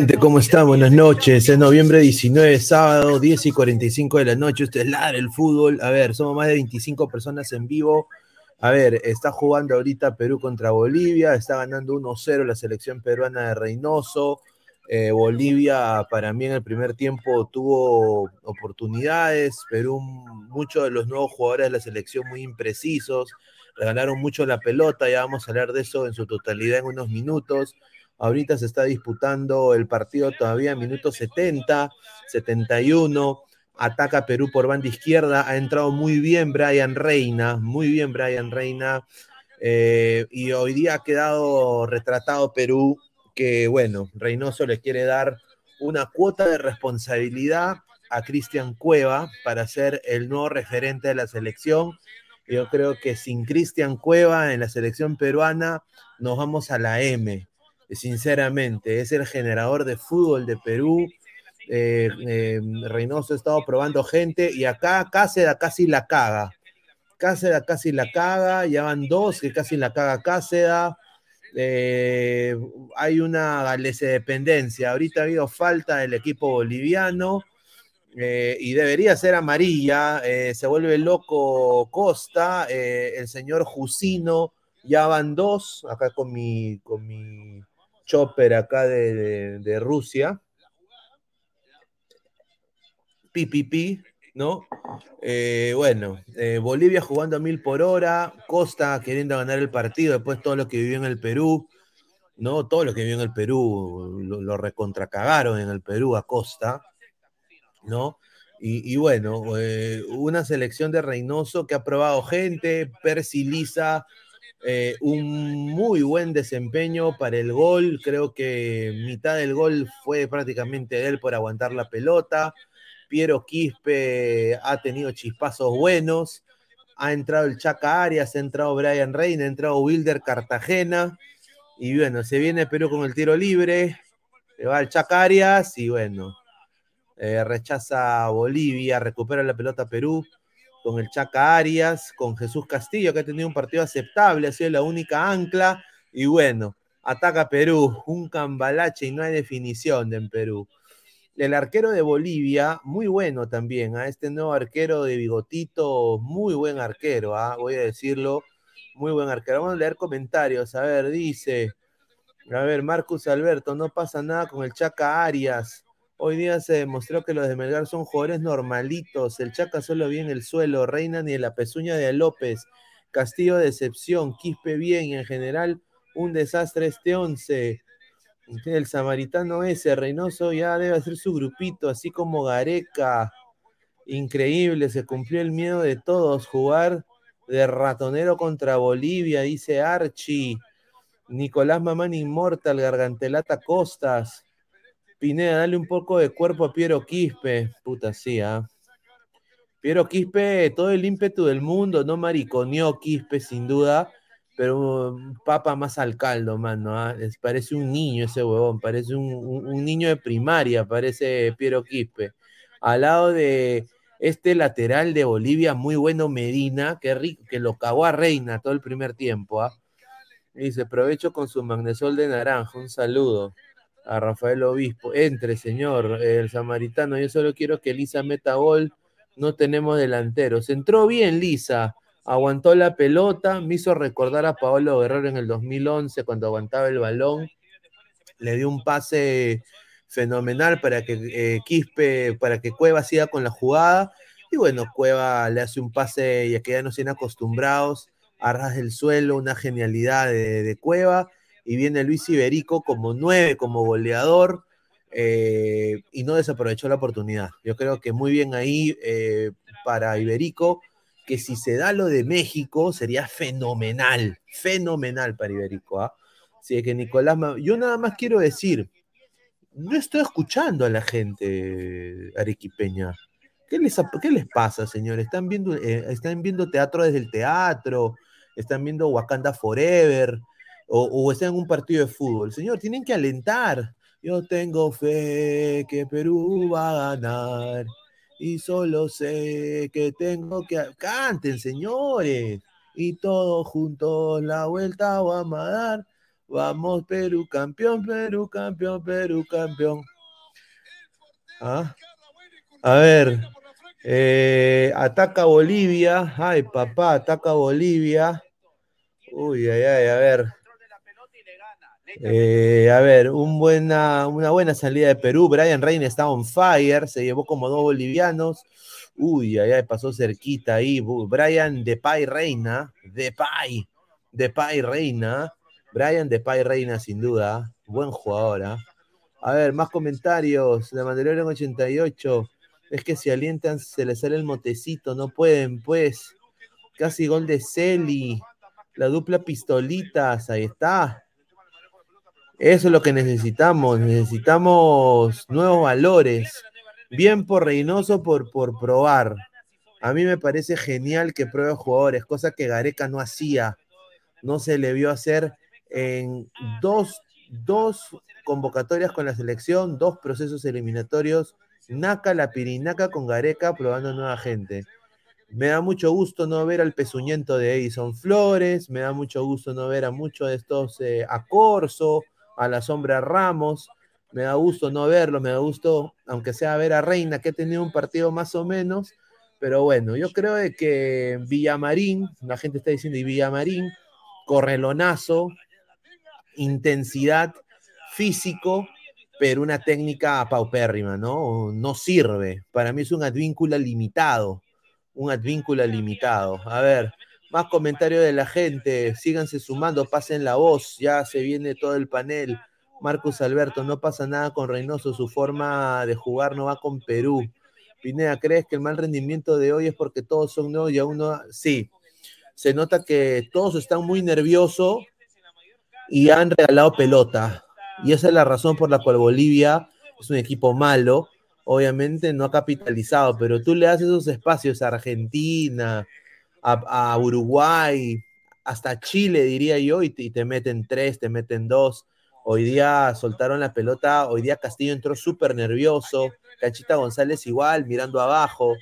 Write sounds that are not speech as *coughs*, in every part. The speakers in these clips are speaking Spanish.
Gente? ¿Cómo están? Buenas noches. Es noviembre 19, sábado, 10 y 45 de la noche. Usted Ladra el fútbol. A ver, somos más de 25 personas en vivo. A ver, está jugando ahorita Perú contra Bolivia. Está ganando 1-0 la selección peruana de Reynoso. Eh, Bolivia, para mí en el primer tiempo tuvo oportunidades. Perú, muchos de los nuevos jugadores de la selección muy imprecisos. Regalaron mucho la pelota. Ya vamos a hablar de eso en su totalidad en unos minutos. Ahorita se está disputando el partido todavía minuto 70, 71. Ataca Perú por banda izquierda. Ha entrado muy bien Brian Reina. Muy bien Brian Reina. Eh, y hoy día ha quedado retratado Perú que, bueno, Reynoso le quiere dar una cuota de responsabilidad a Cristian Cueva para ser el nuevo referente de la selección. Yo creo que sin Cristian Cueva en la selección peruana nos vamos a la M sinceramente. Es el generador de fútbol de Perú. Eh, eh, Reynoso ha estado probando gente y acá Cáceres casi la caga. Cáceres casi la caga, ya van dos que casi la caga Cáceres. Eh, hay una dependencia. Ahorita ha habido falta del equipo boliviano y debería ser amarilla. se vuelve loco Costa, el señor Jusino. Ya van dos, acá con mi, con mi chopper acá de, Rusia. PPP, ¿no? Eh, bueno, eh, Bolivia jugando a mil por hora, Costa queriendo ganar el partido, después todo lo que vivió en el Perú, ¿no? Todo lo que vivió en el Perú, lo, recontracagaron en el Perú a Costa, ¿no? Y, bueno, eh, una selección de Reynoso que ha probado gente, Percy Lisa, eh, un muy buen desempeño para el gol. Creo que mitad del gol fue prácticamente él por aguantar la pelota. Piero Quispe ha tenido chispazos buenos. Ha entrado el Chaca Arias, ha entrado Brian Reina, ha entrado Wilder Cartagena. Y bueno, se viene Perú con el tiro libre. Se va el Chaca Arias y bueno, eh, rechaza Bolivia, recupera la pelota Perú con el Chaca Arias, con Jesús Castillo, que ha tenido un partido aceptable, ha sido la única ancla. Y bueno, Ataca Perú, un cambalache y no hay definición de en Perú. El arquero de Bolivia, muy bueno también, a ¿ah? este nuevo arquero de Bigotito, muy buen arquero, ¿ah? voy a decirlo, muy buen arquero. Vamos a leer comentarios, a ver, dice, a ver, Marcus Alberto, no pasa nada con el Chaca Arias. Hoy día se demostró que los de Melgar son jugadores normalitos. El Chaca solo viene en el suelo, Reina ni en la pezuña de López. Castillo decepción, Quispe bien y en general un desastre este once. El samaritano ese, Reynoso ya debe hacer su grupito, así como Gareca. Increíble, se cumplió el miedo de todos. Jugar de ratonero contra Bolivia, dice Archie. Nicolás Mamán Inmortal, Gargantelata Costas. Pineda, dale un poco de cuerpo a Piero Quispe. Puta, sí, ¿ah? Piero Quispe, todo el ímpetu del mundo, no mariconeó Quispe, sin duda, pero papa más al caldo, mano. ¿ah? parece un niño ese huevón, parece un, niño de primaria, parece Piero Quispe. Al lado de este lateral de Bolivia, muy bueno Medina, que, rico, que lo cagó a Reina todo el primer tiempo. ¿ah? Dice, aprovecho con su magnesol de naranja, un saludo a Rafael Obispo. Entre, señor, el samaritano. Yo solo quiero que Lisa meta gol. No tenemos delanteros. Entró bien Lisa. Aguantó la pelota. Me hizo recordar a Paolo Guerrero en el 2011 cuando aguantaba el balón. Le dio un pase fenomenal para que eh, Quispe, para que Cueva siga con la jugada. Y bueno, Cueva le hace un pase ya que ya nos tienen acostumbrados a ras del suelo, una genialidad de Cueva y viene Luis Iberico como nueve, como goleador, eh, y no desaprovechó la oportunidad. Yo creo que muy bien ahí eh, para Iberico, que si se da lo de México sería fenomenal, fenomenal para Iberico. ¿ah? Así que Nicolás, yo nada más quiero decir, no estoy escuchando a la gente arequipeña. ¿Qué les, qué les pasa, señores? ¿Están viendo, eh, ¿Están viendo teatro desde el teatro? ¿Están viendo Wakanda Forever? O, está en un partido de fútbol. Señor, tienen que alentar. Yo tengo fe que Perú va a ganar y solo sé que tengo que... Canten, señores. Y todos juntos la vuelta vamos a dar. Vamos, Perú campeón, Perú campeón, Perú campeón. ¿Ah? A ver, eh, ataca Bolivia. Ay, papá, ataca Bolivia. Uy, ay, ay, a ver. Eh, a ver, una buena salida de Perú. Brian Reina está on fire, se llevó como dos bolivianos. Uy, allá pasó cerquita ahí. Brian Depay Reina, Depay, Depay Reina. Brian Depay Reina, sin duda. Buen jugador. ¿ah? A ver, más comentarios. De Mandalorian 88. Es que si alientan, se les sale el motecito. No pueden, pues. Casi gol de Celi. La dupla pistolitas. Ahí está. Eso es lo que necesitamos. Necesitamos nuevos valores. Bien por Reynoso por, por probar. A mí me parece genial que pruebe jugadores, cosa que Gareca no hacía. No se le vio hacer en dos, dos convocatorias con la selección, dos procesos eliminatorios. Naca, la pirinaca con Gareca probando nueva gente. Me da mucho gusto no ver al pezuñento de Edison Flores, me da mucho gusto no ver a muchos de estos eh, a Corso, a la sombra Ramos. Me da gusto no verlo, me da gusto, aunque sea ver a Reina, que ha tenido un partido más o menos. Pero bueno, yo creo que Villamarín, la gente está diciendo, y Villamarín, correlonazo, intensidad, físico, pero una técnica paupérrima, ¿no? No sirve. Para mí es un advíncula limitado. Un advíncula limitado. A ver, más comentarios de la gente, síganse sumando, pasen la voz, ya se viene todo el panel. Marcus Alberto, no pasa nada con Reynoso, su forma de jugar no va con Perú. Pineda, ¿crees que el mal rendimiento de hoy es porque todos son nuevos y aún no? Sí, se nota que todos están muy nerviosos y han regalado pelota. Y esa es la razón por la cual Bolivia es un equipo malo. Obviamente no ha capitalizado, pero tú le das esos espacios a Argentina, a, Uruguay, hasta Chile, diría yo, y te, meten tres, te meten dos. Hoy día soltaron la pelota, hoy día Castillo entró súper nervioso, Canchita González igual, mirando abajo.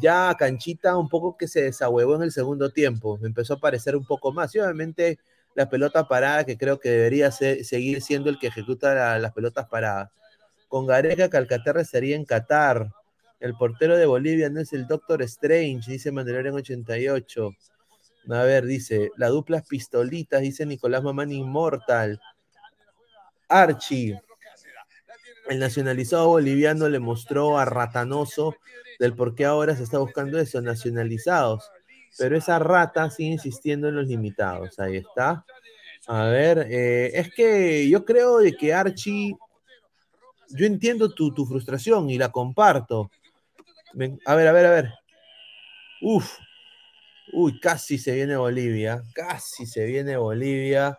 Ya Canchita un poco que se desahuevó en el segundo tiempo, empezó a aparecer un poco más. Y obviamente la pelota parada, que creo que debería seguir siendo el que ejecuta las pelotas paradas. Con Gareca, Calcaterra estaría en Qatar. El portero de Bolivia no es el Doctor Strange, dice Mandalorian 88. A ver, dice, la dupla pistolitas, dice Nicolás Mamán Inmortal. Archie, el nacionalizado boliviano le mostró a Ratanoso del por qué ahora se está buscando eso, nacionalizados. Pero esa rata sigue insistiendo en los limitados. Ahí está. A ver, eh, es que yo creo de que Archie, yo entiendo tu, tu frustración y la comparto. A ver, a ver, a ver. Uf, Uy, casi se viene Bolivia, casi se viene Bolivia.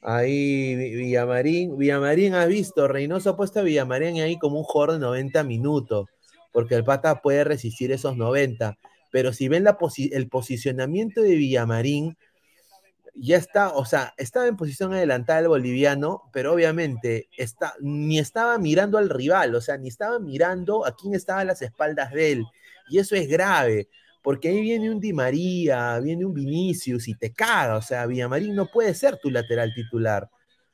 Ahí Villamarín, Villamarín ha visto, Reynoso ha puesto a Villamarín ahí como un jugador de 90 minutos, porque el pata puede resistir esos 90. Pero si ven la el posicionamiento de Villamarín, ya está, o sea, estaba en posición adelantada el boliviano, pero obviamente está, ni estaba mirando al rival, o sea, ni estaba mirando a quién estaba a las espaldas de él. Y eso es grave porque ahí viene un Di María, viene un Vinicius y te caga, o sea, Villamarín no puede ser tu lateral titular.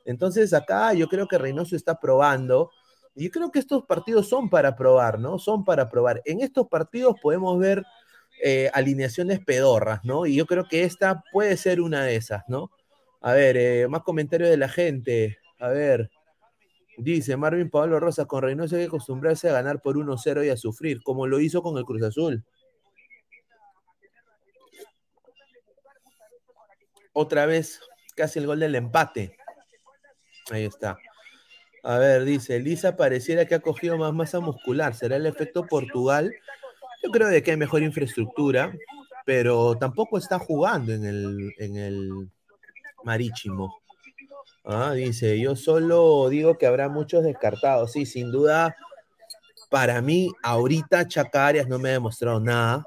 Entonces acá yo creo que Reynoso está probando, y creo que estos partidos son para probar, ¿no? Son para probar. En estos partidos podemos ver eh, alineaciones pedorras, ¿no? Y yo creo que esta puede ser una de esas, ¿no? A ver, eh, más comentarios de la gente. A ver, dice Marvin Pablo Rosa, con Reynoso hay que acostumbrarse a ganar por 1-0 y a sufrir, como lo hizo con el Cruz Azul. otra vez casi el gol del empate. Ahí está. A ver, dice, Lisa pareciera que ha cogido más masa muscular. ¿Será el efecto Portugal? Yo creo de que hay mejor infraestructura, pero tampoco está jugando en el, en el Marítimo. Ah, dice, yo solo digo que habrá muchos descartados. Sí, sin duda, para mí, ahorita Chacarias no me ha demostrado nada.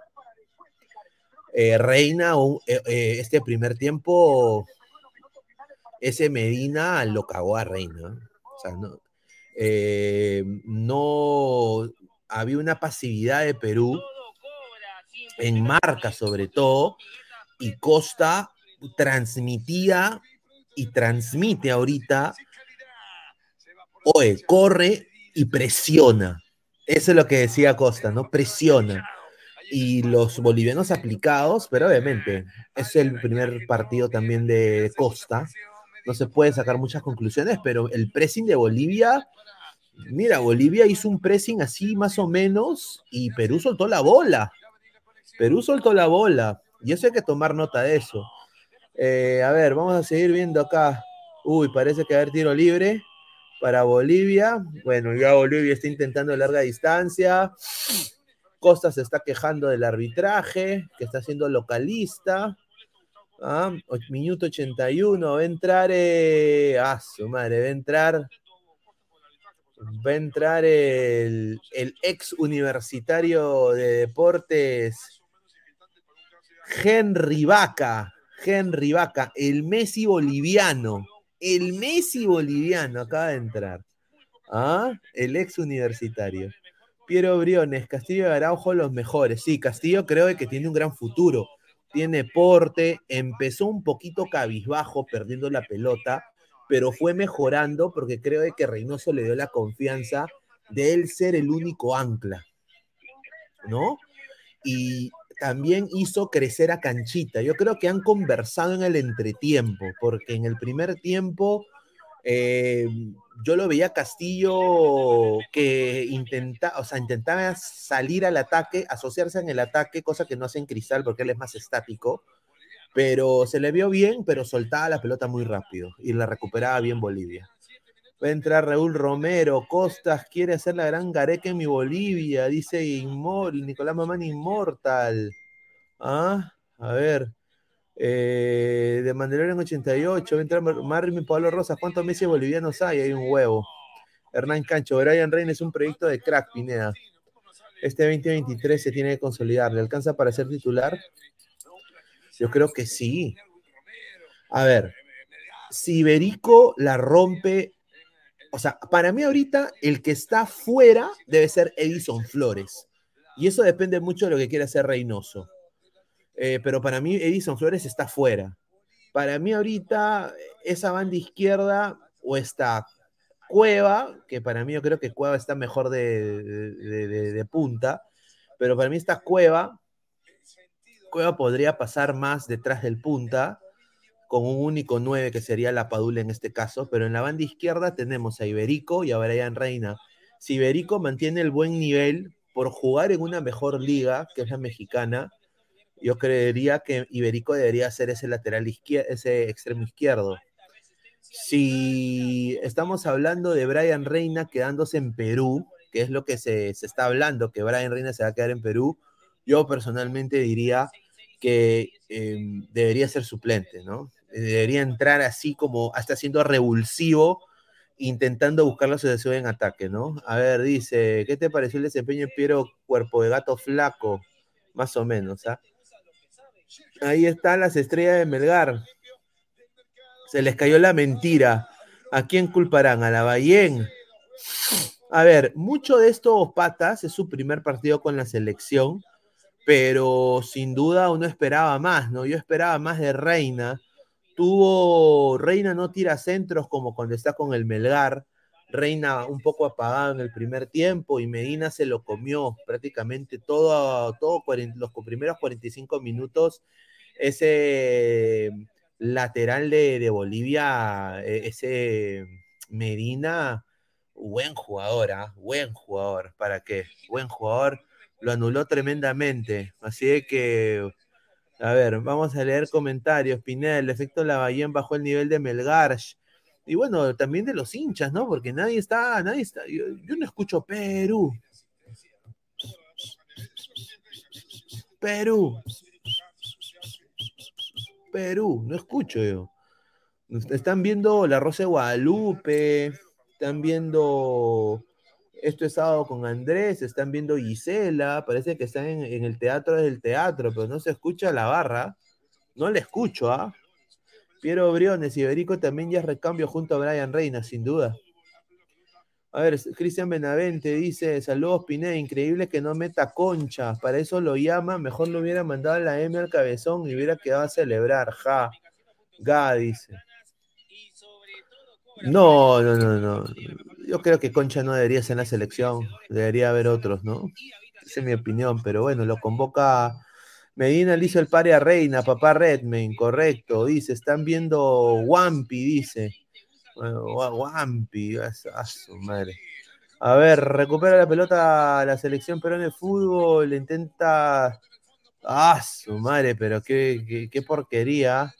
Eh, Reina, eh, eh, este primer tiempo, ese Medina lo cagó a Reina. O sea, no, no había una pasividad de Perú en marca sobre todo, y Costa transmitía y transmite ahorita, oye, corre y presiona. Eso es lo que decía Costa, ¿no? Presiona y los bolivianos aplicados, pero obviamente es el primer partido también de Costa. No se puede sacar muchas conclusiones, pero el pressing de Bolivia, mira, Bolivia hizo un pressing así más o menos y Perú soltó la bola. Perú soltó la bola y eso hay que tomar nota de eso. Eh, a ver, vamos a seguir viendo acá. Uy, parece que va a haber tiro libre para Bolivia. Bueno, ya Bolivia está intentando larga distancia. Costa se está quejando del arbitraje, que está siendo localista. Ah, minuto 81, va a entrar. Eh, ah, su madre, va a entrar. Va a entrar el, ex universitario de deportes, Henry Vaca. Henry Vaca, el Messi boliviano. El Messi boliviano acaba de entrar. ¿Ah? El ex universitario. Piero Briones, Castillo y Araujo los mejores. Sí, Castillo creo que tiene un gran futuro. Tiene porte, empezó un poquito cabizbajo perdiendo la pelota, pero fue mejorando porque creo que Reynoso le dio la confianza de él ser el único ancla, ¿no? Y también hizo crecer a Canchita. Yo creo que han conversado en el entretiempo, porque en el primer tiempo eh, yo lo veía Castillo que intenta, o sea, intentaba salir al ataque, asociarse en el ataque, cosa que no hace en Cristal porque él es más estático, pero se le vio bien, pero soltaba la pelota muy rápido y la recuperaba bien Bolivia. Va a entrar Raúl Romero, Costas quiere hacer la gran gareca en mi Bolivia, dice Nicolás Mamán Inmortal. Ah, a ver. Eh, de Mandalorian 88, entra Marvin Pablo Rosas. ¿Cuántos Messi bolivianos hay? Hay un huevo. Hernán Cancho, Brian Reina es un proyecto de crack, Pineda. Este 2023 se tiene que consolidar. ¿Le alcanza para ser titular? Yo creo que sí. A ver, si la rompe, o sea, para mí ahorita el que está fuera debe ser Edison Flores. Y eso depende mucho de lo que quiera hacer Reynoso. Eh, pero para mí Edison Flores está fuera. para mí ahorita esa banda izquierda o está Cueva, que para mí yo creo que Cueva está mejor de, de punta, pero para mí está Cueva. Cueva podría pasar más detrás del punta con un único 9 que sería la Padula en este caso, pero en la banda izquierda tenemos a Iberico y a Brian Reina. Si Iberico mantiene el buen nivel por jugar en una mejor liga, que es la mexicana, yo creería que Iberico debería ser ese lateral izquierdo, ese extremo izquierdo. Si estamos hablando de Brian Reina quedándose en Perú, que es lo que se, se está hablando, que Brian Reina se va a quedar en Perú, yo personalmente diría que em, debería ser suplente, ¿no? Debería entrar así como hasta siendo revulsivo, intentando buscar la asociación en ataque, ¿no? A ver, dice, ¿qué te pareció el desempeño en Piero Cuerpo de Gato Flaco? Más o menos, ¿ah? Ahí están las estrellas de Melgar. Se les cayó la mentira. ¿A quién culparán? ¿A la Bayén? A ver, mucho de estos patas es su primer partido con la selección pero sin duda uno esperaba más, ¿no? Yo esperaba más de Reina. Tuvo, Reina no tira centros como cuando está con el Melgar. Reina un poco apagado en el primer tiempo y Medina se lo comió prácticamente todo, los primeros 45 minutos. Ese lateral de, Bolivia, e, ese Medina, buen jugador, ¿ah? buen jugador. ¿Para qué? Buen jugador lo anuló tremendamente. Así que, a ver, vamos a leer comentarios. Pinel, el efecto Lavallén bajó el nivel de Melgar. Y bueno, también de los hinchas, ¿no? Porque nadie está, nadie está. Yo, no escucho Perú. Perú. Perú, no escucho yo. Están viendo La Rosa de Guadalupe, están viendo esto es sábado con Andrés, están viendo Gisela, parece que están en, el teatro del teatro, pero no se escucha la barra. No le escucho, ¿ah? Piero Briones Iberico también ya es recambio junto a Brian Reina, sin duda. A ver, Cristian Benavente dice: Saludos, Pineda, increíble que no meta concha. Para eso lo llama, mejor lo hubiera mandado a la M al cabezón y hubiera quedado a celebrar. Ja. Ga dice. No, no, no, no. Yo creo que Concha no debería ser en la selección. Debería haber otros, ¿no? Esa es mi opinión, pero bueno, lo convoca. Medina le hizo el pare a Reina, papá Redman, correcto. Dice, están viendo Wampi, dice. Bueno, Wampi, a, su madre. A ver, recupera la pelota la selección peruana de fútbol, intenta. Ah, su madre, pero qué, qué, porquería.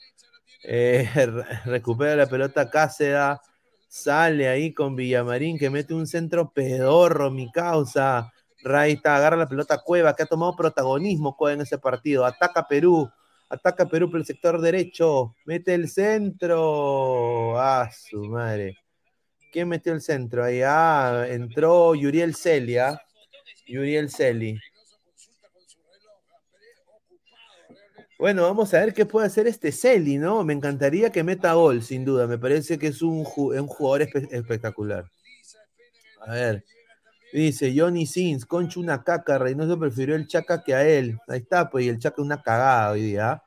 Eh, *laughs* recupera la pelota Cáceres Sale ahí con Villamarín que mete un centro pedorro, mi causa. Raita agarra la pelota Cueva, que ha tomado protagonismo Cueva en ese partido. Ataca Perú, ataca Perú por el sector derecho. Mete el centro. Ah, su madre. ¿Quién metió el centro? Ahí, ah, entró Yuriel Celia. Yuriel Celi. Bueno, vamos a ver qué puede hacer este Celi, ¿no? Me encantaría que meta gol, sin duda. Me parece que es un, jugador espectacular. A ver. Dice Johnny Sins, Concho una caca, Reynoso prefirió el Chaca que a él. Ahí está, pues, y el Chaca una cagada hoy día. ¿ah?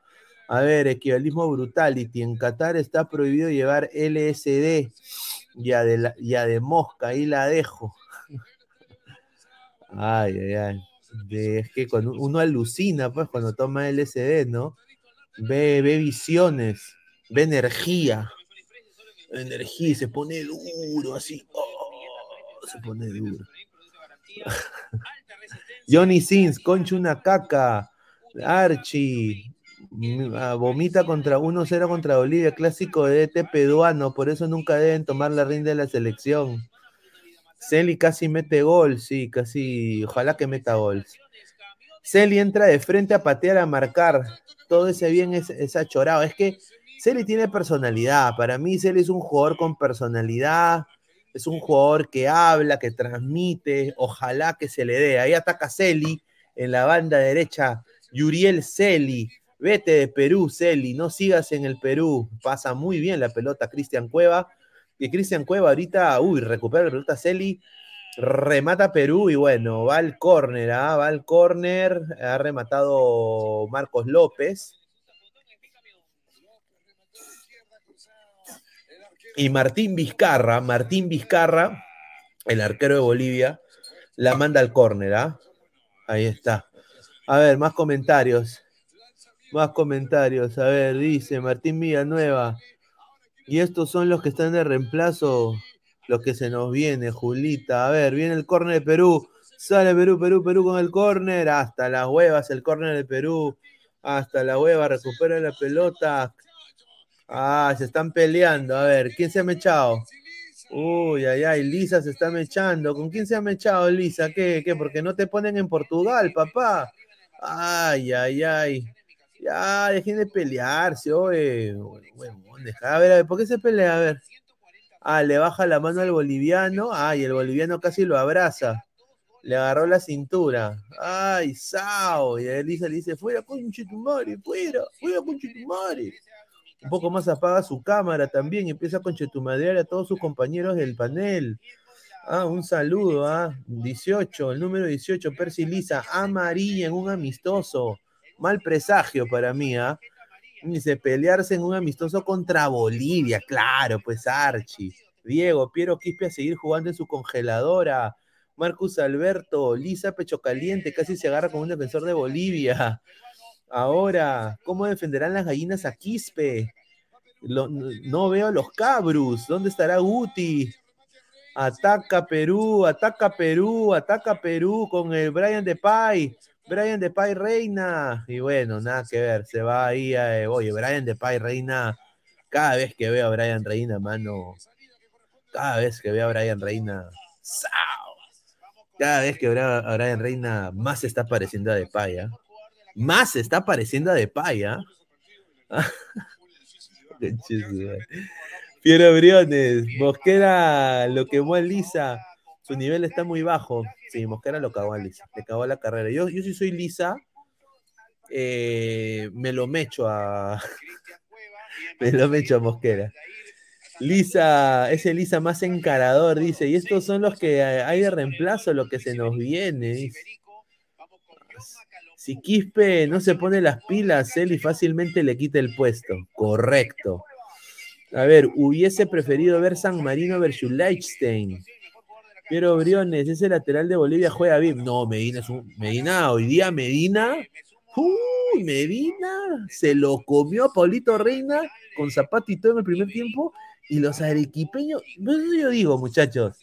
A ver, equivalismo brutality. En Qatar está prohibido llevar LSD. Ya de, ya de mosca, ahí la dejo. *laughs* ay, ay, ay es que cuando uno alucina, pues, cuando toma LSD, ¿no? Ve, ve visiones, ve energía. Energía, se pone duro, así. Oh, se pone duro. *laughs* Johnny Sins, concha una caca. Archie, mm, ah, vomita contra 1-0 contra Bolivia, clásico de DT peruano, por eso nunca deben tomar la rinda de la selección. Celi casi mete gol, sí, casi, ojalá que meta gol. Celi entra de frente a patear, a marcar. Todo ese bien es, es achorado. Es que Celi tiene personalidad. Para mí, Celi es un jugador con personalidad. Es un jugador que habla, que transmite. Ojalá que se le dé. Ahí ataca Celi en la banda derecha. Yuriel Celi. Vete de Perú, Celi. No sigas en el Perú. Pasa muy bien la pelota Cristian Cueva que Cristian Cueva ahorita, uy, recupera la pelota Celi, remata Perú y bueno, va al córner, ¿ah? va al córner, ha rematado Marcos López. Y Martín Vizcarra, Martín Vizcarra, el arquero de Bolivia, la manda al córner, ¿ah? Ahí está. A ver, más comentarios. Más comentarios. A ver, dice Martín Villanueva. Y estos son los que están de reemplazo, los que se nos viene, Julita. A ver, viene el córner de Perú. Sale Perú, Perú, Perú con el córner. Hasta las huevas el córner de Perú. Hasta la hueva, recupera la pelota. Ah, se están peleando. A ver, ¿quién se ha mechado? Uy, ay, ay, Lisa se está mechando. ¿Con quién se ha mechado, Lisa? ¿Qué? ¿Qué? Porque no te ponen en Portugal, papá. Ay, ay, ay. Ya, dejen de pelearse, oye. deja, a ver, a ver, ¿por qué se pelea? A ver. Ah, le baja la mano al boliviano. Ay, el boliviano casi lo abraza. Le agarró la cintura. Ay, Sao. Y Elisa le dice, fuera, conchetumare, fuera, fuera, conchetumare. Un poco más apaga su cámara también empieza a conchetumadear a todos sus compañeros del panel. Ah, un saludo, ah. 18, el número 18, Percy Lisa, amarilla en un amistoso. Mal presagio para mí, ¿ah? Dice, pelearse en un amistoso contra Bolivia, claro, pues Archie. Diego, Piero Quispe a seguir jugando en su congeladora. Marcus Alberto, Lisa Pecho Caliente, casi se agarra con un defensor de Bolivia. Ahora, ¿cómo defenderán las gallinas a Quispe? no veo los cabrus. ¿Dónde estará Guti? Ataca Perú, ataca Perú, ataca Perú con el Brian de Pai. Brian de Pai reina. Y bueno, nada que ver, se va ahí. A, eh, oye, Brian de Pai reina. Cada vez que veo a Brian Reina, mano. Cada vez que veo a Brian Reina. Cada vez que veo a Brian Reina, más se está pareciendo a De ¿ah? Más se está pareciendo a De ¿ah? *laughs* Piero Briones, Mosquera lo quemó a Lisa. Su nivel está muy bajo. Sí, Mosquera lo cagó a Lisa. Le cagó la carrera. Yo, yo si soy Lisa, eh, me lo mecho a. *laughs* me lo mecho a Mosquera. Lisa, ese Lisa más encarador, dice. Y estos son los que hay de reemplazo, lo que se nos viene. Si Quispe no se pone las pilas, Eli fácilmente le quita el puesto. Correcto. A ver, hubiese preferido ver San Marino versus Leichstein. Pero Briones, ese lateral de Bolivia juega bien. No, Medina es un. Medina, hoy día Medina. Uy, Medina se lo comió a Paulito Reina con zapatito en el primer tiempo. Y los arequipeños. Yo digo, muchachos,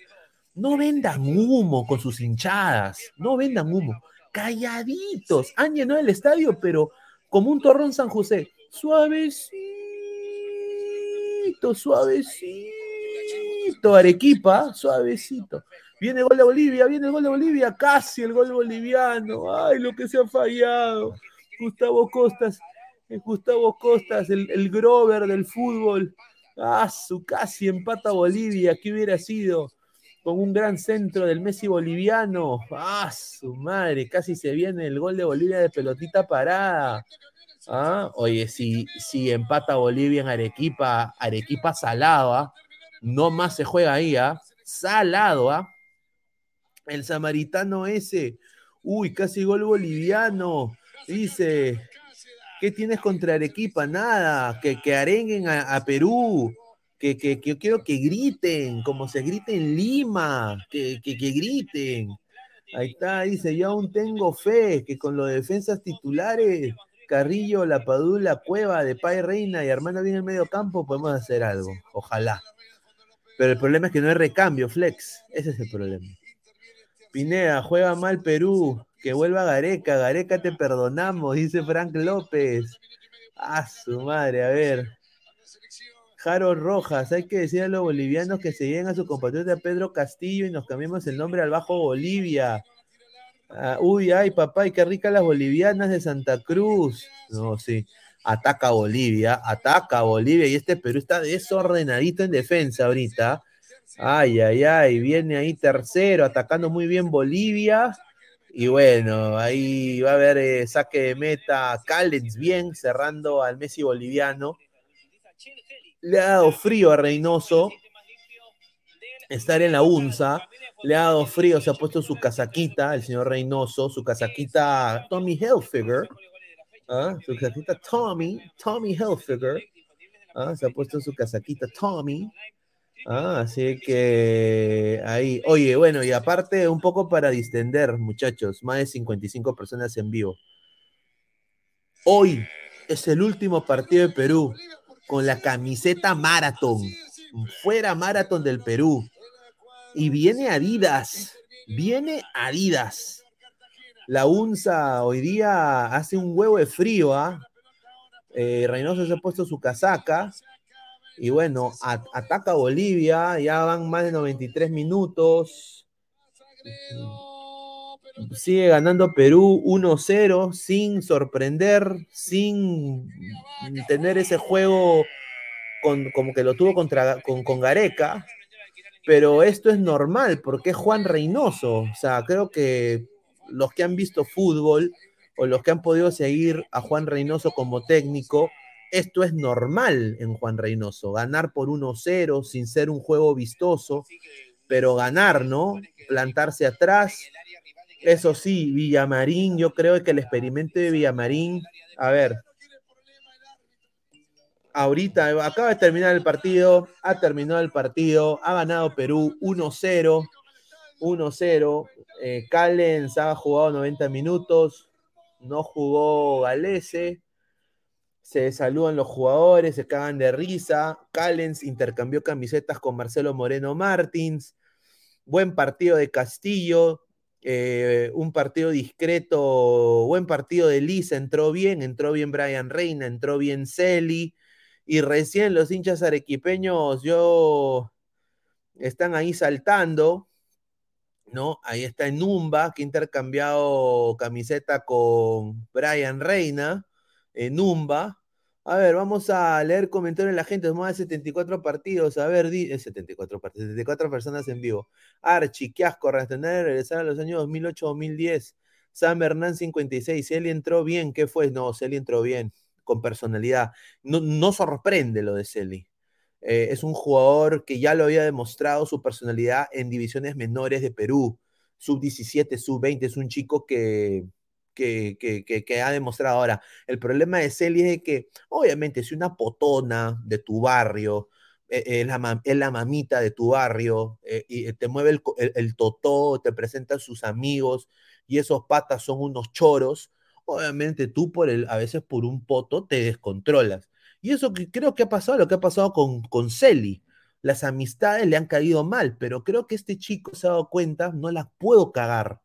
no vendan humo con sus hinchadas. No vendan humo. Calladitos. Han llenado el estadio, pero como un torrón San José. Suavecito suavecito, Arequipa, suavecito. Viene gol de Bolivia, viene el gol de Bolivia, casi el gol boliviano. Ay, lo que se ha fallado. Gustavo Costas, eh, Gustavo Costas, el, el Grover del fútbol. Ah, su casi empata Bolivia, ¿qué hubiera sido? Con un gran centro del Messi boliviano. Ah, su madre, casi se viene el gol de Bolivia de pelotita parada. ¿Ah? Oye, si, si empata Bolivia en Arequipa, Arequipa salado, ¿ah? No más se juega ahí, ¿ah? salado, ¿ah? el samaritano ese, uy, casi gol boliviano, dice, ¿qué tienes contra Arequipa? Nada, que, que arenguen a, Perú, que, que, que, yo quiero que griten, como se grita en Lima, que, que, griten. Ahí está, dice, yo aún tengo fe que con los defensas titulares Carrillo, La Padula, Cueva, de Pai Reina y Armando bien en el medio campo, podemos hacer algo. Ojalá. Pero el problema es que no hay recambio, Flex. Ese es el problema. Pinea, juega mal Perú. Que vuelva Gareca. Gareca te perdonamos, dice Frank López. A su madre, a ver. Jaro Rojas, hay que decir a los bolivianos que se lleguen a su compatriota Pedro Castillo y nos cambiemos el nombre al Bajo Bolivia. Ah, uy, ay, papá, y qué rica las bolivianas de Santa Cruz. No, sí. Ataca Bolivia, ataca Bolivia y este Perú está desordenadito en defensa ahorita. Ay, ay, ay, viene ahí tercero, atacando muy bien Bolivia. Y bueno, ahí va a haber eh, saque de meta Callens bien, cerrando al Messi boliviano. Le ha dado frío a Reynoso estar en la UNSA le ha dado frío, se ha puesto su casaquita, el señor Reynoso, su casaquita Tommy Hilfiger, ¿ah? su casita Tommy, Tommy Hilfiger, ¿ah? se ha puesto su casaquita Tommy, ¿ah? así que ahí, oye, bueno, y aparte un poco para distender, muchachos, más de 55 personas en vivo. Hoy es el último partido de Perú con la camiseta Maratón, fuera Maratón del Perú. Y viene Adidas, viene Adidas. La UNSA hoy día hace un huevo de frío, ¿ah? ¿eh? Reynoso se ha puesto su casaca. Y bueno, ataca Bolivia, ya van más de 93 minutos. Sigue ganando Perú 1-0 sin sorprender, sin tener ese juego con, como que lo tuvo contra, con, con Gareca. Pero esto es normal porque es Juan Reynoso. O sea, creo que los que han visto fútbol o los que han podido seguir a Juan Reynoso como técnico, esto es normal en Juan Reynoso, ganar por 1-0 sin ser un juego vistoso, pero ganar, ¿no? Plantarse atrás. Eso sí, Villamarín, yo creo que el experimento de Villamarín, a ver, ahorita acaba de terminar el partido, ha terminado el partido, ha ganado Perú 1-0, 1-0, eh, ha jugado 90 minutos, no jugó Galese. Se saludan los jugadores, se cagan de risa. Callens intercambió camisetas con Marcelo Moreno Martins. Buen partido de Castillo. Eh, un partido discreto. Buen partido de Lisa. Entró bien. Entró bien Brian Reina. Entró bien Celi. Y recién los hinchas arequipeños, yo. Están ahí saltando ¿no? Ahí está Numba, que ha intercambiado camiseta con Brian Reina, en Numba. A ver, vamos a leer comentarios de la gente. Más de 74 partidos. A ver, 74 partidos, 74 personas en vivo. Archie, qué asco, regresar a los años 2008-2010. Sam Hernán 56. Celi entró bien. ¿Qué fue? No, Celi entró bien, con personalidad. No, no sorprende lo de Celi. Eh, es un jugador que ya lo había demostrado su personalidad en divisiones menores de Perú, sub 17, sub 20, es un chico que, que, ha demostrado ahora. El problema de Celi es que, obviamente, si una potona de tu barrio, eh, es, la, mamita de tu barrio, eh, y te mueve el, el, totó, te presenta sus amigos, y esos patas son unos choros, obviamente tú por el, a veces por un poto te descontrolas. Y eso que creo que ha pasado, lo que ha pasado con, con Celi. Las amistades le han caído mal, pero creo que este chico se ha dado cuenta, no las puedo cagar.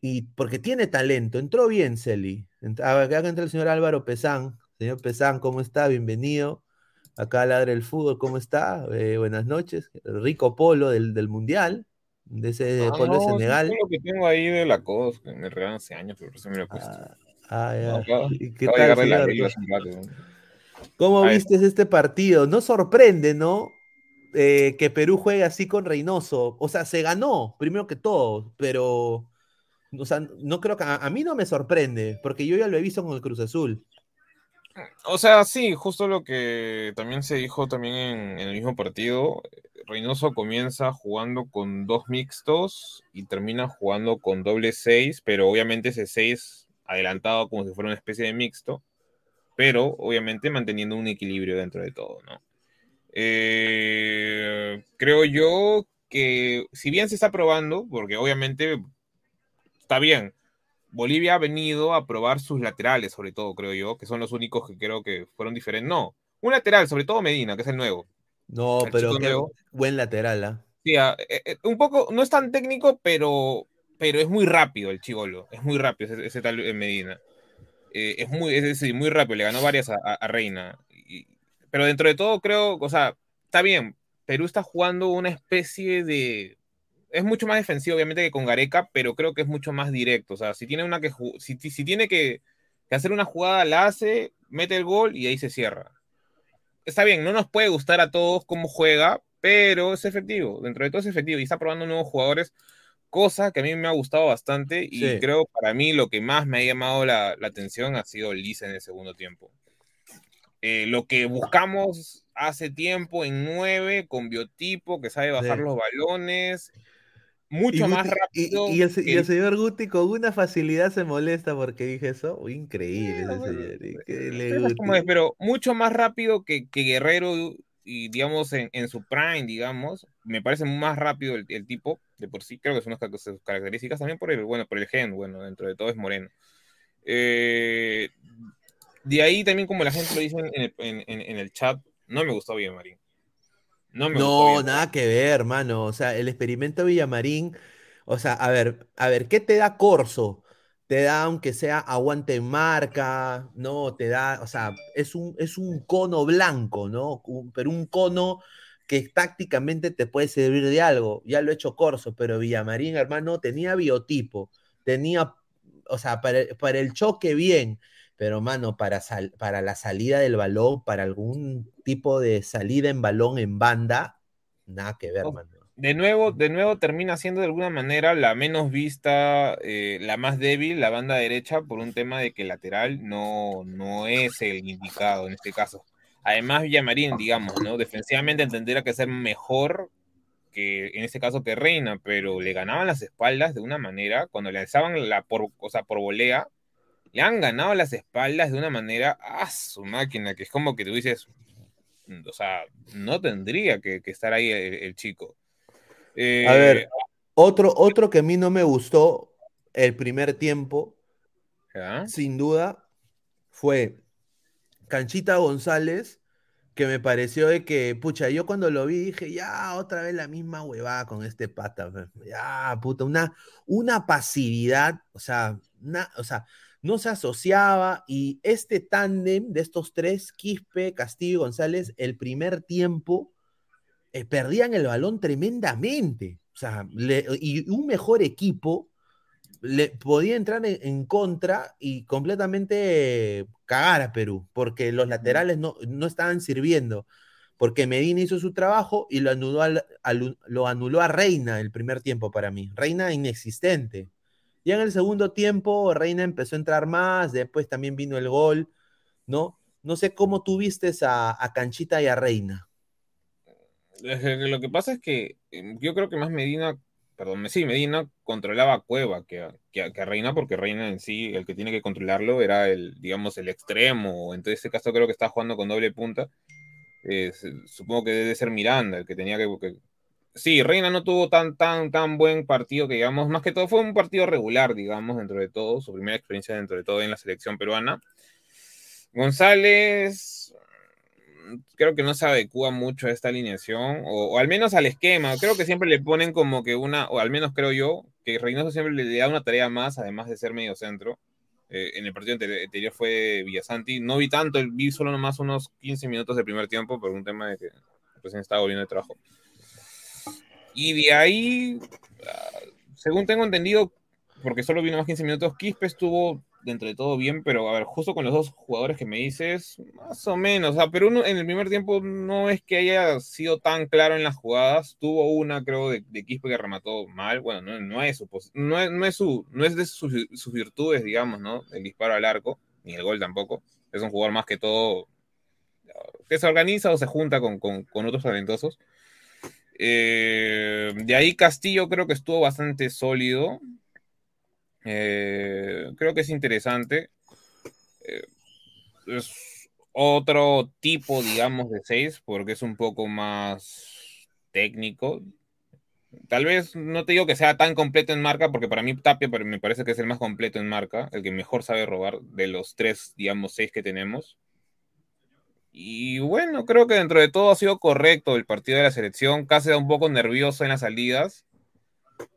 Y porque tiene talento, entró bien Celi. Acá entra el señor Álvaro Pesán. Señor Pesán, ¿cómo está? Bienvenido. Acá ladra el fútbol, ¿cómo está? Eh, buenas noches. rico polo del, del Mundial, de ese ah, polo de Senegal. Es lo que tengo ahí de la cosa, me regalan hace años, pero se me lo he puesto. Ah, ah ya. ¿Y qué tal, señor? ¿Cómo viste este partido? No sorprende, ¿no? Eh, que Perú juegue así con Reynoso. O sea, se ganó, primero que todo, pero. O sea, no creo que. A, mí no me sorprende, porque yo ya lo he visto con el Cruz Azul. O sea, sí, justo lo que también se dijo también en, el mismo partido. Reynoso comienza jugando con dos mixtos y termina jugando con doble seis, pero obviamente ese seis adelantado como si fuera una especie de mixto pero obviamente manteniendo un equilibrio dentro de todo, ¿no? Eh, creo yo que si bien se está probando, porque obviamente está bien, Bolivia ha venido a probar sus laterales, sobre todo, creo yo, que son los únicos que creo que fueron diferentes. No, un lateral, sobre todo Medina, que es el nuevo. No, pero qué buen lateral, ¿ah? Sí, ah, eh, eh, un poco, no es tan técnico, pero, pero es muy rápido el chivolo, es muy rápido ese, ese tal Medina. Eh, es, muy, es decir, muy rápido, le ganó varias a, Reina. pero dentro de todo, creo, o sea, está bien. Perú está jugando una especie de. Es mucho más defensivo, obviamente, que con Gareca, pero creo que es mucho más directo. O sea, si tiene, una que, si, si tiene que, hacer una jugada, la hace, mete el gol y ahí se cierra. Está bien, no nos puede gustar a todos cómo juega, pero es efectivo. Dentro de todo es efectivo y está probando nuevos jugadores cosa que a mí me ha gustado bastante y creo para mí lo que más me ha llamado la, atención ha sido Lisa en el segundo tiempo. Eh, lo que buscamos hace tiempo en nueve, con biotipo, que sabe bajar los balones, mucho más rápido. Y, el, señor Guti con una facilidad se molesta porque dije eso. increíble pero mucho más rápido que, Guerrero y digamos en, su prime, digamos, me parece más rápido el, tipo de por sí, creo que son sus características también por el, bueno, por el gen, bueno, dentro de todo es moreno. Eh, de ahí también como la gente lo dice en el, chat, no me gustó bien Marín. No, nada que ver, hermano. O sea, el experimento Villamarín, o sea, a ver, a ver, ¿qué te da Corso? Te da, aunque sea aguante en marca, ¿no? Te da, o sea, es un, es un cono blanco, ¿no? pero un cono que tácticamente te puede servir de algo. Ya lo he hecho Corso, pero Villamarín, hermano, tenía biotipo, tenía, o sea, para, para el choque bien, pero mano, para, para la salida del balón, para algún tipo de salida en balón en banda, nada que ver, mano. De nuevo, de nuevo termina siendo de alguna manera la menos vista, eh, la más débil, la banda derecha, por un tema de que lateral no, no es el indicado en este caso. Además, Villamarín, digamos, ¿no? Defensivamente entenderá que ser mejor que en este caso que Reina, pero le ganaban las espaldas de una manera, cuando le alzaban la por, o sea, por volea, le han ganado las espaldas de una manera a su máquina, que es como que tú dices, mm, o sea, no tendría que, estar ahí el, chico. Eh, a ver, otro, otro que a mí no me gustó el primer tiempo, sin duda, fue Canchita González, que me pareció de que, pucha, yo cuando lo vi dije, ya, otra vez la misma huevada con este pata, ya, puta, una, una pasividad, o sea, o sea, no se asociaba y este tándem de estos tres, Quispe, Castillo y González, el primer tiempo eh, perdían el balón tremendamente. O sea, y un mejor equipo le podía entrar en, contra y completamente cagar a Perú, porque los laterales no, estaban sirviendo, porque Medina hizo su trabajo y lo anuló, lo anuló a Reina el primer tiempo para mí. Reina inexistente. Ya en el segundo tiempo, Reina empezó a entrar más, después también vino el gol, ¿no? No sé cómo tuviste a, a Canchita y a Reina. Lo que pasa es que em, yo creo que más Medina, perdón, sí, Medina controlaba a Cueva que a, Reina, porque Reina en sí, el que tiene que controlarlo era el, digamos, el extremo. Entonces, en este caso creo que está jugando con doble punta. supongo que debe ser Miranda el que tenía que, sí, Reina no tuvo tan, tan, tan buen partido que digamos, más que todo fue un partido regular, digamos, dentro de todo, su primera experiencia dentro de todo en la selección peruana. González creo que no se adecua mucho a esta alineación, o, al menos al esquema. Creo que siempre le ponen como que una, o al menos creo yo, que Reynoso siempre le da una tarea más, además de ser medio centro. Eh, en el partido anterior fue Villasanti. No vi tanto, vi solo nomás unos 15 minutos del primer tiempo por un tema de que recién estaba volviendo de trabajo. Y de ahí, ah, según tengo entendido, porque solo vino más 15 minutos, Quispe estuvo dentro de todo bien, pero a ver, justo con los dos jugadores que me dices, más o menos. O sea, uno, en el primer tiempo no es que haya sido tan claro en las jugadas. Tuvo una, creo, de, Quispe que remató mal. Bueno, no, no es, su, no, es, no, es su, es de sus, virtudes, digamos, ¿no? El disparo al arco, ni el gol tampoco. Es un jugador más que todo que se organiza o se junta con, con, con otros talentosos. Eh, de ahí Castillo creo que estuvo bastante sólido. Eh, creo que es interesante. Eh, es otro tipo, digamos, de 6, porque es un poco más técnico. Tal vez no te digo que sea tan completo en marca, porque para mí Tapia me parece que es el más completo en marca, el que mejor sabe robar de los tres, digamos, seis que tenemos. Y bueno, creo que dentro de todo ha sido correcto el partido de la selección. Casi da un poco nervioso en las salidas.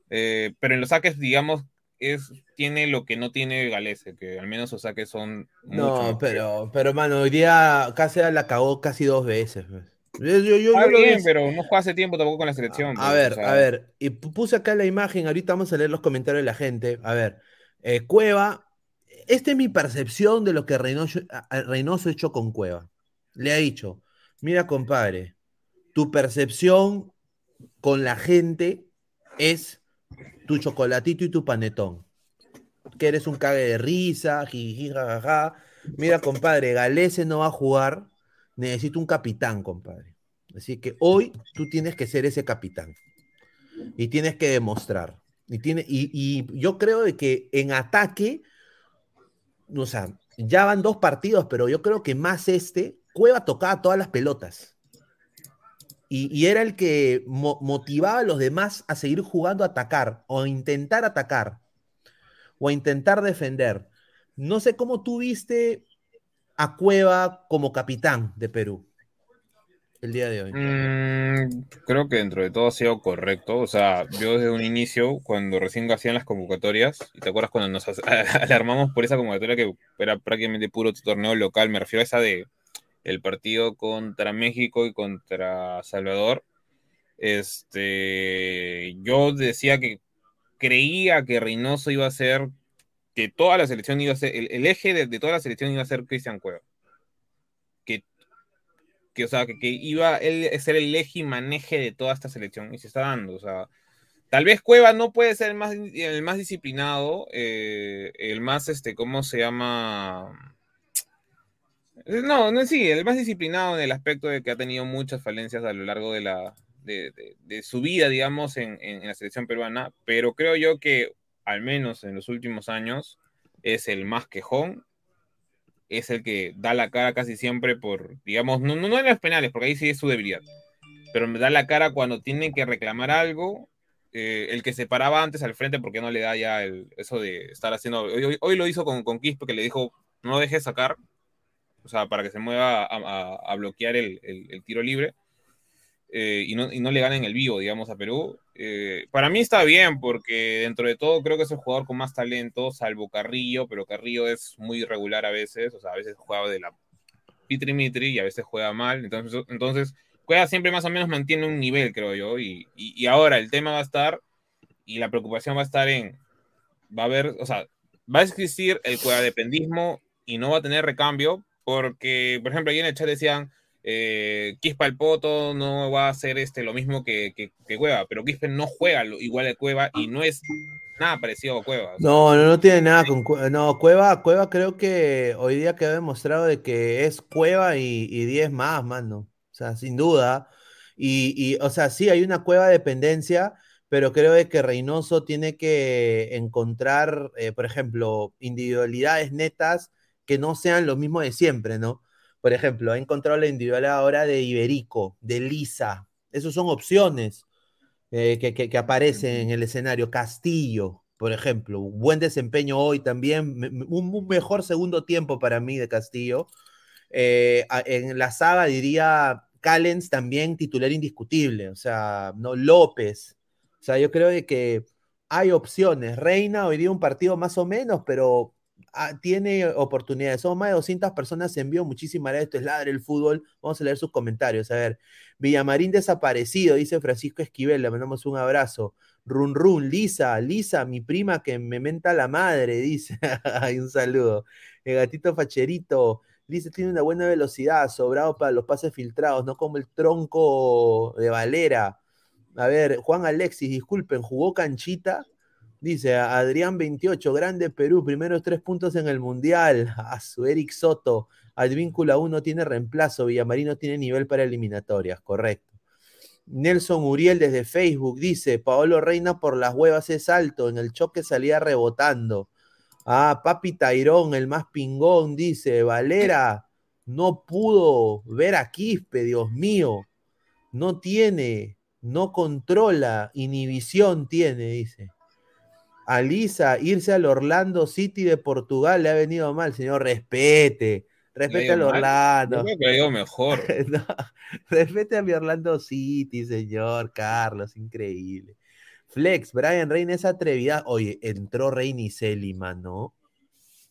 Eh, pero en los saques, digamos, es, tiene lo que no tiene Galese, que al menos saques son. No, pero, pero mano, hoy día casi la cagó casi dos veces. Pues. Yo, bien, pero no fue hace tiempo tampoco con la selección. A, pues, ver, a ver, y puse acá la imagen, ahorita vamos a leer los comentarios de la gente. A ver, eh, Cueva, esta es mi percepción de lo que Reynoso, Reynoso hecho con Cueva le ha dicho, mira compadre, tu percepción con la gente es tu chocolatito y tu panetón. Que eres un cague de risa, jiji, jajaja. Mira, compadre, Galese no va a jugar. Necesito un capitán, compadre. Así que hoy tú tienes que ser ese capitán. y tienes que demostrar. Y, tiene, y, yo creo de que en ataque, o sea, ya van dos partidos, pero yo creo que más este, Cueva tocaba todas las pelotas. Y, era el que motivaba a los demás a seguir jugando a atacar o a intentar atacar o a intentar defender. No sé cómo tú viste a Cueva como capitán de Perú el día de hoy? Mm, creo que dentro de todo ha sido correcto. O sea, yo desde un inicio, cuando recién hacían las convocatorias, y te acuerdas cuando nos *laughs* alarmamos por esa convocatoria que era prácticamente puro torneo local, me refiero a esa de el partido contra México y contra Salvador. Este, yo decía que creía que Reynoso iba a ser, que toda la selección iba a ser, el, eje de, toda la selección iba a ser Cristian Cueva que, o sea, que, iba él a ser el eje y maneje de toda esta selección y se está dando, o sea, tal vez Cueva no puede ser el más, el más disciplinado, eh, el más, este, ¿cómo se llama? No, no, sí, el más disciplinado en el aspecto de que ha tenido muchas falencias a lo largo de la, de, su vida, digamos, en, en, la selección peruana, pero creo yo que al menos en los últimos años es el más quejón es el que da la cara casi siempre por, digamos, no, no, en los penales, porque ahí sí es su debilidad, pero me da la cara cuando tiene que reclamar algo, eh, el que se paraba antes al frente porque no le da ya el, eso de estar haciendo, hoy, lo hizo con, con Quispe que le dijo, no deje sacar, o sea, para que se mueva a, bloquear el, el, tiro libre. Eh, y, no, y, no, le ganen el vivo, digamos, a Perú. Eh, para mí está bien, porque dentro de todo creo que es el jugador con más talento, salvo Carrillo, pero Carrillo es muy irregular a veces, o sea, a veces juega de la Pitri y a veces juega mal, entonces, entonces juega siempre más o menos mantiene un nivel, creo yo, y, y, ahora el tema va a estar, y la preocupación va a estar en, va a haber, o sea, va a existir el dependismo y no va a tener recambio, porque, por ejemplo, ahí en el chat decían, eh, Quispa el Poto no va a ser este, lo mismo que, que, Cueva, pero Quispe no juega igual de Cueva y no es nada parecido a Cueva. no, no, no tiene nada con Cueva. No, Cueva, Cueva creo que hoy día quedó demostrado de que es Cueva y 10 más, mano. O sea, sin duda. Y, o sea, sí, hay una Cueva de dependencia, pero creo de que Reynoso tiene que encontrar, eh, por ejemplo, individualidades netas que no sean lo mismo de siempre, ¿no? Por ejemplo, ha encontrado la individualidad ahora de Iberico, de Lisa. Esas son opciones eh, que, aparecen en el escenario. Castillo, por ejemplo, buen desempeño hoy también, un, mejor segundo tiempo para mí de Castillo. Eh, en la saga diría Callens también titular indiscutible, o sea, no López. O sea, yo creo que hay opciones. Reina hoy día un partido más o menos, pero Ah, tiene oportunidades. Somos más de 200 personas en vivo. Muchísimas gracias. Esto es Ladre el Fútbol. Vamos a leer sus comentarios. A ver, Villamarín desaparecido, dice Francisco Esquivel. Le mandamos un abrazo. Run Run, Lisa, Lisa, mi prima que me menta la madre, *laughs* dice. Ay, un saludo. El gatito facherito. Lisa tiene una buena velocidad, sobrado para los pases filtrados, no como el tronco de Valera. A ver, Juan Alexis, disculpen, jugó canchita Dice Adrián 28, grande Perú, primeros tres puntos en el Mundial. *laughs* A su Eric Soto, Advíncula 1 tiene reemplazo, Villamarino tiene nivel para eliminatorias, correcto. Nelson Uriel desde Facebook dice, Paolo Reina por las huevas es alto, en el choque salía rebotando. Ah, Papi Tairón, el más pingón, dice, Valera no pudo ver a Quispe, Dios mío, no tiene, no controla, inhibición tiene, dice. Alisa, irse al Orlando City de Portugal le ha venido mal, señor. Respete. Respete al Orlando. Yo creo que mejor. *laughs* respete a mi Orlando City, señor Carlos. Increíble. Flex, Brian Reina es atrevida. Oye, entró Reina y Celi, mano.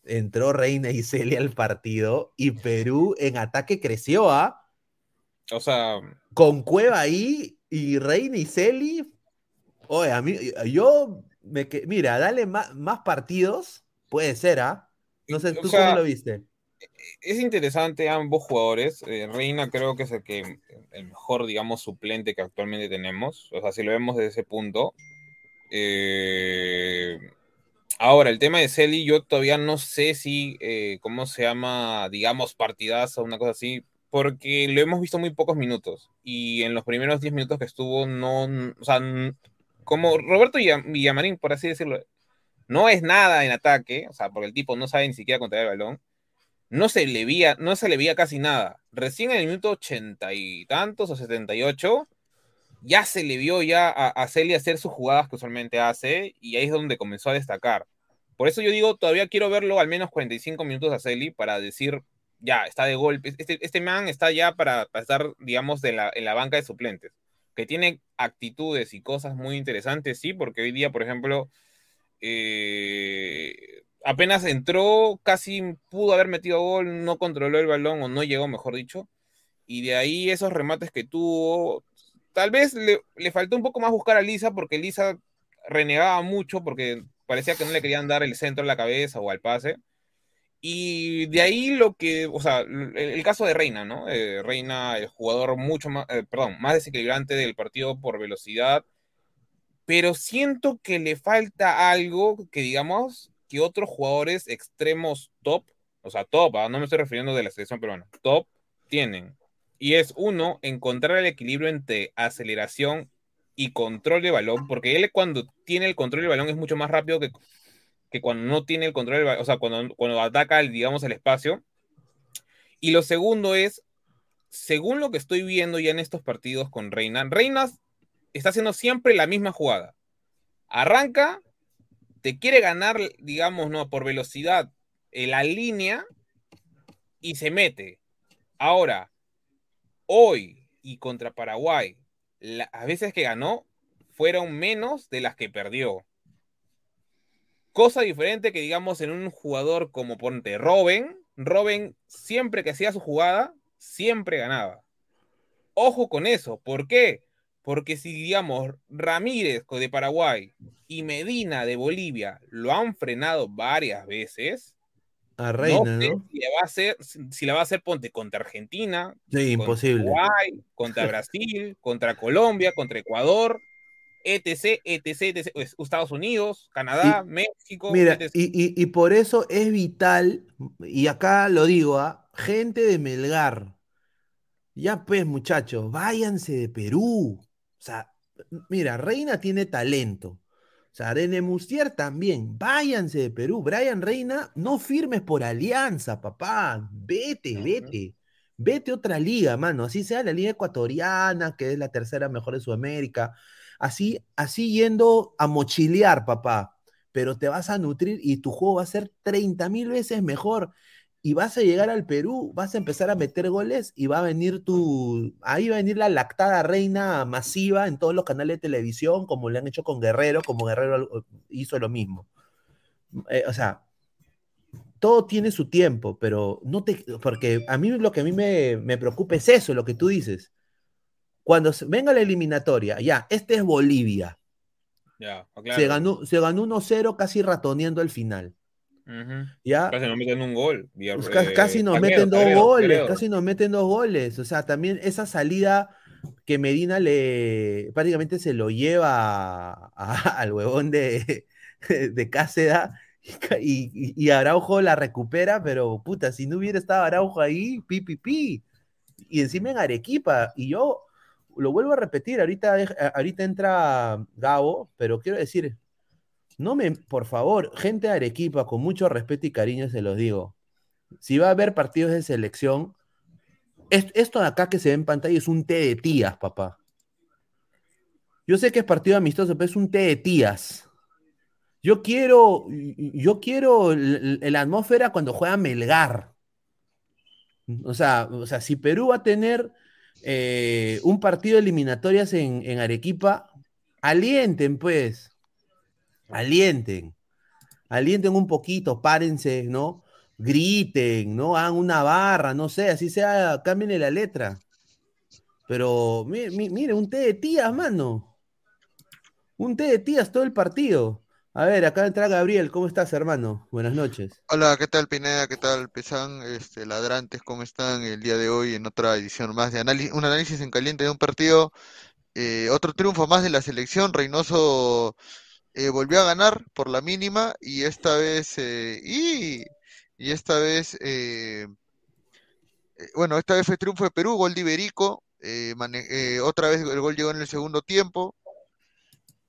Entró Reina y Celi al partido y Perú en ataque creció, ¿ah? O sea. Con Cueva ahí y Reina y Celi. Oye, a mí, yo mira, dale más, partidos, puede ser, ¿ah? No sé, ¿tú cómo lo viste? Es interesante ambos jugadores. Eh, Reina creo que es el que el mejor, digamos, suplente que actualmente tenemos. O sea, si lo vemos desde ese punto. Eh, ahora, el tema de Celi, yo todavía no sé si, eh, ¿cómo se llama? Digamos, partidazo, una cosa así, porque lo hemos visto muy pocos minutos. Y en los primeros 10 minutos que estuvo, no, o sea, como Roberto Villamarín, por así decirlo, no es nada en ataque, o sea, porque el tipo no sabe ni siquiera controlar el balón, no se le veía, no se le veía casi nada. Recién en el minuto ochenta y tantos o setenta y ocho, ya se le vio ya a, a hacer sus jugadas que usualmente hace, y ahí es donde comenzó a destacar. Por eso yo digo, todavía quiero verlo al menos 45 minutos a Celi para decir, ya, está de golpe. Este, este man está ya para, estar, digamos, de la, en la banca de suplentes. Que tiene actitudes y cosas muy interesantes, sí, porque hoy día, por ejemplo, eh, apenas entró, casi pudo haber metido gol, no controló el balón o no llegó, mejor dicho. Y de ahí esos remates que tuvo, tal vez le, le faltó un poco más buscar a Lisa, porque Lisa renegaba mucho, porque parecía que no le querían dar el centro a la cabeza o al pase. Y de ahí lo que, o sea, el, caso de Reina, ¿no? Eh, Reina, el jugador mucho más, eh, perdón, más desequilibrante del partido por velocidad, pero siento que le falta algo que, digamos, que otros jugadores extremos top, o sea, top, ¿ah? no me estoy refiriendo de la selección peruana, top, tienen. Y es uno, encontrar el equilibrio entre aceleración y control de balón, porque él cuando tiene el control del balón es mucho más rápido que, que cuando no tiene el control o sea, cuando, cuando ataca, digamos, el espacio. Y lo segundo es, según lo que estoy viendo ya en estos partidos con Reina, Reina está haciendo siempre la misma jugada. Arranca, te quiere ganar, digamos, no, por velocidad en la línea y se mete. Ahora, hoy y contra Paraguay, las veces que ganó fueron menos de las que perdió. Cosa diferente que digamos en un jugador como Ponte Robin. Robin siempre que hacía su jugada, siempre ganaba. Ojo con eso. ¿Por qué? Porque si digamos Ramírez de Paraguay y Medina de Bolivia lo han frenado varias veces, a Reina, ¿no? Si, le va a hacer, si la va a hacer, ponte contra Argentina, sí, imposible. contra *laughs* Brasil, contra Colombia, contra Ecuador, etc, etc, etc, pues, Estados Unidos, Canadá, México. Mira, Y, y, por eso es vital, y acá lo digo, ¿ah? gente de Melgar, ya pues muchachos, váyanse de Perú. O sea, mira, Reina tiene talento. O sea, Mustier también. Váyanse de Perú. Brian Reina, no firmes por alianza, papá. Vete, vete. Vete a otra liga, mano. Así sea la liga ecuatoriana, que es la tercera mejor de Sudamérica. Así, así yendo a mochilear, papá. Pero te vas a nutrir y tu juego va a ser 30 mil veces mejor y vas a llegar al Perú, vas a empezar a meter goles y va a venir tu, ahí va a venir la lactada reina masiva en todos los canales de televisión, como le han hecho con Guerrero, como Guerrero hizo lo mismo. Eh, o sea, todo tiene su tiempo, pero no te, porque a mí lo que a mí me, me preocupa es eso, lo que tú dices. Cuando venga la eliminatoria, ya, este es Bolivia. Ya, se ganó, se ganó 1-0 casi ratoneando el final ¿Ya? Casi nos meten un gol. Pues casi nos meten dos goles, casi nos meten dos goles. O sea, también esa salida que Medina le prácticamente se lo lleva *laughs* al huevón de, *laughs* de Cáceda y, y, Araujo la recupera, pero puta, si no hubiera estado Araujo ahí, pi, pi, pi. Y encima en Arequipa, y yo lo vuelvo a repetir, ahorita, ahorita entra Gabo, pero quiero decir, no me, por favor, gente de Arequipa, con mucho respeto y cariño se los digo. Si va a haber partidos de selección, esto de acá que se ve en pantalla es un té de tías, papá. Yo sé que es partido amistoso, pero es un té de tías. Yo quiero, yo quiero la atmósfera cuando juega Melgar. O sea, o sea, si Perú va a tener eh, un partido de eliminatorias en, en Arequipa, alienten, pues alienten, alienten un poquito, párense, ¿no? Griten, ¿no? Hagan una barra, no sé, así sea, cambien la letra. Pero mire, un té de tías, mano. Un té de tías todo el partido. A ver, acá entra Gabriel, ¿cómo estás, hermano? Buenas noches. Hola, ¿qué tal, Pineda? ¿Qué tal, Pesan? Este, ladrantes, ¿cómo están el día de hoy en otra edición más de un análisis en caliente de un partido? Eh, otro triunfo más de la selección. Reynoso eh, volvió a ganar por la mínima y esta vez, eh, y, esta vez, eh, bueno, esta vez fue triunfo de Perú, gol de Iberico, otra vez el gol llegó en el segundo tiempo.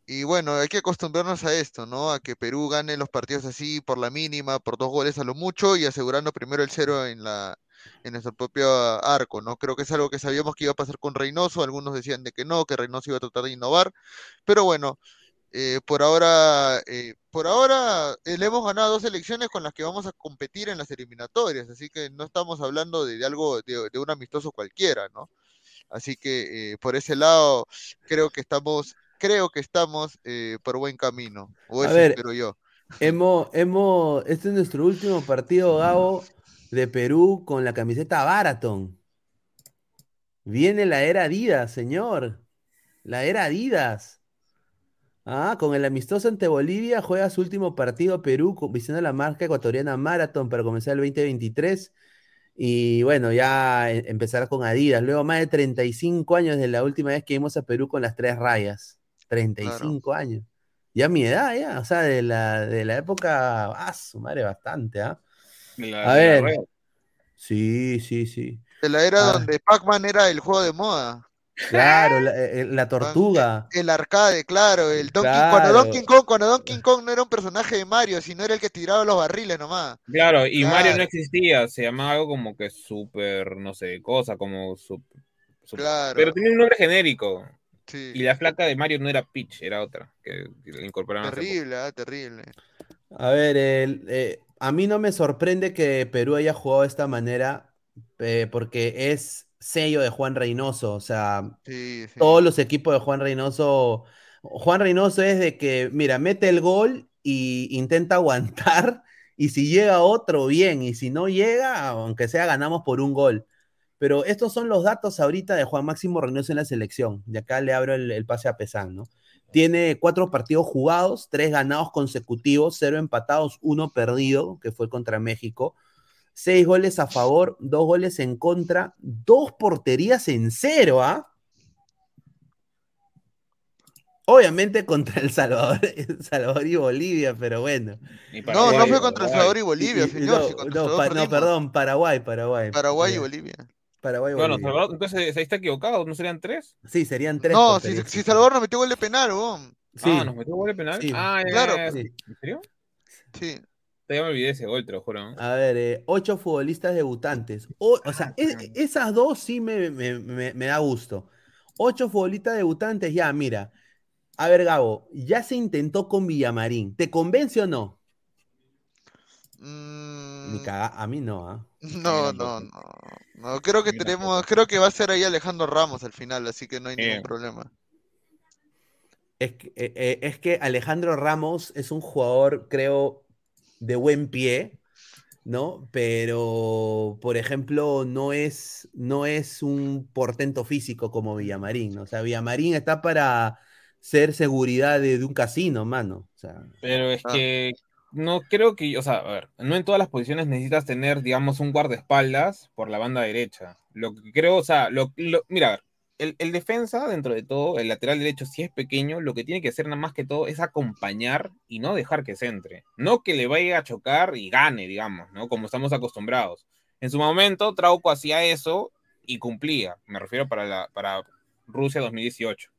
Y bueno, hay que acostumbrarnos a esto, ¿no? A que Perú gane los partidos así por la mínima, por dos goles a lo mucho y asegurando primero el cero en la en nuestro propio arco, ¿no? Creo que es algo que sabíamos que iba a pasar con Reynoso, algunos decían de que no, que Reynoso iba a tratar de innovar, pero bueno, eh, por ahora, eh, por ahora eh, le hemos ganado dos elecciones con las que vamos a competir en las eliminatorias, así que no estamos hablando de, algo, de, de, un amistoso cualquiera, ¿no? Así que por ese lado creo que estamos creo que estamos eh, por buen camino. O eso espero yo. Hemos, hemos, este es nuestro último partido, Gabo, de Perú con la camiseta Baraton. Viene la era Adidas, señor. La era Adidas. Ah, con el amistoso ante Bolivia juega su último partido Perú, visitando la marca ecuatoriana Marathon para comenzar el 2023. Y bueno, ya e, empezará con Adidas. Luego más de 35 años de la última vez que vimos a Perú con las tres rayas. 35 años. Ya mi edad, ya, o sea, de la, de la época, ah, su madre, bastante, ¿ah? a ver. Sí, sí, sí. De la era ah. donde Pac-Man era el juego de moda. Claro, la, eh, eh, tortuga. El arcade, claro, el Donkey Cuando Donkey Kong, cuando Donkey Kong no era un personaje de Mario, sino era el que tiraba los barriles nomás. Claro, y Mario no existía, se llamaba algo como que súper, no sé, cosa, como super, claro. Pero tenía un nombre genérico. Y la flaca de Mario no era Peach, era otra, que, incorporaron. Terrible, ah, terrible. A ver, eh, a mí no me sorprende que Perú haya jugado de esta manera, eh, porque es sello de Juan Reynoso, o sea, todos los equipos de Juan Reynoso, Juan Reynoso es de que, mira, mete el gol y intenta aguantar, *laughs* y si llega otro, bien, y si no llega, aunque sea, ganamos por un gol. Pero estos son los datos ahorita de Juan Máximo Reynoso en la selección. De acá le abro el, pase a Pesán, ¿no? Tiene cuatro partidos jugados, tres ganados consecutivos, cero empatados, uno perdido, que fue contra México. Seis goles a favor, dos goles en contra, dos porterías en cero, ¿ah? Obviamente contra El Salvador, *laughs* Salvador y Bolivia, pero bueno. no, no fue contra El Salvador y Bolivia, señor. no, perdón, Paraguay, Paraguay. Paraguay y Bolivia. Paraguay bueno, Salvador, entonces ahí está equivocado, ¿no serían tres? Sí, serían tres. No, si, si, Salvador nos metió gol de penal, weón. Sí. Ah, nos metió gol de penal. Ah, claro. ¿En serio? Sí. Ya me olvidé ese gol, te lo juro. A ver, eh, ocho futbolistas debutantes. O, o sea, e, esas dos sí me, me, me, me, da gusto. Ocho futbolistas debutantes, ya, mira. A ver, Gabo, ya se intentó con Villamarín. ¿Te convence o no? Mm. a mí no, ¿ah? No, no, no, no. Creo que tenemos, creo que va a ser ahí Alejandro Ramos al final, así que no hay ningún problema. Es que, eh, eh, es que Alejandro Ramos es un jugador, creo, de buen pie, ¿no? Pero, por ejemplo, no es, no es un portento físico como Villamarín, O sea, Villamarín está para ser seguridad de, un casino, mano. Pero es ah. que no creo que, o sea, a ver, no en todas las posiciones necesitas tener, digamos, un guardaespaldas por la banda derecha. Lo que creo, o sea, lo, mira, el, el, defensa, dentro de todo, el lateral derecho, si es pequeño, lo que tiene que hacer nada más que todo es acompañar y no dejar que se entre. No que le vaya a chocar y gane, digamos, ¿no? Como estamos acostumbrados. En su momento, Trauco hacía eso y cumplía. Me refiero para, la, para Rusia 2018.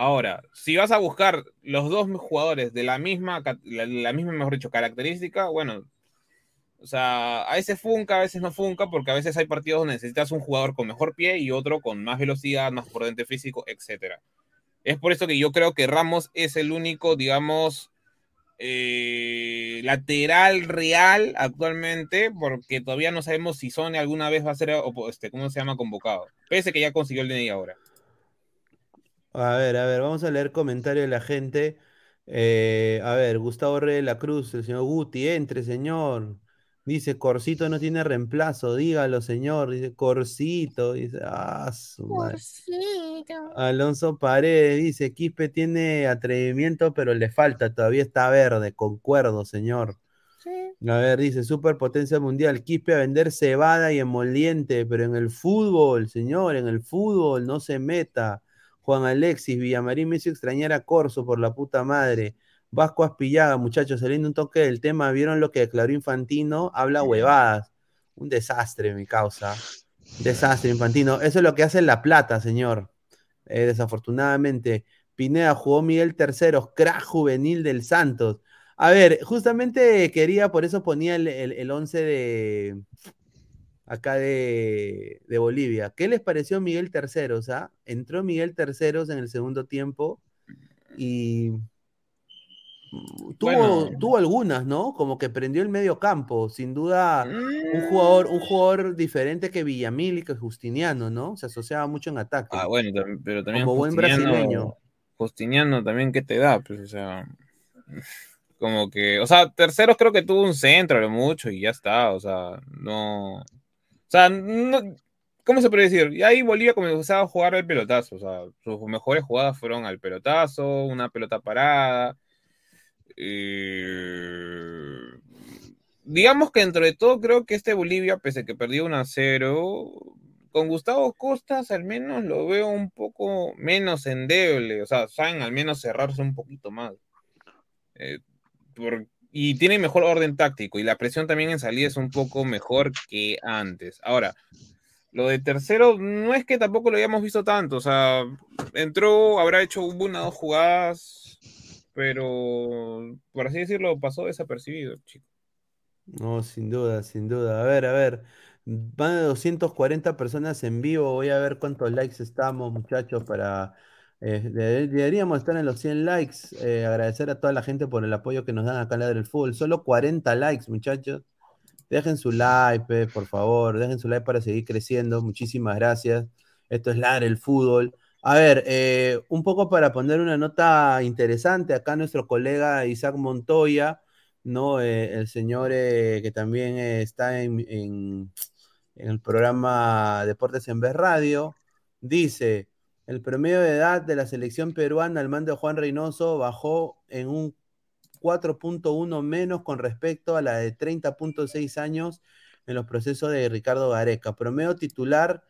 Ahora, si vas a buscar los dos jugadores de la misma, la, misma, mejor dicho, característica, bueno, o sea, a veces funca, a veces no funca, porque a veces hay partidos donde necesitas un jugador con mejor pie y otro con más velocidad, más prudente físico, etc. Es por eso que yo creo que Ramos es el único, digamos, eh, lateral real actualmente, porque todavía no sabemos si Sony alguna vez va a ser, este, ¿cómo se llama? Convocado. Pese que ya consiguió el DNI ahora. A ver, a ver, vamos a leer comentarios de la gente. Eh, a ver, Gustavo Rey de la Cruz, el señor Guti, entre, señor. Dice, Corsito no tiene reemplazo, dígalo, señor. Dice, Corsito, dice, ah, su Alonso Paredes dice, Quispe tiene atrevimiento, pero le falta, todavía está verde, concuerdo, señor. A ver, dice, superpotencia mundial, Quispe a vender cebada y emoliente, pero en el fútbol, señor, en el fútbol no se meta. Juan Alexis, Villamarín me hizo extrañar a Corso por la puta madre. Vasco Aspillaga, muchachos, saliendo un toque del tema, ¿vieron lo que declaró Infantino? Habla huevadas. Un desastre, mi causa. Desastre, Infantino. Eso es lo que hace La Plata, señor. Eh, desafortunadamente. Pineda jugó Miguel Terceros, crack juvenil del Santos. A ver, justamente quería, por eso ponía el, el, 11 de acá de, Bolivia. ¿Qué les pareció Miguel Terceros? Ah? Entró Miguel Terceros en el segundo tiempo y tuvo, tuvo algunas, ¿no? Como que prendió el medio campo. Sin duda, un jugador, un mm. jugador diferente que Villamil y que Justiniano, ¿no? Se asociaba mucho en ataque. Ah, bueno, pero también. Como buen brasileño. Justiniano también, ¿qué te da? Pues, o sea como que, o sea, terceros creo que tuvo un centro, lo mucho, y ya está, o sea, no, sea, no, ¿cómo se puede decir? Y ahí Bolivia comenzaba a jugar el pelotazo, o sea, sus mejores jugadas fueron al pelotazo, una pelota parada, eh, digamos que dentro de todo creo que este Bolivia, pese a que perdió 1 a 0, con Gustavo Costas al menos lo veo un poco menos endeble, o sea, saben al menos cerrarse un poquito más. Eh, y tiene mejor orden táctico y la presión también en salida es un poco mejor que antes. Ahora, lo de tercero no es que tampoco lo hayamos visto tanto, o sea, entró, habrá hecho una o dos jugadas, pero por así decirlo, pasó desapercibido, chico. No, sin duda, sin duda. A ver, a ver. Van de 240 personas en vivo. Voy a ver cuántos likes estamos, muchachos, para eh, deberíamos estar en los 100 likes. Eh, agradecer a toda la gente por el apoyo que nos dan acá en Ladre del Fútbol. Solo 40 likes, muchachos. Dejen su like, por favor. Dejen su like para seguir creciendo. Muchísimas gracias. Esto es Ladre el Fútbol. A ver, eh, un poco para poner una nota interesante. Acá nuestro colega Isaac Montoya, ¿no? el señor que también está en, en el programa Deportes en Vez Radio, dice. El promedio de edad de la selección peruana al mando de Juan Reynoso bajó en un 4.1 menos con respecto a la de 30.6 años en los procesos de Ricardo Gareca. Promedio titular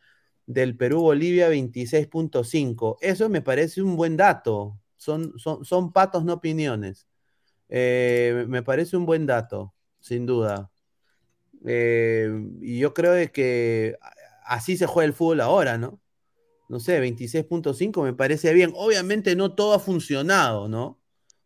del Perú-Bolivia 26.5. Eso me parece un buen dato. Son, son, son patos, no opiniones. Eh, me parece un buen dato, sin duda. Eh, y yo creo que así se juega el fútbol ahora, ¿no? No sé, 26.5 me parece bien. Obviamente no todo ha funcionado, ¿no?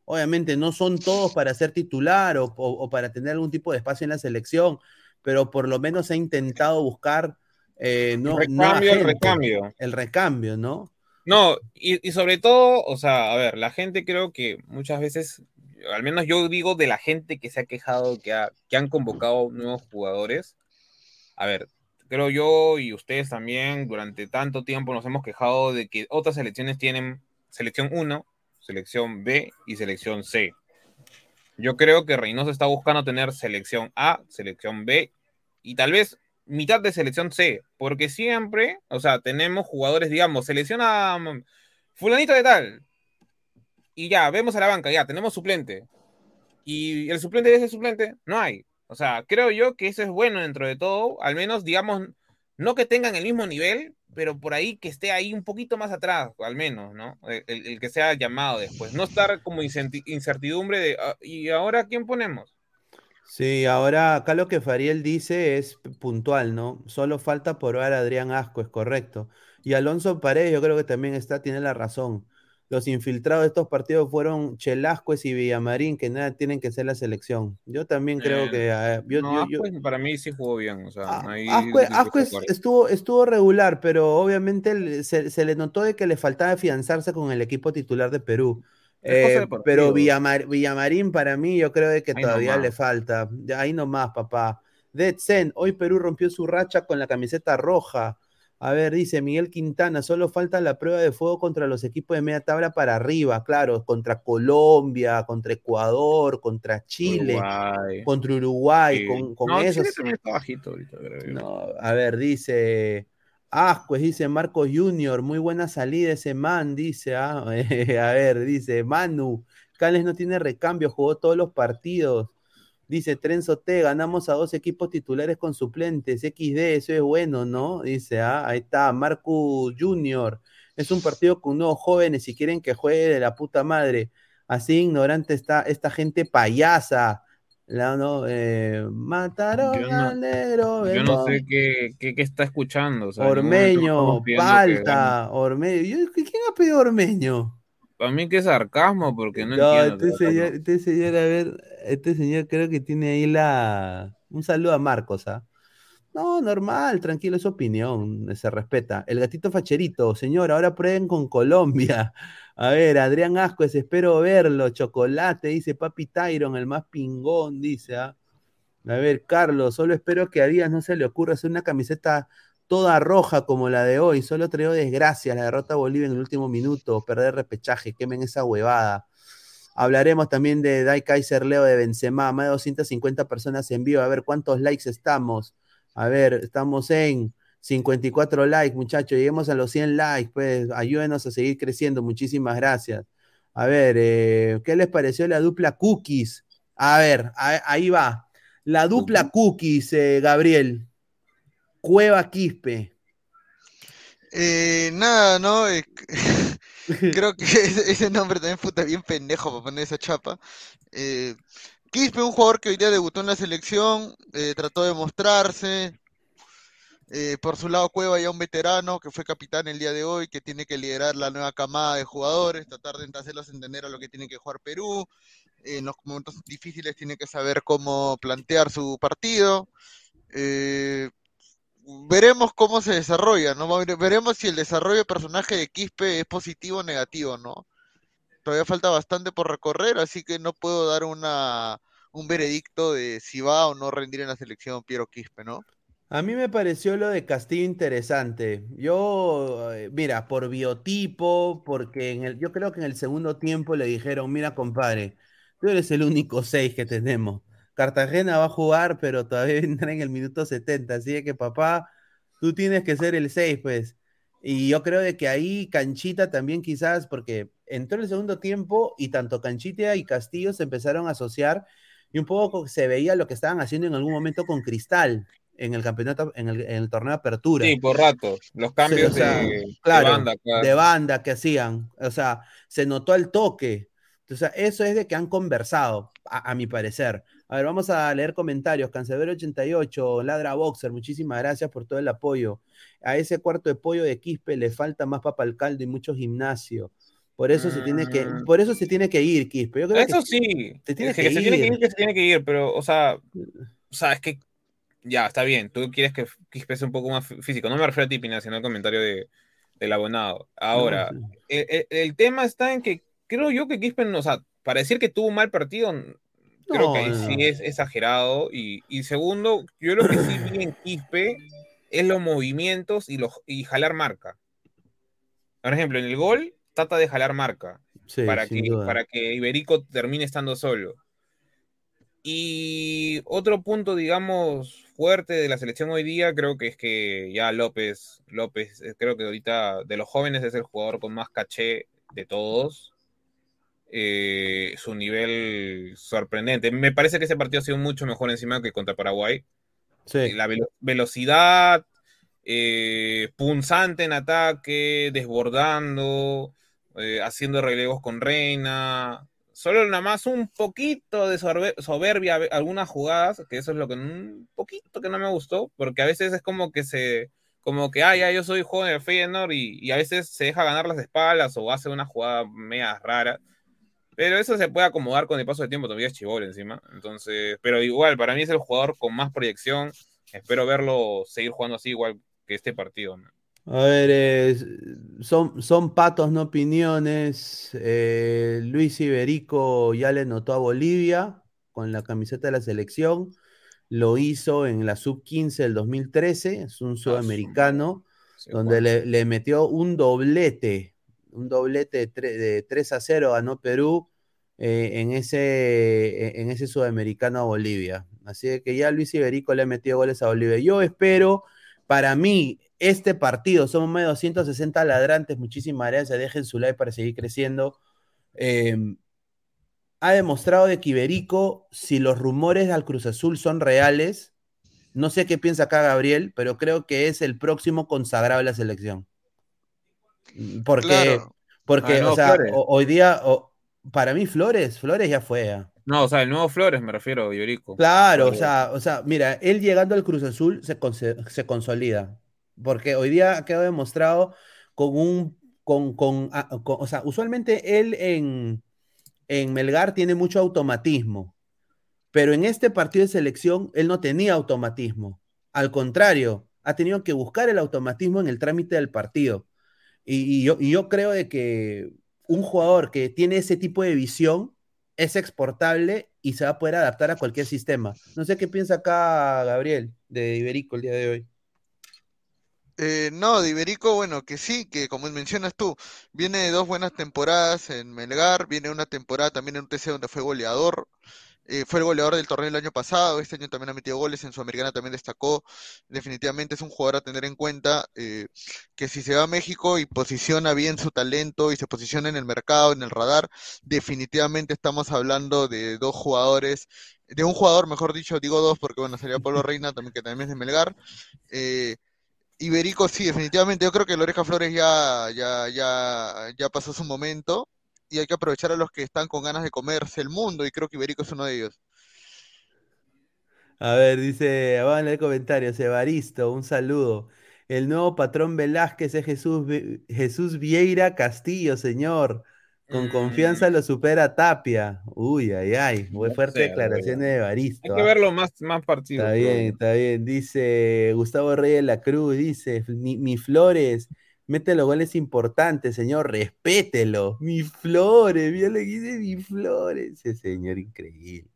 Obviamente no son todos para ser titular o, para tener algún tipo de espacio en la selección, pero por lo menos ha intentado buscar eh, no, el recambio, el recambio. El recambio, ¿no? No, y, sobre todo, o sea, a ver, la gente creo que muchas veces, al menos yo digo de la gente que se ha quejado, que, que han convocado nuevos jugadores, a ver, creo yo y ustedes también durante tanto tiempo nos hemos quejado de que otras selecciones tienen selección 1, selección B y selección C. Yo creo que Reynoso está buscando tener selección A, selección B y tal vez mitad de selección C, porque siempre, o sea, tenemos jugadores, digamos, selecciona mm, fulanito de tal y ya, vemos a la banca, ya, tenemos suplente. Y el suplente de ese suplente no hay. O sea, creo yo que eso es bueno dentro de todo, al menos, digamos, no que tengan el mismo nivel, pero por ahí que esté ahí un poquito más atrás, al menos, ¿no? El, que sea llamado después. No estar como incertidumbre de, ah, ¿y ahora quién ponemos? Sí, ahora acá lo que Fariel dice es puntual, ¿no? Solo falta probar a Adrián Asco, es correcto. Y Alonso Paredes, yo creo que también está, tiene la razón los infiltrados de estos partidos fueron Chelascuez y Villamarín, que nada tienen que ser la selección. Yo también creo que. Eh, para mí sí jugó bien. O sea, estuvo, estuvo regular, pero obviamente se, le notó de que le faltaba afianzarse con el equipo titular de Perú. Eh, pero Villamarín, para mí, yo creo que todavía le falta. Ahí nomás, papá. Dead Zen, hoy Perú rompió su racha con la camiseta roja. A ver, dice Miguel Quintana, solo falta la prueba de fuego contra los equipos de media tabla para arriba, claro, contra Colombia, contra Ecuador, contra Chile, contra Uruguay, con, con esos. no, a ver, dice Ascuez, dice Marcos Junior, muy buena salida ese man, dice, ah, *laughs* a ver, dice Manu, Cales no tiene recambio, jugó todos los partidos. Dice Trenzo T, ganamos a dos equipos titulares con suplentes. XD, eso es bueno, ¿no? Dice, ah, ahí está, Marcus Junior. Es un partido con nuevos jóvenes y quieren que juegue de la puta madre. Así ignorante está esta gente payasa. La, ¿no? Eh, mataron al negro. Yo no sé qué, qué, está escuchando. Ormeño, Palta, Ormeño. ¿Quién ha pedido Ormeño? Para mí que es sarcasmo, porque no, entiendo. Este señor, este señor, a ver, este señor creo que tiene ahí la. Un saludo a Marcos, ¿ah? No, normal, tranquilo, es opinión, se respeta. El gatito facherito, señor, ahora prueben con Colombia. *laughs* A ver, Adrián Ascuez, espero verlo. Chocolate, dice Papi Tyron, el más pingón, dice. ¿ah? A ver, Carlos, solo espero que a Díaz no se le ocurra hacer una camiseta toda roja como la de hoy. Solo traigo desgracia, la derrota a Bolivia en el último minuto, perder repechaje, quemen esa huevada. Hablaremos también de Dai Kaiser Leo de Benzema, más de 250 personas en vivo. A ver cuántos likes estamos. A ver, estamos en 54 likes, muchachos. Lleguemos a los 100 likes, pues ayúdenos a seguir creciendo. Muchísimas gracias. A ver, eh, ¿qué les pareció la dupla Cookies? A ver, ahí va. La dupla Cookies, eh, Gabriel. Cueva Quispe. Eh, nada, ¿no? *laughs* creo que *laughs* ese, nombre también fue bien pendejo para poner esa chapa. Quispe, un jugador que hoy día debutó en la selección, trató de mostrarse, eh, por su lado, Cueva ya un veterano que fue capitán el día de hoy, que tiene que liderar la nueva camada de jugadores, tratar de hacerlos entender a lo que tiene que jugar Perú. en los momentos difíciles tiene que saber cómo plantear su partido. Eh, veremos cómo se desarrolla, ¿no? Veremos si el desarrollo de personaje de Quispe es positivo o negativo, ¿no? Todavía falta bastante por recorrer, así que no puedo dar una, un veredicto de si va o no rendir en la selección Piero Quispe, ¿no? A mí me pareció lo de Castillo interesante. Yo, eh, mira, por biotipo, porque en el, yo creo que en el segundo tiempo le dijeron, mira, compadre, tú eres el único seis que tenemos. Cartagena va a jugar, pero todavía *laughs* vendrá en el minuto 70, así que papá, tú tienes que ser el 6, pues. Y yo creo de que ahí Canchita también quizás, porque entró el segundo tiempo y tanto Canchita y Castillo se empezaron a asociar y un poco se veía lo que estaban haciendo en algún momento con Cristal en el campeonato, en el, torneo de apertura. Sí, por rato, los cambios de, banda. De banda que hacían, o sea, se notó el toque. Entonces, eso es de que han conversado, a, mi parecer. A ver, vamos a leer comentarios. Cancelero88, Ladra Boxer, muchísimas gracias por todo el apoyo. A ese cuarto de pollo de Quispe le falta más papa al caldo y mucho gimnasio. Por eso se tiene que, mm. por eso se tiene que ir, Quispe. Yo creo eso sí. Se tiene que, ir. Se tiene que ir, que se tiene que ir, pero, o sea, o sea, es que ya, está bien, tú quieres que Quispe sea un poco más físico. No me refiero a ti, Pina, sino al comentario de, del abonado. Ahora, el, tema está en que creo yo que Quispe, o sea, para decir que tuvo un mal partido, creo que sí es exagerado. Y, segundo, yo lo que sí vi en Quispe es los movimientos y, los, y jalar marca. Por ejemplo, en el gol, trata de jalar marca para, que, para que Iberico termine estando solo. Y otro punto, digamos, fuerte de la selección hoy día, creo que es que ya López, López, eh, creo que ahorita de los jóvenes es el jugador con más caché de todos. Eh, su nivel sorprendente. Me parece que ese partido ha sido mucho mejor encima que contra Paraguay. Sí. La velocidad, eh, punzante en ataque, desbordando, haciendo relevos con Reina, solo nada más un poquito de soberbia algunas jugadas, que eso es lo que un poquito que no me gustó, porque a veces es como que se, como que, ah, ya yo soy joven de Feyenoord y, y a veces se deja ganar las espaldas o hace una jugada media rara. Pero eso se puede acomodar con el paso del tiempo, todavía es chivol encima. Entonces, pero igual, para mí es el jugador con más proyección. Espero verlo seguir jugando así igual que este partido. A ver, son, son patos, no opiniones. Eh, Luis Iberico ya le notó a Bolivia con la camiseta de la selección. Lo hizo en la sub-15 del 2013. Es un ah, sudamericano donde le, metió un doblete. Un doblete de, 3 a 0 ganó Perú eh, en, ese, en ese sudamericano a Bolivia. Así que ya Luis Iberico le ha metido goles a Bolivia. Yo espero, para mí, este partido. Somos más de 260 ladrantes. Muchísimas gracias. Dejen su like para seguir creciendo. Em, ha demostrado de que Iberico, si los rumores al Cruz Azul son reales, no sé qué piensa acá Gabriel, pero creo que es el próximo consagrado de la selección. Porque, porque ah, o sea, hoy día, para mí Flores, Flores ya fue. No, o sea, el nuevo Flores me refiero, Iberico. Claro, o sea, o sea, mira, él llegando al Cruz Azul se, se consolida porque hoy día ha quedado demostrado con un con, con, ah, con- o sea, usualmente él en, en Melgar tiene mucho automatismo, pero en este partido de selección él no tenía automatismo. Al contrario, ha tenido que buscar el automatismo en el trámite del partido. Y, y yo, y yo creo de que un jugador que tiene ese tipo de visión es exportable y se va a poder adaptar a cualquier sistema. No sé qué piensa acá Gabriel de Iberico el día de hoy. Eh, no, de Iberico, bueno, que sí, que como mencionas tú, viene de dos buenas temporadas en Melgar, viene una temporada también en un TC donde fue goleador, eh, fue el goleador del torneo el año pasado, este año también ha metido goles, en Sudamericana también destacó, definitivamente es un jugador a tener en cuenta, eh, que si se va a México y posiciona bien su talento y se posiciona en el mercado, en el radar, definitivamente estamos hablando de dos jugadores, de un jugador, mejor dicho, digo dos porque bueno, sería Pablo *laughs* Reina también, que también es de Melgar, eh, Iberico sí, definitivamente. Yo creo que Loreja Flores ya, ya, ya, ya pasó su momento y hay que aprovechar a los que están con ganas de comerse el mundo y creo que Iberico es uno de ellos. A ver, dice, vamos a leer comentarios. Evaristo, un saludo. El nuevo patrón Velázquez es Jesús, Jesús Vieira Castillo, señor. Con confianza lo supera Tapia. Uy, ay, ay. Muy No fuerte sé, declaración de Hay Evaristo. que ¿ah? verlo más, más partidos. Está bien, está bien. Dice Gustavo Reyes de la Cruz, dice, mi, mi Flores, mete los goles importantes, señor, respételo. Mi Flores, mira lo dice mi Flores. Ese señor increíble.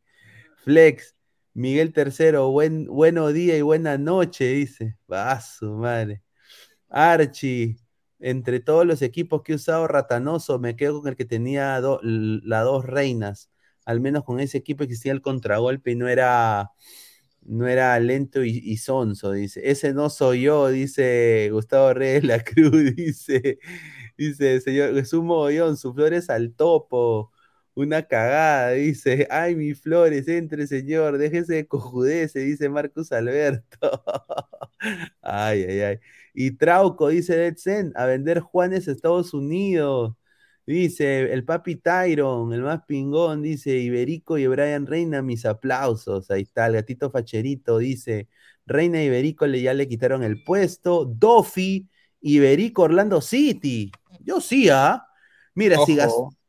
Flex, Miguel Tercero, buen, buenos días y buena noche, dice. Va su madre. Archie, entre todos los equipos que he usado Ratanoso, me quedo con el que tenía las dos reinas. Al menos con ese equipo existía el contragolpe y no era, no era lento y, y sonso, dice. Ese no soy yo, dice Gustavo Reyes La *laughs* Cruz, dice, dice, señor Jesús Mogollón, su flores al topo. Una cagada, dice. Ay, mis flores, entre, señor, déjese de cojudeces, dice Marcus Alberto. *laughs* Ay, ay, ay. Y Trauco, dice Zen, a vender Juanes a Estados Unidos. Dice el papi Tyron, el más pingón, dice Iberico y Brian Reina, mis aplausos. Ahí está, el gatito facherito, dice Reina Iberico le, ya le quitaron el puesto. Dofi, Iberico, Orlando City. Yo sí, ¿ah? Mira, si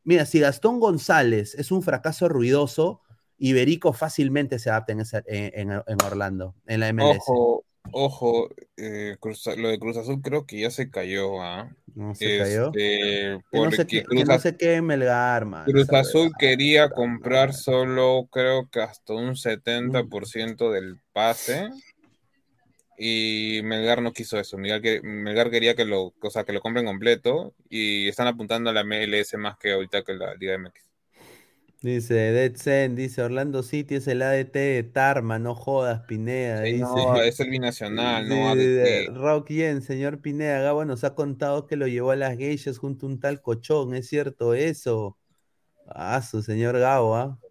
mira, si Gastón González es un fracaso ruidoso, Iberico fácilmente se adapta en, esa- en- en- en Orlando, en la MLS. Ojo, ojo, eh, Cruz- lo de Cruz Azul creo que ya se cayó, ¿ah? No se cayó. Este, Que no se, que, que no se quede Melgar, man. Cruz Azul quería comprar solo, creo que hasta un 70% del pase y Melgar no quiso eso. Melgar, que- Melgar quería que lo, o sea, que lo compren completo y están apuntando a la MLS más que ahorita que la Liga MX. Dice Dead Zen, dice Orlando City es el ADT de Tarma, no jodas, Pineda. Sí, dice. no, *laughs* es el binacional, no ADT. Rock Yen, señor Pineda, Gabo nos ha contado que lo llevó a las geishas junto a un tal cochón, ¿es cierto eso? Ah, su señor Gabo, ¿ah? Eh,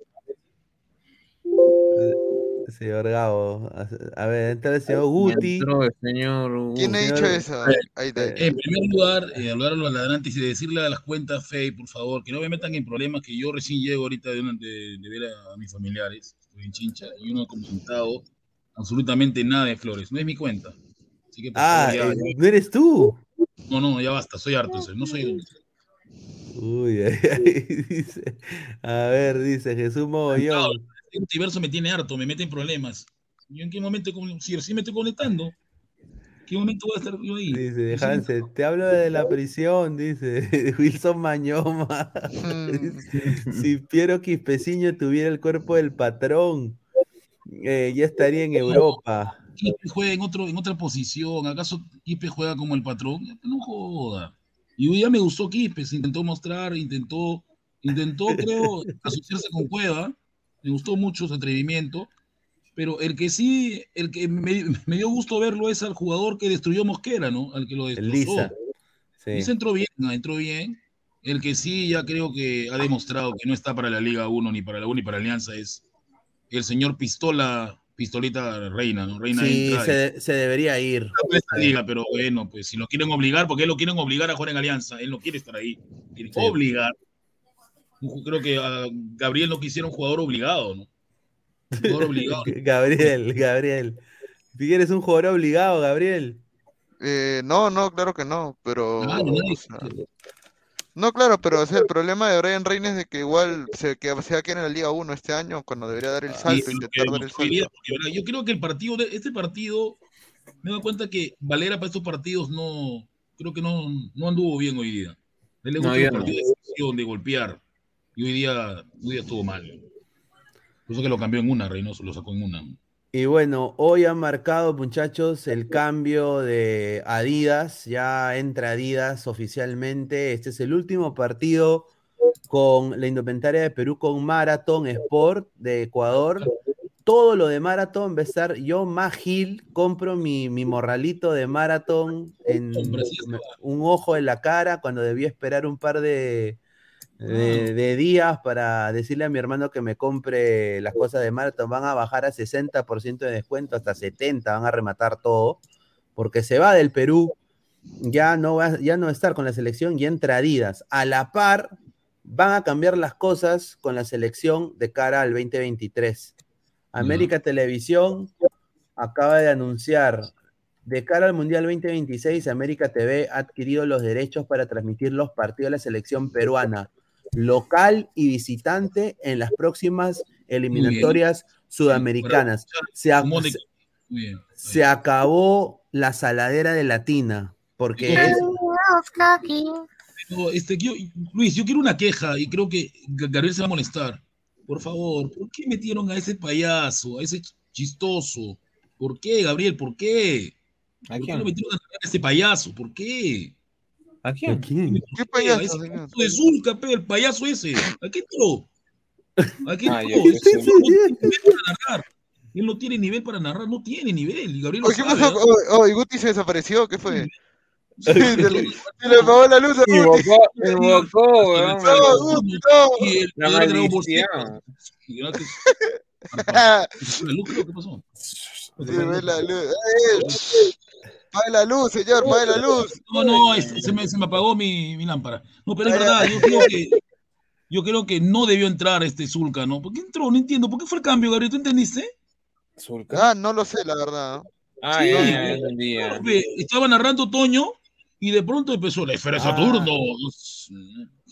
Señor Gabo. A, ver, entra el señor Guti. Entró el señor ¿Quién ha dicho eso? Ahí está. eh, En primer lugar, eh, hablar a los ladrantes y decirle a las cuentas Fey, por favor, que no me metan en problemas, que yo recién llego ahorita de, una- de- de ver a, a mis familiares, estoy en Chincha, y uno ha comentado absolutamente nada de Flores. No es mi cuenta. Así que, Ah, favor, ya- eh, ya- ¿no eres tú? no, no, ya basta, soy harto, no soy... Uy, *laughs* ay, ay, dice. A ver, dice Jesús Mogollón. El multiverso me tiene harto, me mete en problemas. ¿Yo en qué momento, si recién me estoy conectando, ¿en qué momento voy a estar yo ahí? Dice Hansen, te hablo de la prisión, dice *laughs* Wilson Mañoma. Mm, *laughs* si Piero Quispeciño tuviera el cuerpo del patrón, eh, ya estaría en Europa. Quispe juega en, otro, en otra posición. ¿Acaso Quispe juega como el patrón? No joda. Y hoy ya me gustó Quispe, se intentó mostrar, intentó, intentó, creo, *laughs* asociarse con Cueva. Me gustó mucho su atrevimiento. Pero el que sí, el que me, me dio gusto verlo es al jugador que destruyó Mosquera, ¿no? Al que lo El destrozó. Lisa. Sí. Lisa entró bien, entró bien. El que sí ya creo que ha demostrado que no está para la Liga 1, ni para la 1, ni para Alianza es el señor Pistola, Pistolita Reina, ¿no? Reina Sí, entra se, se debería ir. liga, pero bueno, pues si lo quieren obligar, porque él lo quieren obligar a jugar en Alianza, él no quiere estar ahí, quiere Sí. obligar. Un Creo que a Gabriel no quisiera un jugador obligado, ¿no? Un jugador *laughs* obligado. Gabriel, Gabriel. Si eres un jugador obligado, Gabriel. Eh, no, no, claro que no, pero... Claro, nadie- o sea, no, claro, pero o sea, el problema de Brian Reina es de que igual se, que, se va a quedar en la Liga 1 este año cuando debería dar el Y salto, intentar dar el salto. porque, ¿verdad? yo creo que el partido, de, este partido, me doy cuenta que Valera para estos partidos no, creo que no, no anduvo bien hoy día. Él le No, gusta no. partido de sección, de golpear, y hoy día, hoy día estuvo mal. Por eso que lo cambió en una, Reynoso lo sacó en una. Y bueno, hoy han marcado, muchachos, el cambio de Adidas. Ya entra Adidas oficialmente. Este es el último partido con la indumentaria de Perú con Marathon Sport de Ecuador. Todo lo de Marathon va a estar. Yo, más Gil, compro mi, mi morralito de Marathon en un ojo en la cara cuando debía esperar un par de, de, de días para decirle a mi hermano que me compre las cosas de Marathon. Van a bajar a 60% de descuento, hasta 70%, van a rematar todo, porque se va del Perú, ya no va, ya no va a estar con la selección y entra Adidas. A la par, van a cambiar las cosas con la selección de cara al 2023. América Televisión acaba de anunciar de cara al Mundial 2026, América TV ha adquirido los derechos para transmitir los partidos de la selección peruana, local y visitante, en las próximas eliminatorias sudamericanas. Se, ac- Como de- Muy bien. se acabó la saladera de Latina, porque es- No, este, yo- Luis, yo quiero una queja y creo que Gabriel se va a molestar. Por favor, ¿por qué metieron a ese payaso, a ese ch- chistoso? ¿Por qué, Gabriel? ¿Por qué? ¿A ¿Por qué lo metieron a ese payaso? ¿Por qué? ¿A quién? ¿Quién? ¿Qué payaso, ese señor? payaso de Zulca, pe, el payaso ese. ¿A qué entró? ¿A qué Ah, Ese no tiene nivel para narrar. Él no tiene nivel para narrar, no tiene nivel. Y Gabriel ¿qué pasó? Oh, oh, y Guti se desapareció, ¿qué fue? Sí, *laughs* Se le, se le apagó la luz a Guti. Invocó, invocó, weón. No, Guti, no. Y el Dragon Ball ¿qué *laughs* pasó? Se ve la luz. ¡Eh! Pague la luz, señor, pague la luz. No, no, es- se, me, se me apagó mi, mi lámpara. No, pero es verdad, yo creo que yo creo que no debió entrar este Zulca, ¿no? ¿Por qué entró? No entiendo. ¿Por qué fue el cambio, Gabriel? ¿Tú entendiste? Zulca. Ah, no lo sé, la verdad. Ah, Sí. entendía. Ve, Estaba narrando Toño y de pronto empezó la esfera Ah. Saturno.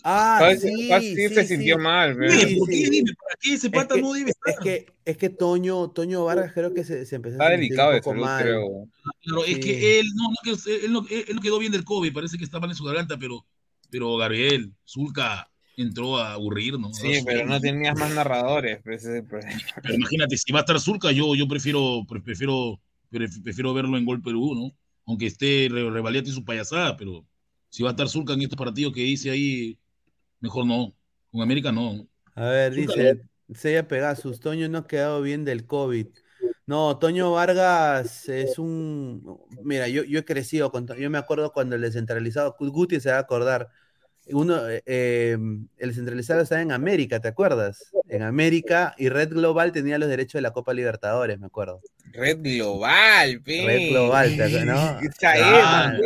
Ah, sí, sí, se sí. sintió mal. Sí, ¿Por qué? Dime, ¿para qué ese pata que- no debe estar? Es que, es que Toño, Toño Vargas creo que se, se empezó Está a sentir delicado un de poco salud, mal. creo. Claro, es que él no, no, que- él, no, él no quedó bien del COVID, parece que está mal en su garganta, pero, pero Gabriel, Zulca entró a aburrir, ¿no? Sí, pero no tenías más narradores. pues, es el problema. Pero imagínate, si va a estar Zulca, yo, yo prefiero, pre- prefiero, pre- prefiero verlo en Gol Perú, ¿no? Aunque esté re- Revaliate y su payasada, pero si va a estar Zulca en estos partidos que dice ahí, mejor no. Con América no. A ver, dice Sella Pegasus, Toño no ha quedado bien del COVID. No, Toño Vargas es un... Mira, yo, yo he crecido con... To- Yo me acuerdo cuando el descentralizado, Guti se va a acordar, uno, eh, el centralizado estaba en América, ¿te acuerdas? En América y Red Global tenía los derechos de la Copa Libertadores, me acuerdo. Red Global, pe. Red Global, ¿te acuerdas? ¿no? *laughs* Esa es, Claro,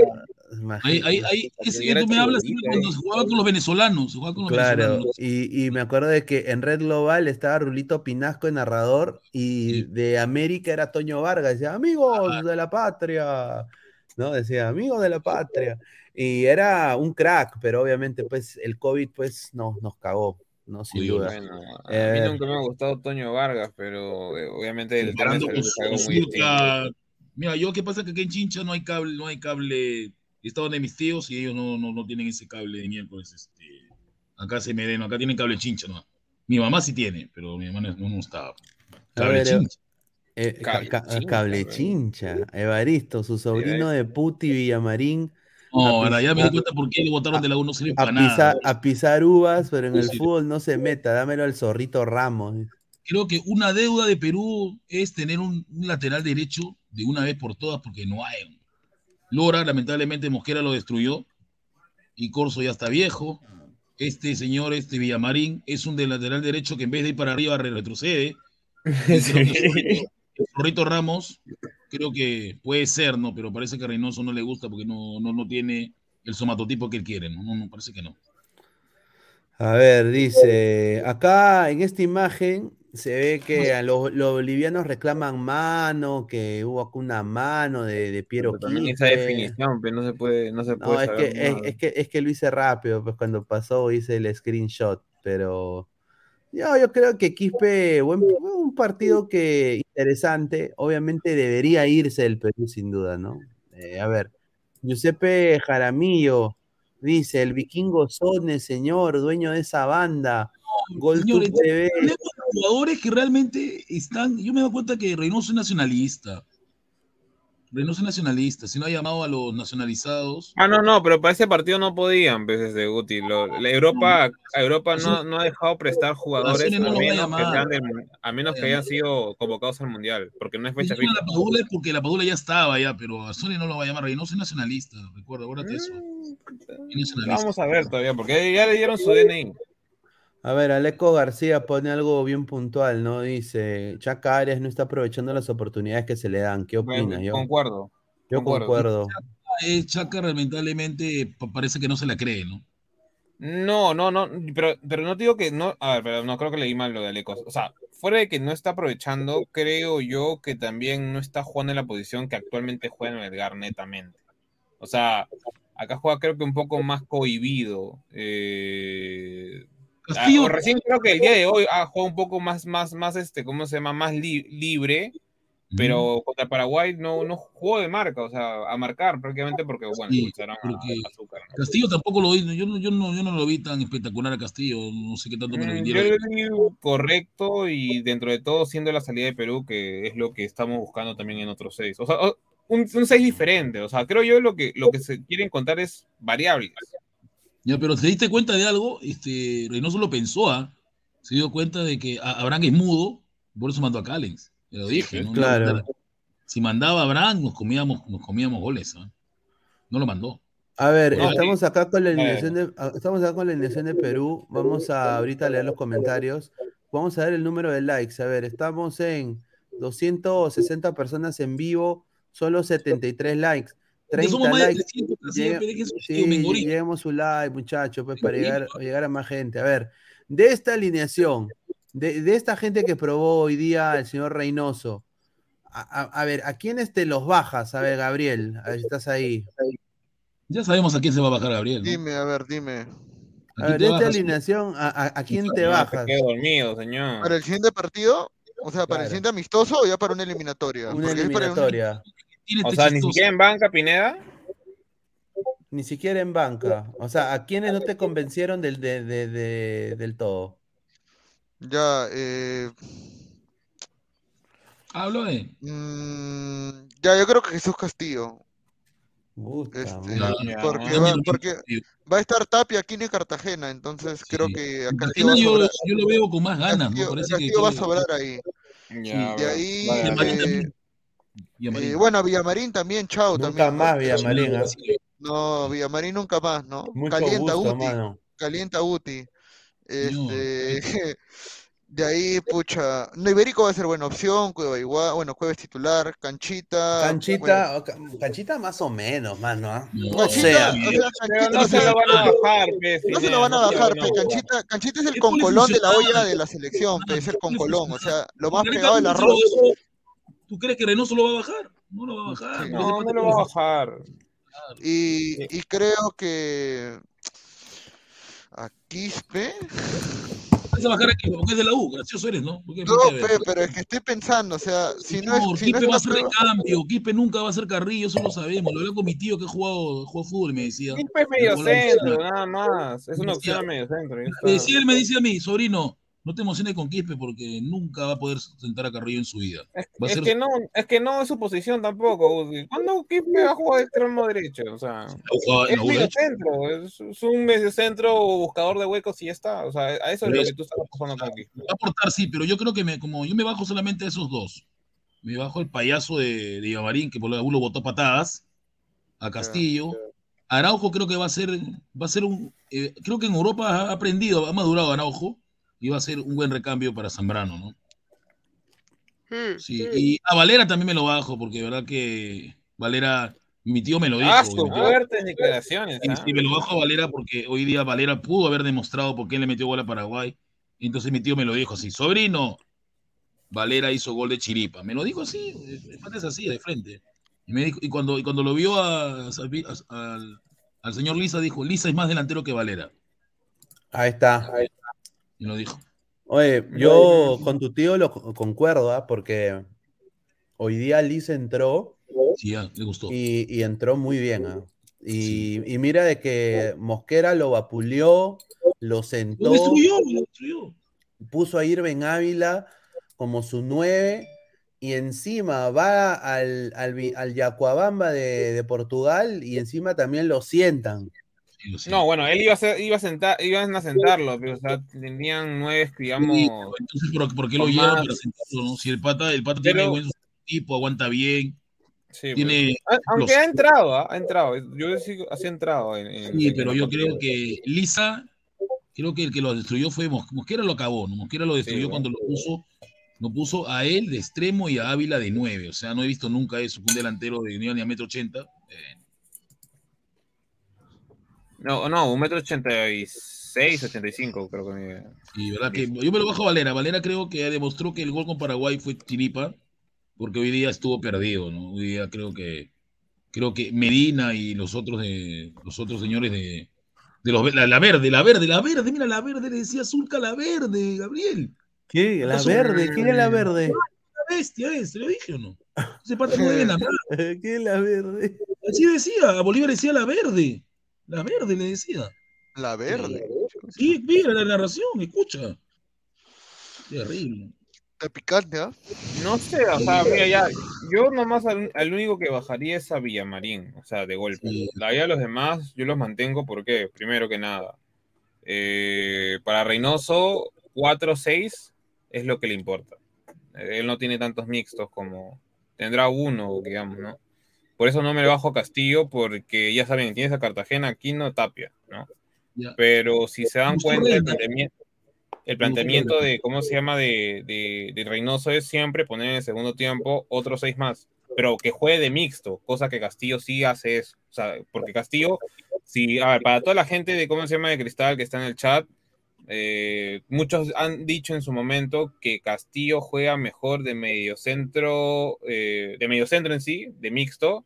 Ahí, imagínate. ahí, ahí, ese Yo que era tú me hablas chibolito, cuando eh. se jugaba con los venezolanos, se jugaba con los Claro, venezolanos. y, y me acuerdo de que en Red Global estaba Rulito Pinasco de narrador y Sí. de América era Toño Vargas, decía amigos de la patria, ¿no? Decía amigos de la patria. Y era un crack, pero obviamente pues el COVID pues no, nos cagó, ¿no? Sin Uy, duda. Bueno, a Eh, mí nunca me ha gustado Toño Vargas, pero eh, obviamente el muy. Zulca. Mira, yo qué pasa que aquí en Chincha no hay cable, no hay cable. Estaban de mis tíos y ellos no, no, no tienen ese cable de miércoles. Este, acá se me den, acá tienen cable Chincha, ¿no? Mi mamá sí tiene, pero mi mamá no, no estaba. Cable ver, eh, Chincha. Eh, ca- Cable ca- chincha, cable güey. chincha, Evaristo, su sobrino de Puti Villamarín, No, ahora ya me di cuenta por qué le votaron de la U, no sirve a para nada. a pisar uvas, pero en el Sí. fútbol no se meta, dámelo al zorrito Ramos. Creo que una deuda de Perú es tener un, un lateral derecho de una vez por todas, porque no hay. Lora, lamentablemente, Mosquera lo destruyó y Corso ya está viejo. Este señor, este Villamarín, es un de lateral derecho que en vez de ir para arriba re- retrocede. *laughs* El Zorrito Ramos, creo que puede ser, ¿no? Pero parece que a Reynoso no le gusta porque no, no, no tiene el somatotipo que él quiere, ¿no? No, no, parece que no. A ver, dice, acá en esta imagen Se ve que a los, los bolivianos reclaman mano, que hubo acá una mano de, de Piero también esa definición, pero no se puede, no se No, puede es que, saber es, nada. es que, es que lo hice rápido, pues cuando pasó hice el screenshot, pero yo, yo creo que Quispe, buen, un partido que interesante, obviamente debería irse el Perú sin duda, ¿no? Eh, a ver, Giuseppe Jaramillo dice, el vikingo Sone, señor, dueño de esa banda, Gol Señores, tenemos jugadores que realmente están. Yo me doy cuenta que Reynoso es nacionalista. Reynoso es nacionalista. Si no ha llamado a los nacionalizados. Ah, no, no, pero para ese partido no podían, veces de Guti. Lo- la Europa, Europa no, no ha dejado prestar jugadores no a menos, que, sean del a menos que hayan sido convocados al mundial, porque no es fecha FIFA. la Padula es porque la Padula ya estaba ya, pero a Sony no lo va a llamar. Reynoso es nacionalista. Recuerda, acuérdate eso. Es nacionalista. Vamos a ver todavía, porque ya le dieron su DNI. A ver, Aleco García pone algo bien puntual, ¿no? Dice, Chaca Arias no está aprovechando las oportunidades que se le dan. ¿Qué opina? Bueno, Yo, concuerdo. yo concuerdo. concuerdo. Eh, Chaca lamentablemente pa- parece que no se la cree, ¿no? No, no, no, pero, pero no te digo que no, a ver, pero no creo que leí mal lo de Alecos. O sea, fuera de que no está aprovechando, creo yo que también no está jugando en la posición que actualmente juega en Edgar netamente. O sea, acá juega creo que un poco más cohibido. Eh, ah, o recién creo que el día de hoy ha jugado un poco más, más, más, este, ¿cómo se llama? Más li- libre, pero contra Paraguay no, no jugó de marca, o sea, a marcar prácticamente porque, bueno, Sí, a- a Azúcar. ¿no? Castillo tampoco lo vi, yo no, yo, no, yo no lo vi tan espectacular a Castillo, no sé qué tanto me lo Mm, vendieron. Yo lo vi correcto y dentro de todo siendo la salida de Perú, que es lo que estamos buscando también en otros seis. O sea, un, un seis diferente. O sea, creo yo lo que, lo que se quiere encontrar es variables. Ya, pero te diste cuenta de algo, este, Reynoso lo pensó, ¿ah? Se dio cuenta de que Abraham es mudo, por eso mandó a Callens. Lo dije, ¿no? claro. Si mandaba a Abraham, nos comíamos, nos comíamos goles, ¿ah? No lo mandó. A ver, No, estamos acá con la alineación de, ah, estamos acá con la de Perú. Vamos a ahorita leer los comentarios. Vamos a ver el número de likes. A ver, estamos en 260 personas en vivo, solo 73 likes. Ya 30 somos más de likes. 300, así, Llega- pe, dejen su Sí, tío Mengorito. lleguemos su like, muchachos, pues para llegar, llegar a más gente. A ver, de esta alineación, de, de esta gente que probó hoy día el señor Reynoso, a, a- a ver, ¿a quiénes te los bajas? A ver, Gabriel, a ver si estás ahí. Ya sabemos a quién se va a bajar Gabriel. ¿no? Dime, a ver, dime. ¿A A quién ver, te de esta alineación, ¿a, a- a quién te bajas? se quedó dormido, señor. ¿Para el siguiente partido? O sea, ¿para Claro. el siguiente amistoso o ya para una eliminatoria? Una Porque es para un- eliminatoria. O ni siquiera en banca, Pineda. Ni siquiera en banca. O sea, ¿a quiénes no te convencieron del, de- de- de- del todo? Ya, eh, Hablo de. mm, ya, yo creo que Jesús Castillo. Este. Ya, porque, va, porque a estar Tapia aquí en Cartagena, entonces creo que a Castillo va Cartagena a yo, sobrar. yo lo veo con más ganas, Castillo, ¿no? Parece que. Castillo va a sobrar ahí. Ya, De ahí, vale, Y. Marín eh, también. Y a Marín. Eh, bueno, Villamarín también, chao. Nunca también, ¿no? más Villamarín. Sí, No, Villamarín nunca más, ¿no? Mucho Calienta gusto, Uti, mano. calienta Uti. Este, *laughs* de ahí, pucha, no, Ibérico va a ser buena opción, Cueva igual, bueno, Cueva es titular, Canchita, bueno, Canchita, o ca- Canchita más o menos, mano. ¿ah? No, sea. o sea, Pero no se lo van a bajar, pe, no se lo van a bajar, pe. Canchita, Canchita es el ¿Qué puede concolón de la olla de la selección, pe, es el ¿Qué puede concolón, o sea, lo más pegado del arroz. ¿Tú crees que Reynoso lo va a bajar? No lo va a bajar. No, no lo va a bajar. Y, y creo que a Quispe, Vas a bajar aquí porque es de la U, gracioso eres, ¿no? Porque no, pe, pero es que estoy pensando, o sea, si no Señor, es, si no Quispe va a es ser la de prueba- cambio, Quispe nunca va a ser Carrillo, eso lo sabemos. Lo hablé con mi tío que ha jugado, jugó fútbol y me decía. Quispe es medio centro, nada más. Es una opción a medio centro. Me decía, él me dice a mí, sobrino, no te emociones con Quispe porque nunca va a poder sentar a Carrillo en su vida. Es, Va a es ser- que no, es que no es su posición tampoco. ¿Cuándo Quispe ha jugado de extremo derecho? O sea, es U, medio centro, es, es un medio centro buscador de huecos y ya está. O sea, a eso es lo que tú estás apostando con Quispe. Va a aportar, sí, pero yo creo que me, como yo me bajo solamente a esos dos. Me bajo el payaso de, de que por lo botó patadas, a Castillo. Araujo creo que va a ser, va a ser un, eh, creo que en Europa ha aprendido, ha madurado Araujo va a ser un buen recambio para Zambrano, ¿no? Sí, y a Valera también me lo bajo, porque de verdad que Valera, mi tío me lo dijo. Ah, fuertes declaraciones. y ¿ah? si me lo bajo a Valera porque hoy día Valera pudo haber demostrado por qué le metió gol a Paraguay. Y entonces mi tío me lo dijo así, sobrino, Valera hizo gol de chiripa. Me lo dijo así, es así, de frente. Y, me dijo, y, cuando, y cuando lo vio a, a, al, al señor Lisa, dijo, Lisa es más delantero que Valera. Ahí está. Y lo dijo. Oye, yo con tu tío lo concuerdo, ¿ah? porque hoy día Lisa entró. Sí, ya, le gustó. Y, y entró muy bien. ¿ah? Y, sí. y, mira de que Mosquera lo vapuleó, lo sentó. Lo destruyó, lo destruyó. Puso a Irving Ávila como su nueve y encima va al, al, al Yacuabamba de, de, Portugal y encima también lo sientan. No, bueno, él iba a, ser, iba a sentar, iban a sentarlo, pero o sea, tenían nueve, digamos. Sí, entonces, ¿por, ¿por qué lo llevan para sentarlo? No? Si el pata, el pata pero... tiene buen tipo, aguanta bien. Sí, tiene pues. Aunque los... ha entrado, ¿eh? ha entrado. Yo sí así ha entrado. En, en, sí, pero yo creo que Lisa, creo que el que lo destruyó fue Mos Mosquera, lo acabó, ¿no? Mosquera lo destruyó cuando lo puso no puso a él de extremo y a Ávila de 9. O sea, no he visto nunca eso, un delantero de ni a metro ochenta. Eh. No, no, un metro ochenta y seis, ochenta y cinco, creo que. Sí, verdad que yo me lo bajo a Valera. Valera creo que demostró que el gol con Paraguay fue chiripa, porque hoy día estuvo perdido, ¿no? Hoy día creo que creo que Medina y los otros de los otros señores de, de los la, la verde, la verde, la verde, mira la verde, le decía Zulca la verde, Gabriel. ¿Qué? ¿La verde? ¿Quién es la verde? La bestia es, ¿te lo dije o no? Ese pata muy bien la *laughs* ¿Qué es la verde? Así decía, a Bolívar decía la verde. La verde le decía. La verde. Sí, mira la narración, escucha. Terrible. Está picante, ¿ah? ¿eh? No sé, o sea, mira, ya, yo nomás al, al, único que bajaría es a Villamarín, o sea, de golpe. Sí. Ahí a los demás yo los mantengo porque, primero que nada, eh, para Reynoso, 4-6 es lo que le importa. Él no tiene tantos mixtos como tendrá uno, digamos, ¿no? Por eso no me bajo a Castillo, porque ya saben, tienes a Cartagena, aquí no Tapia, ¿no? Pero si se dan cuenta, el planteamiento, el planteamiento de, ¿cómo se llama?, de, de, de, Reynoso es siempre poner en el segundo tiempo otros seis más, pero que juegue de mixto, cosa que Castillo sí hace eso. O sea, porque Castillo, si, a ver, para toda la gente de, ¿cómo se llama?, de Cristal que está en el chat, eh, muchos han dicho en su momento que Castillo juega mejor de mediocentro, eh, de mediocentro en sí, de mixto,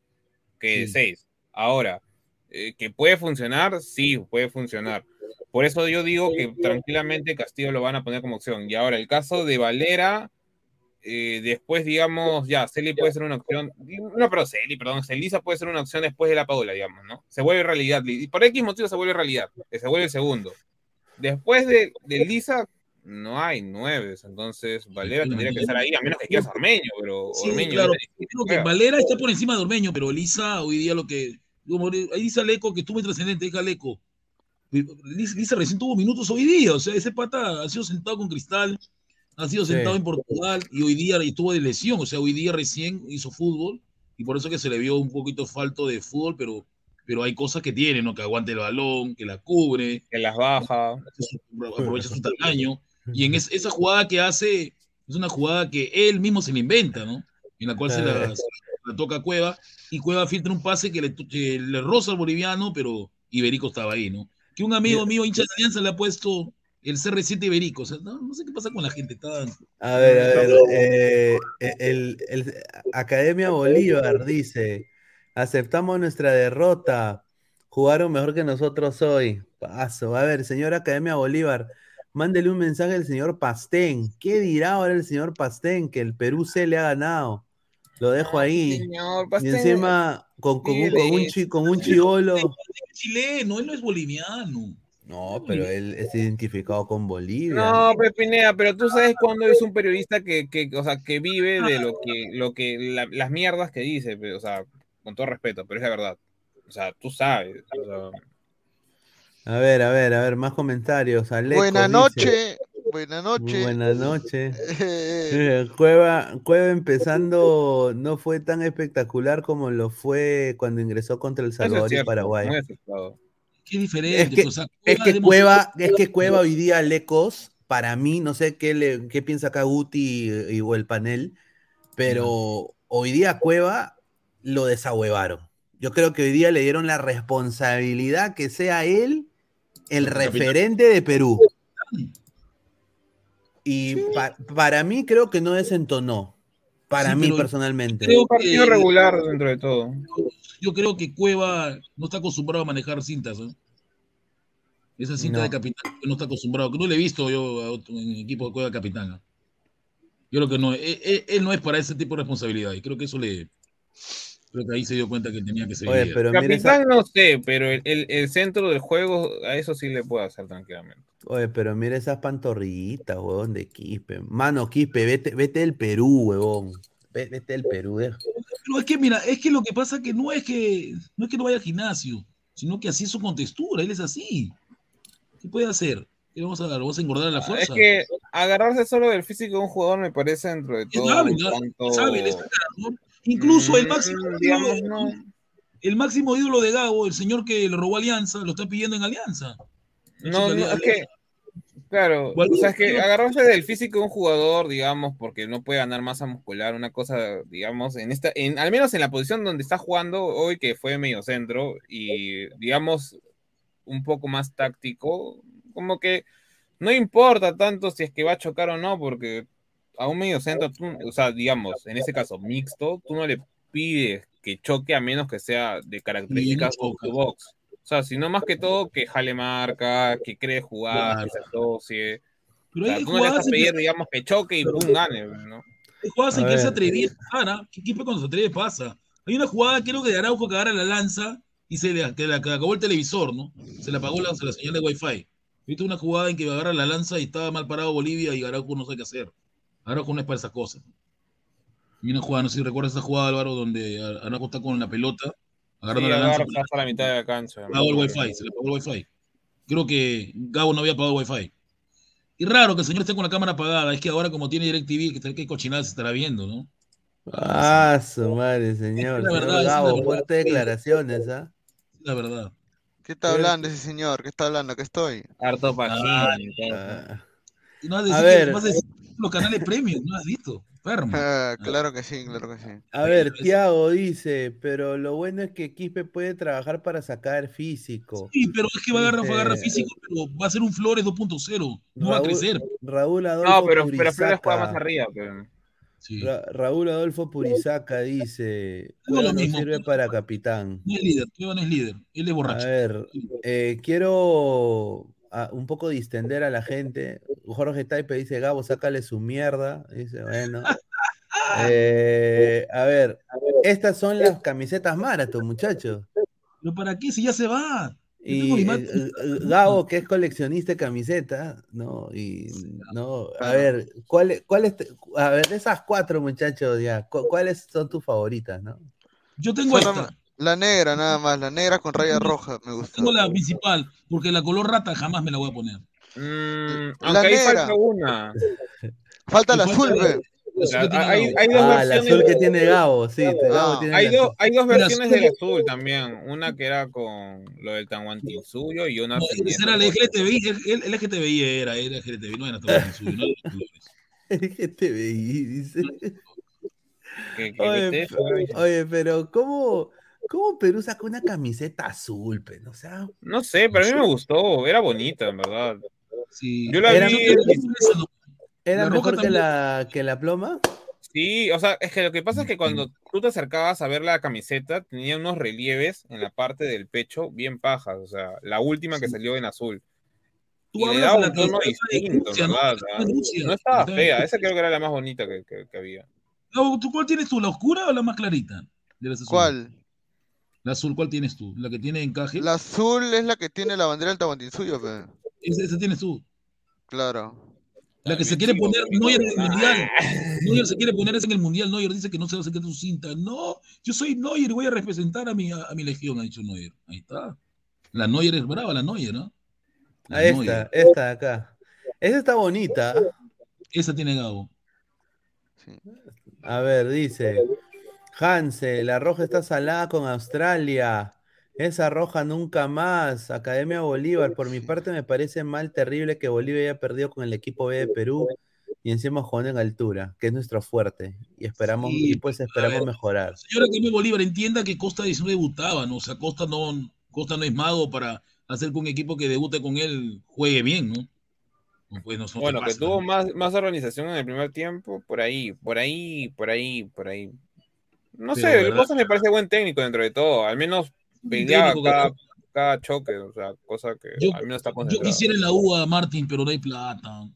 que de 6. Ahora, eh, que puede funcionar, sí, puede funcionar. Por eso yo digo que tranquilamente Castillo lo van a poner como opción. Y ahora, el caso de Valera, eh, después, digamos, ya, Celi puede ser una opción. No, pero Celi, perdón, Celisa puede ser una opción después de la Paula, digamos, ¿no? Se vuelve realidad. Y por X motivo se vuelve realidad, que se vuelve el segundo. Después de, de Lisa, no hay nueve, entonces Valera tendría que estar ahí, a menos que quieras Ormeño, pero sí, Ormeño claro, que Valera está por encima de Ormeño, pero Lisa hoy día lo que. Ahí dice Aleco que estuvo trascendente, dice Aleco. Lisa recién tuvo minutos hoy día, o sea, ese pata ha sido sentado con Cristal, ha sido sentado sí. en Portugal y hoy día estuvo de lesión, o sea, hoy día recién hizo fútbol y por eso que se le vio un poquito falto de fútbol, pero pero hay cosas que tiene, ¿no? Que aguante el balón, que la cubre, que las baja, *laughs* aprovecha su tamaño. Y en es, esa jugada que hace, es una jugada que él mismo se le inventa, ¿no? En la cual se la, se la, toca a Cueva, y Cueva filtra un pase que le, que le roza al boliviano, pero Iberico estaba ahí, ¿no? Que un amigo mío, hincha de Alianza, le ha puesto el CR7 Iberico. O sea, no, no, sé qué pasa con la gente. Está... A ver, a ver, eh, el, el, Academia Bolívar dice Aceptamos nuestra derrota. Jugaron mejor que nosotros hoy. Paso. A ver, señor Academia Bolívar, mándele un mensaje al señor Pastén. ¿Qué dirá ahora el señor Pastén? Que el Perú se le ha ganado. Lo dejo ahí. Señor, y encima con, con, un, con, un, con un chivolo. Es chileno, él no es boliviano. No, pero él es identificado con Bolivia. No, Pepinea, pero tú sabes cuándo es un periodista que, que, o sea, que vive de lo que, lo que la, las mierdas que dice, o sea, con todo respeto, pero es la verdad. O sea, tú sabes. O sea... A ver, a ver, a ver, más comentarios. Buenas noches. Buenas noches. Buenas noches. *laughs* Cueva, Cueva empezando no fue tan espectacular como lo fue cuando ingresó contra El Salvador y Paraguay. Qué diferente. Es que, o sea, es que Cueva, es que Cueva hoy día Lecos, para mí, no sé qué, le, qué piensa acá Guti y, y, o el panel, pero hoy día Cueva lo desahuevaron. Yo creo que hoy día le dieron la responsabilidad que sea él el referente de Perú. Y pa- para mí creo que no desentonó. Para Sí, mí personalmente. creo Un partido que- regular dentro de todo. Yo creo que Cueva no está acostumbrado a manejar cintas. ¿eh? Esa cinta No. de capitán que no está acostumbrado, que no le he visto yo a otro- en equipo de Cueva capitán. ¿eh? Yo creo que no, él, él- él no es para ese tipo de responsabilidad. Y creo que eso le. Creo que ahí se dio cuenta que tenía que ser. Oye, pero mira esa, Capitán no sé, pero el, el- el centro del juego, a eso sí le puedo hacer tranquilamente. oye, pero mira esas pantorrillitas, huevón, de Quispe. Mano, Quispe, vete, vete del Perú, huevón. Ve- Vete del Perú, deja. Pero es que, mira, es que lo que pasa que no es que no es que no vaya al gimnasio, sino que así es su contextura, él es así. ¿Qué puede hacer? ¿Qué vamos a dar? ¿Vamos a engordar a la Es fuerza? que agarrarse solo del físico de un jugador me parece dentro de Es todo. hábil, un ¿no? tanto- Es hábil, es. Incluso el Mm, máximo, ídolo, digamos, no. el máximo ídolo de Gago, el señor que le robó Alianza, lo está pidiendo en Alianza. No, no, es que, claro, o sea, es que agarrarse del físico de un jugador, digamos, porque no puede ganar masa muscular, una cosa, digamos, en esta, en, al menos en la posición donde está jugando hoy, que fue medio centro, y digamos, un poco más táctico, como que no importa tanto si es que va a chocar o no, porque a un medio centro, tú- o sea, digamos, en este caso, mixto, tú no le pides que choque a menos que sea de características no box choca. to box. O sea, sino más que todo que jale marca, que cree jugar, que se asocie. Pero O sea, hay tú no le vas jugadas a en que, pedir, digamos, que choque y Pero- pum, gane, ¿no? hay jugadas en que él se atrevía ¿ah? ¿Qué equipo cuando se atreve pasa? Hay una jugada, creo que de Araujo que agarra la lanza y se le, que le que acabó el televisor, ¿no? Se le apagó la, la señal de Wi-Fi. Viste una jugada en que agarra la lanza y estaba mal parado Bolivia y Araujo no sabe qué hacer. Araujo no es para esas cosas. Y una jugada, no sé si recuerdas esa jugada, Álvaro, donde Araujo está con la pelota, agarrando Sí, la lanza, hasta la mitad de la cancha. apagó el Wi-Fi, se le apagó el Wi-Fi. Creo que Gabo no había apagado el Wi-Fi. Y raro que el señor esté con la cámara apagada, es que ahora como tiene DirecTV, que qué cochinada se estará viendo, ¿no? Ah, su madre, señor. la verdad, es la Gabo, verdad. fuertes declaraciones, ¿ah? La verdad. ¿Qué está hablando ese señor? ¿Qué está hablando? ¿Qué estoy? Harto todo. Ah, no a A decir que a los canales premium, no has visto. Enfermo. Ah, claro que sí, claro que sí. A ver, Tiago dice, pero lo bueno es que Quispe puede trabajar para sacar físico. Sí, pero es que va a agarrar, va a agarrar físico, pero va a ser un Flores 2.0. No va a Raúl- crecer. Raúl Adolfo No, pero, pero Flores juega más arriba. Pero... Sí. Ra- Raúl Adolfo Purizaca dice, No, lo no mismo, sirve para capitán. No es líder, no es líder. Él es A borracho. ver, eh, quiero un poco distender a la gente. Jorge Taipe dice, Gabo, sácale su mierda. Dice, bueno. *laughs* Eh, a ver, estas son las camisetas Marathon, muchachos. ¿Pero para qué? Si ya se va. Y eh, eh, Gabo, que es coleccionista de camisetas, ¿no? Y no, a ver, ¿cuál, cuál es, a ver, de esas cuatro muchachos ya, cu- ¿cuáles son tus favoritas, no? Yo tengo esta. La negra nada más, la negra con raya roja me gusta. Tengo la principal, porque la color rata jamás me la voy a poner. Mm, La aunque ahí negra. falta una. Falta la azul, ve. la hay- hay dos Ah, la versiones azul que tiene Gabo, sí, Gabo Ah, tiene Hay, la dos, hay versiones del azul también. Una que era con lo del Tanguantín suyo y una No, ese era el. LGTBI, el, el LGTBI era, era LGTBI, no era todo suyo, no era. LGTBI, *laughs* dice. Que, que Oye, oye, pero ¿cómo, ¿cómo Perú sacó una camiseta azul, pe? O sea, No sé, pero a mí me gustó. Era bonita, en verdad. Sí. Yo la Era- vi. No- ¿era La mejor que la, que la ploma? Sí, o sea, es que lo que pasa es que cuando tú te acercabas a ver la camiseta, tenía unos relieves en la parte del pecho bien pajas. O sea, la última que Sí. salió en azul. Tú Y le daba un tono distinto, Rusia, ¿no? ¿verdad? Rusia. No estaba fea, esa creo que era la más bonita que, que- que había. Gabo, ¿tú cuál tienes tú? ¿La oscura o la más clarita? De las azules. ¿Cuál? La azul, ¿cuál tienes tú? ¿La que tiene encaje? La azul es la que tiene la bandera del Tahuantinsuyo, pe. Esa, esa tienes tú. Claro. La que se quiere poner Neuer en el mundial. Neuer se quiere poner esa en el mundial. Neuer dice que no se va a sacar su cinta. No, yo soy Neuer y voy a representar a mi, a, mi legión, ha dicho Neuer. Ahí está. La Neuer es brava, la Neuer, ¿no? La Ahí Neuer. está, esta de acá. Esa está bonita. Esa tiene Gabo. Sí. A ver, dice. Hanse, la roja está salada con Australia. Esa roja nunca más. Academia Bolívar. Por mi parte me parece mal terrible que Bolivia haya perdido con el equipo B de Perú y encima jugando en altura, que es nuestro fuerte. Y esperamos, Sí, y pues esperamos ver. mejorar. Señora Academia Bolívar, entienda que Costa 19 debutaba, ¿no? O sea, Costa no, Costa no es mago para hacer que un equipo que debute con él juegue bien, ¿no? Pues no, no Bueno, que pasa, tuvo ¿no? más, más organización en el primer tiempo, por ahí, por ahí, por ahí, por ahí. No sé, ¿verdad? Cosas me parece buen técnico dentro de todo. Al menos peleaba cada, cada choque, o sea, cosa que Yo- al menos está Yo quisiera en la U a Martín, pero no hay plata.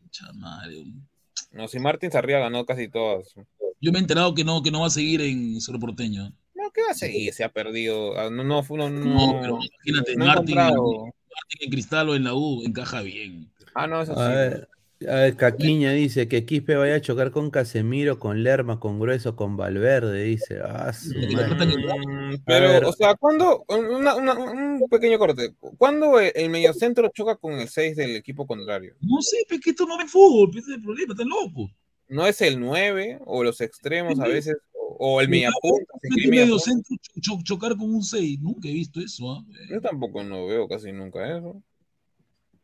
No, si Martins arriba ganó casi todas. Yo me he enterado que no, que no va a seguir en Cerro Porteño. No, ¿qué va a seguir? Se ha perdido. Ah, No, no, fue- no, no, No, pero imagínate, Martín. Martín en Cristal o en la U encaja bien. Ah, no, eso sí. A ver, a ver, Caquiña dice que Quispe vaya a chocar con Casemiro, con Lerma, con Grueso, con Valverde, dice. Ah, su madre. Pero, o sea, ¿cuándo? una- una- un pequeño corte. ¿Cuándo el el mediocentro choca con el 6 del equipo contrario? No sé, pero que esto no ven fútbol, ese es el problema, están locos. ¿No es el 9 o los extremos a veces? O, el mediapunta. si Mete quiere medio mediapunta. centro cho- cho- chocar con un 6. Nunca he visto eso. ¿ah? Yo tampoco no veo casi nunca eso.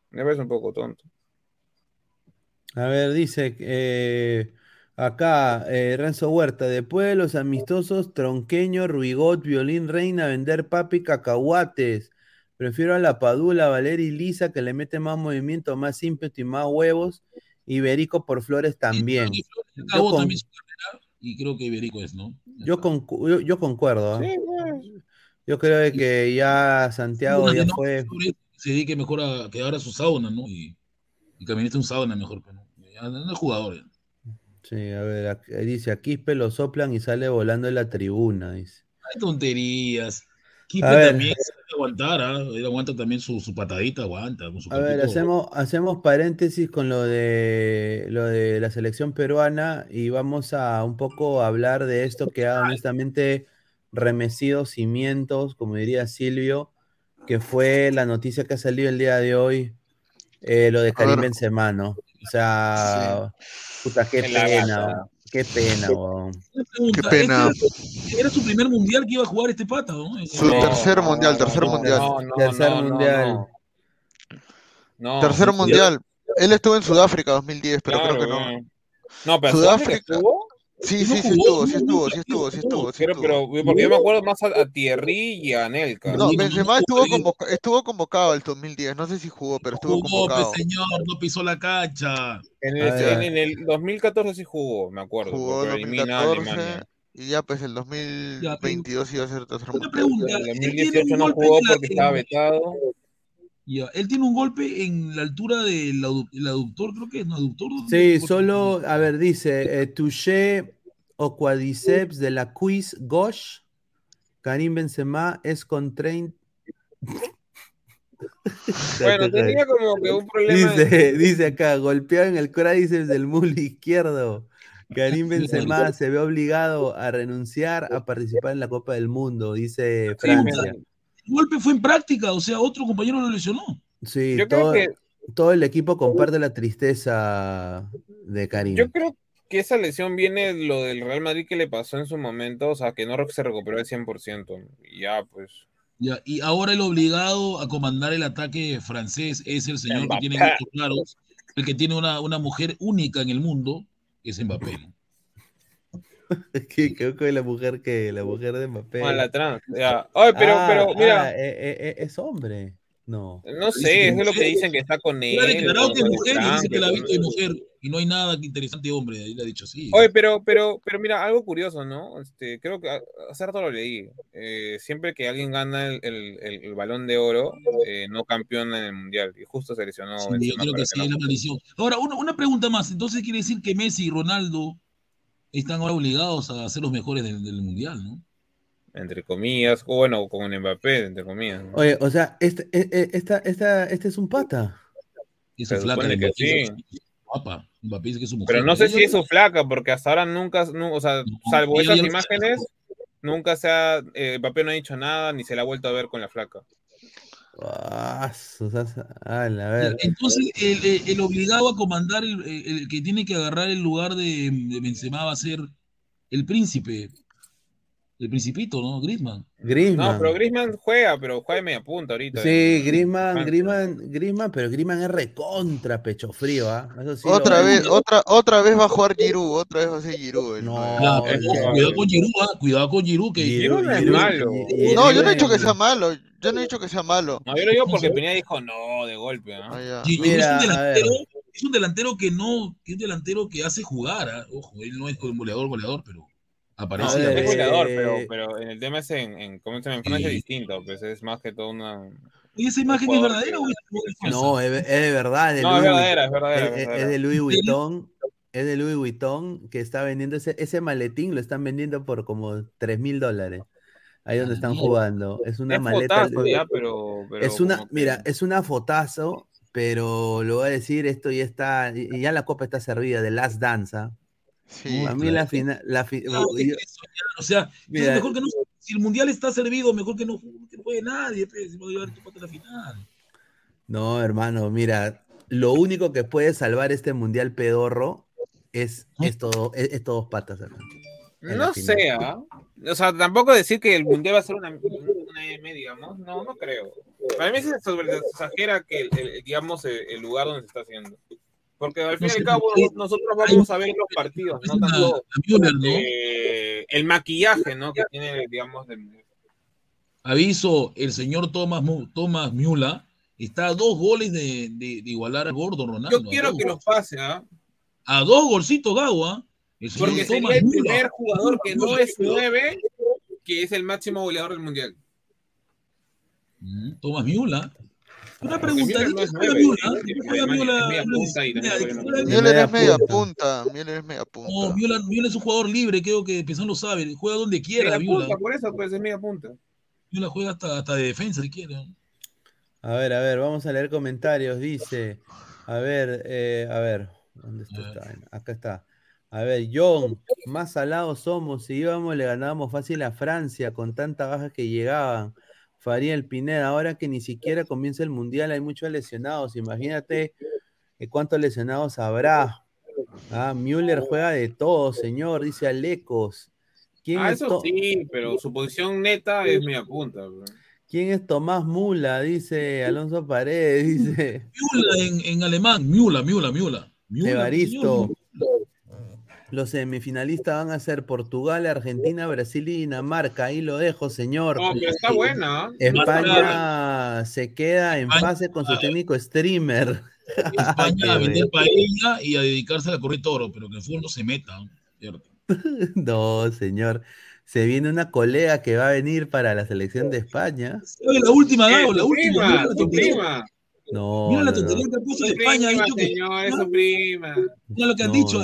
Me parece un poco tonto. A ver, dice eh, acá eh, Renzo Huerta, después de los amistosos, Tronqueño, Ruigot, Violín Reina, vender papi cacahuates. Prefiero a la Padula, Valeri y Lisa, que le mete más movimiento, más ímpetu y más huevos. Y Berico por Flores también. Y Flores Yo, acabó con- también su carrera y creo que Iberico es, ¿no? Yo, concu- yo, yo concuerdo. ¿ah? Sí, pues. Yo creo que ya Santiago ya no- fue. Se dedique mejor a que ahora su sauna, ¿no? Y, y caministe un sauna mejor, pero no, ya no es jugador. ya. Sí, a ver, aquí- dice, a Quispe lo soplan y sale volando en la tribuna, dice. Hay tonterías. Quispe A ver. también sabe aguantar, ¿ah? Él aguanta también su, su patadita, aguanta. Con su A ver, hacemos, hacemos paréntesis con lo de lo de la selección peruana y vamos a un poco hablar de esto que ha honestamente remecido cimientos, como diría Silvio, que fue la noticia que ha salido el día de hoy, eh, lo de Karim. Benzema, ¿no? O sea, puta, qué En pena, qué pena, weón. Qué pena. ¿este era, su primer mundial que iba a jugar este pata, ¿no? Su tercer mundial, tercer mundial. No, no, Tercer no, no, mundial. no. No, Tercer mundial. Él estuvo en Sudáfrica 2010, pero claro, creo que no. No, pero Sudáfrica. Sudáfrica estuvo. Sí, sí, sí estuvo, sí estuvo, sí estuvo, sí estuvo, Pero, pero porque yo me acuerdo más a, a Thierry y a Nelka. No, Benzema estuvo, no, convoca- estuvo convocado el 2010, no sé si jugó, pero estuvo convocado. señor, no pisó la cancha. En el, ver. en, en el 2014 sí jugó, me acuerdo. Jugó a 2014 Alemania. y ya pues el 2022 iba a ser tercer Una pregunta. En el él tiene 2018 un no jugó en porque estaba en- vetado. Ya, él tiene un golpe en la altura del adu- el aductor, creo que es, ¿no? Aductor. Sí, solo, a ver, dice, eh, touché o quadriceps de la quiz gauche, Karim Benzema es con 30... *laughs* Bueno, tenía como que un problema. Dice, dice acá, golpeado en el cuádriceps del muslo izquierdo. Karim Benzema se ve obligado a renunciar a participar en la Copa del Mundo, dice Francia. Golpe fue en práctica, o sea, otro compañero lo lesionó. Sí, Yo creo todo, que todo el equipo comparte la tristeza de Karim. Yo creo que esa lesión viene de lo del Real Madrid que le pasó en su momento, o sea, que no se recuperó al 100%. Y ya, pues. Ya, y ahora el obligado a comandar el ataque francés es el señor que tiene claros, el que tiene una, una mujer única en el mundo, que es Mbappé. ¿no? *laughs* que creo que la mujer que la mujer de Mbappé. Ah, la trans. Ya. Ay, pero, Ah, pero, mira, ah, eh, eh, es hombre. No. no sé, es lo que dicen que está con él. Ha declarado que es mujer y dice que la ha visto de mujer y no hay nada que interesante hombre, ahí le ha dicho sí. Oye, pero, pero, pero mira, algo curioso, ¿no? Este, creo que hace rato lo leí. Eh, siempre que alguien gana el, el- el- el balón de oro, eh, no campeona en el mundial. Y justo se lesionó. Sí, yo creo que sí, no- es la maldición. Ahora, una, una pregunta más. Entonces quiere decir que Messi y Ronaldo están ahora obligados a ser los mejores del, del mundial, ¿no? Entre comillas, o bueno, con Mbappé, entre comillas. ¿no? Oye, o sea, este, eh, eh, esta, esta, este es un pata. Y Se su flaca de sí. es guapa. Mbappé dice que es su mujer. Pero no sé si es su flaca, porque hasta ahora nunca, nu- o sea, No, salvo esas imágenes, nunca se ha, eh, Mbappé no ha dicho nada, ni se la ha vuelto a ver con la flaca. Ah, ver. Entonces, el, el- el obligado a comandar, el que tiene que agarrar el lugar de, de Benzema va a ser el príncipe. El principito, ¿no? Griezmann. Griezmann. No, pero Griezmann juega, pero juega de media punta ahorita. Sí, Griezmann, Francia. Griezmann, Griezmann, pero Griezmann es recontra pecho frío, ¿ah? Sí Otra vez, otra, otra vez va a jugar Giroud, otra vez va a ser Giroud. el No, cuidado con Giroud, ah, cuidado con Giroud, que Giroud no es malo. No, yo no he dicho que sea malo, yo no he dicho que sea malo. No, yo lo digo porque Pineda dijo no, de golpe. ¿ah? Ah. Giroud es un delantero es un delantero que no, que es un delantero que hace jugar, ¿ah? ojo, él no es goleador, goleador, pero aparece. A ver, a Es goleador, Eh, pero, pero en el tema es en, en, ¿cómo se en Francia es distinto, pues es más que todo una... Oye, esa imagen es verdadera o es? No, es, es de verdad. es de No, es Louis verdadera, es verdadera. Es, es es- verdadera. es de Louis. Vuitton. Es de Louis Vuitton que está vendiendo ese, ese maletín, lo están vendiendo por como 3 mil dólares. Ahí donde Ah, están jugando. Es una Es maleta. fotazo ya, pero, pero es una, que- mira, es una fotazo, pero lo voy a decir, esto ya está, y y ya la copa está servida de Last Dance. Sí, A mí claro. la final, la fi- Claro, yo- es o sea, Mira. mejor que no, si el mundial está servido, mejor que no, que no juegue nadie, pues, si va a llevar tu pata a la final. no, hermano, mira, lo único que puede salvar este mundial pedorro es estos es, estos dos patas, hermano. No sé, ¿ah? O sea, tampoco decir que el mundial va a ser una, una M, digamos. No, no creo. Para mí se exagera que, el, el- digamos, el, el lugar donde se está haciendo. Porque al fin y No al cabo nosotros vamos a ver los partidos, no tanto a Müller, ¿no? eh, el maquillaje, ¿no? Que tiene, digamos, del Aviso, el señor Thomas, Thomas Müller está a dos goles de, de- de igualar a Gordo Ronaldo. Yo quiero que los pase, ¿ah? A dos golcitos Gago, ¿ah? El señor Porque Thomas sería el Müller. primer jugador que no es 9 que es el máximo goleador del mundial. Mm, Thomas Müller. Una pregunta, Müller ¿de no qué es media- Müller? es media punta y también ¿De qué juega en juega el- Müller? Es media punta. No, punta. Müller, es un jugador libre, creo que Pesán lo sabe. Juega donde quiera, punta, por eso, pues es media punta. Müller juega hasta, hasta de defensa, si quiere. A ver, a ver, vamos a leer comentarios. Dice, a ver, eh, a ver, ¿dónde está vaina? Acá está. A ver, John, más salados somos. Si íbamos, le ganábamos fácil a Francia con tantas bajas que llegaban. Fariel Pineda, ahora que ni siquiera comienza el mundial, hay muchos lesionados. Imagínate eh, cuántos lesionados habrá. Ah, Müller juega de todo, señor, dice Alecos. ¿Quién, Ah, es eso sí, pero su posición neta es media punta. bro. ¿Quién es Tomás Mula? Dice Alonso Paredes, dice. Müller en, en alemán, Müller, Müller, Müller. Müller, Evaristo. Los semifinalistas van a ser Portugal, Argentina, Brasil y Dinamarca. Ahí lo dejo, señor. No, pero está buena. ¿ah? España se queda en España- fase con su técnico streamer. España a *laughs* vender paella y a dedicarse a la correr toro, pero que el fútbol no se meta. ¿no? ¿Cierto? *laughs* No, señor. Se viene una colega que va a venir para la selección de España. La última, Gago, la última. prima, la prima. No, mira la no, no. tontería que ha puesto Su de España. ha prima, dicho que señor, es su prima. mira lo que han dicho.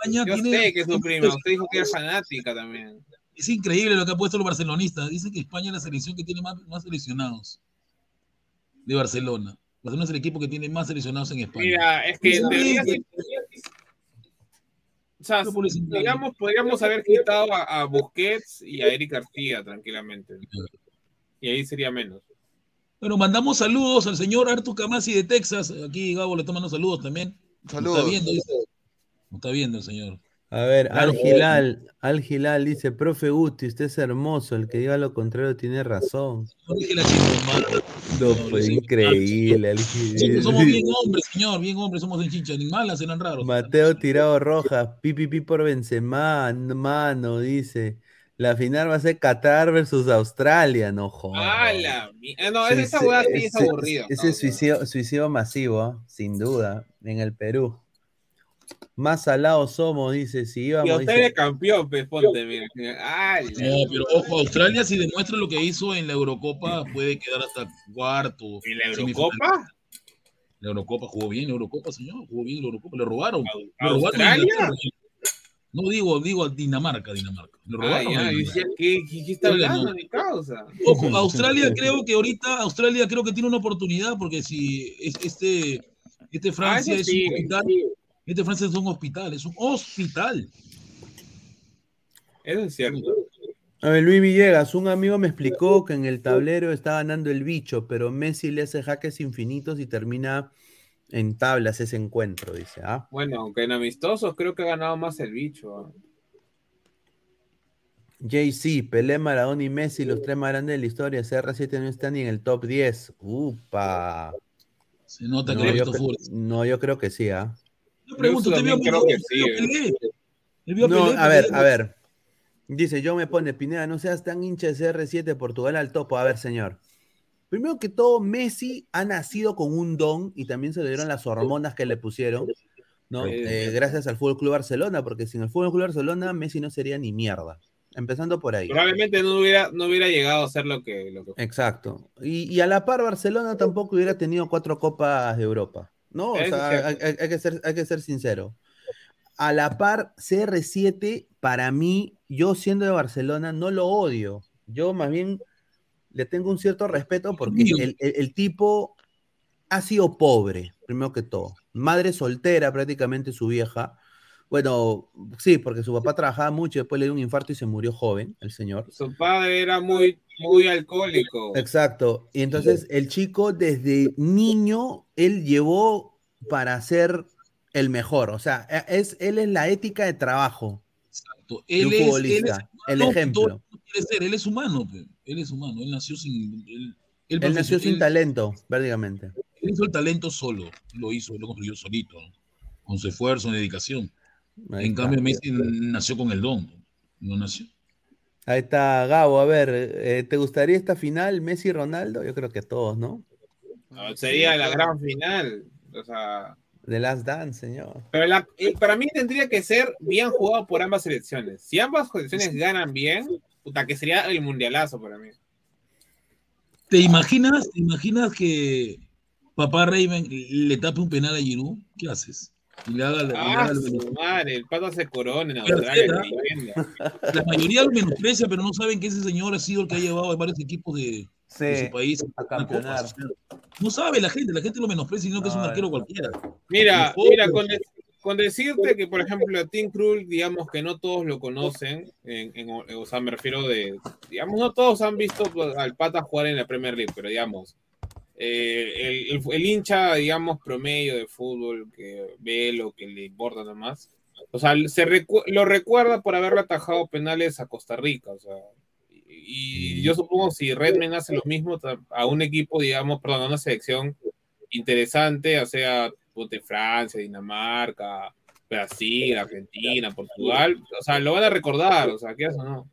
España Yo tiene- sé que es su prima. Usted dijo que era fanática también. Es increíble lo que ha puesto los barcelonistas. Dice que España es la selección que tiene más, más seleccionados de Barcelona. Barcelona es el equipo que tiene más seleccionados en España. Mira, es que sí- O sea, digamos, podríamos haber quitado a, a Busquets y a Eric García tranquilamente. Y ahí sería menos. Bueno, mandamos saludos al señor Artur Camasi de Texas. Aquí Gabo le está mandando saludos también. Saludos. Está viendo, dice. Está viendo el señor. A ver, Claro. Al Gilal, Al Gilal dice, profe Guti, usted es hermoso, el que diga lo contrario tiene razón. No dije la chingada, No, No, fue increíble, Al Somos, Gilal. somos bien hombres, señor, bien hombres, somos en chincha, ni malas eran raros. Mateo Tirado Rojas, pipipi por Benzema, mano, dice. La final va a ser Qatar versus Australia, no jodas. ¡Ah, eh, No, esa hueá sí es ese- aburrida. Ese es suicidio, suicidio masivo, sin duda, en el Perú. Más salados somos, dice, si Y íbamos, usted dice, es campeón, ponte, mira. ¡Ah, la- No, pero ojo, Australia si demuestra lo que hizo en la Eurocopa puede quedar hasta cuarto. ¿Y la. Eurocopa? La Eurocopa jugó bien, la Eurocopa, señor, jugó bien la Eurocopa, le robaron. ¿A- Le robaron a ¿Australia? No digo, digo a Dinamarca, Dinamarca. Le Ah, robaron. ya, ¿qué, qué, qué está Australia hablando, no. mi causa? Ojo, Australia creo que ahorita, Australia creo que tiene una oportunidad porque si es- este, este Francia Ah, eso es sí. un este Francia es un hospital, es un hospital. Eso es cierto. A ver, Luis Villegas, un amigo me explicó que en el tablero está ganando el bicho, pero Messi le hace jaques infinitos y termina en tablas ese encuentro, dice. ¿ah? Bueno, aunque en amistosos creo que ha ganado más el bicho. ¿ah? JC, Pelé, Maradona y Messi, los tres más grandes de la historia. CR7 no está ni en el top 10. Upa. Se nota No, que ha yo, fútbol. no, yo creo que sí, ¿ah? Yo pregunto, Yo ¿usted vio creo que eh. No, a ver, a ver. Dice, yo me pone, Pineda, no seas tan hincha de CR7, Portugal al topo. A ver, señor. Primero que todo, Messi ha nacido con un don y también se le dieron las hormonas que le pusieron, ¿no? Eh, gracias al Fútbol Club Barcelona, porque sin el Fútbol Club Barcelona, Messi no sería ni mierda. Empezando por ahí. Probablemente no hubiera, no hubiera llegado a ser lo que, lo que. Exacto. Y, y a la par, Barcelona tampoco hubiera tenido cuatro copas de Europa. ¿No? O sea, hay, cierto. hay- hay que ser, hay que ser sincero. A la par, CR7, para mí, yo siendo de Barcelona, no lo odio. Yo más bien le tengo un cierto respeto porque mío. el, el- el tipo ha sido pobre, primero que todo. Madre soltera prácticamente su vieja. Bueno, sí, porque su papá trabajaba mucho, después le dio un infarto y se murió joven, el señor. Su padre era muy, muy alcohólico. Exacto. Y entonces el chico desde niño, él llevó para ser el mejor. O sea, e- es, él es la ética de trabajo Exacto. de Él un es, él es el humano, ejemplo. ser, Él es humano, pe. él es humano. Él nació sin. Él, él Él nació sin él- talento, prácticamente. Él hizo el talento solo. Lo hizo, lo construyó solito. ¿no? Con su esfuerzo y dedicación. Ahí en está. cambio, Messi nació con el don. No nació. Ahí está Gabo. A ver, eh, ¿te gustaría esta final Messi y Ronaldo? Yo creo que a todos, ¿no? No, sería la gran final. O sea, The Last Dance, señor. pero la- eh, para mí tendría que ser bien jugado por ambas selecciones. Si ambas selecciones ganan bien, puta, que sería el mundialazo para mí. ¿Te imaginas, te imaginas que papá Raven le tape un penal a Giroud? ¿Qué haces? Y le haga, le Ah, haga madre, el pato se corona en Australia. que leyenda. La mayoría lo menosprecia, pero no saben que ese señor ha sido el que ha llevado a varios equipos de, de su país a campeonar. No sabe la gente, la gente lo menosprecia, sino que es un arquero cualquiera. Mira, mira, con, de- con decirte que, por ejemplo, a Tim Krul, digamos que no todos lo conocen, en, en- o sea, me refiero de, digamos, no todos han visto pues, al Pata jugar en la Premier League, pero digamos, eh, el, el- el hincha, digamos, promedio de fútbol que ve lo que le importa nomás, o sea, se recu- lo recuerda por haberle atajado penales a Costa Rica, o sea, y, y yo supongo si Redman hace lo mismo a un equipo, digamos, perdón, a una selección interesante, o sea, ponte Francia, Dinamarca, Brasil, Argentina, Portugal, o sea, lo van a recordar, o sea, ¿qué haces o no?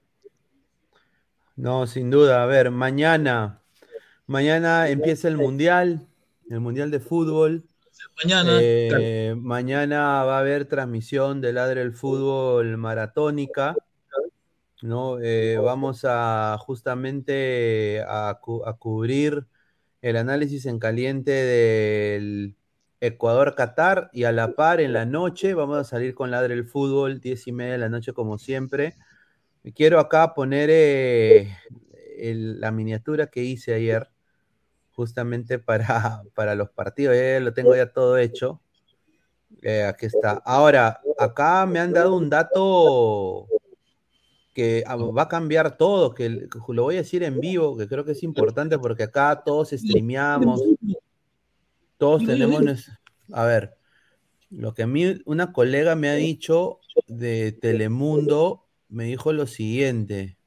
No, sin duda. A ver, mañana, mañana empieza el mundial, el mundial de fútbol. Mañana, Eh, mañana va a haber transmisión de Ladre el Fútbol maratónica. ¿no? Eh, vamos a justamente a, cu- a cubrir el análisis en caliente del Ecuador-Qatar y a la par en la noche vamos a salir con Ladre el Fútbol, 10 y media de la noche como siempre. Quiero acá poner eh, el- la miniatura que hice ayer justamente para, *laughs* para los partidos. Ya lo tengo ya todo hecho. Eh, aquí está. Ahora, acá me han dado un dato que va a cambiar todo, que lo voy a decir en vivo, que creo que es importante porque acá todos streameamos, todos tenemos... A ver, lo que a mí una colega me ha dicho de Telemundo, me dijo lo siguiente.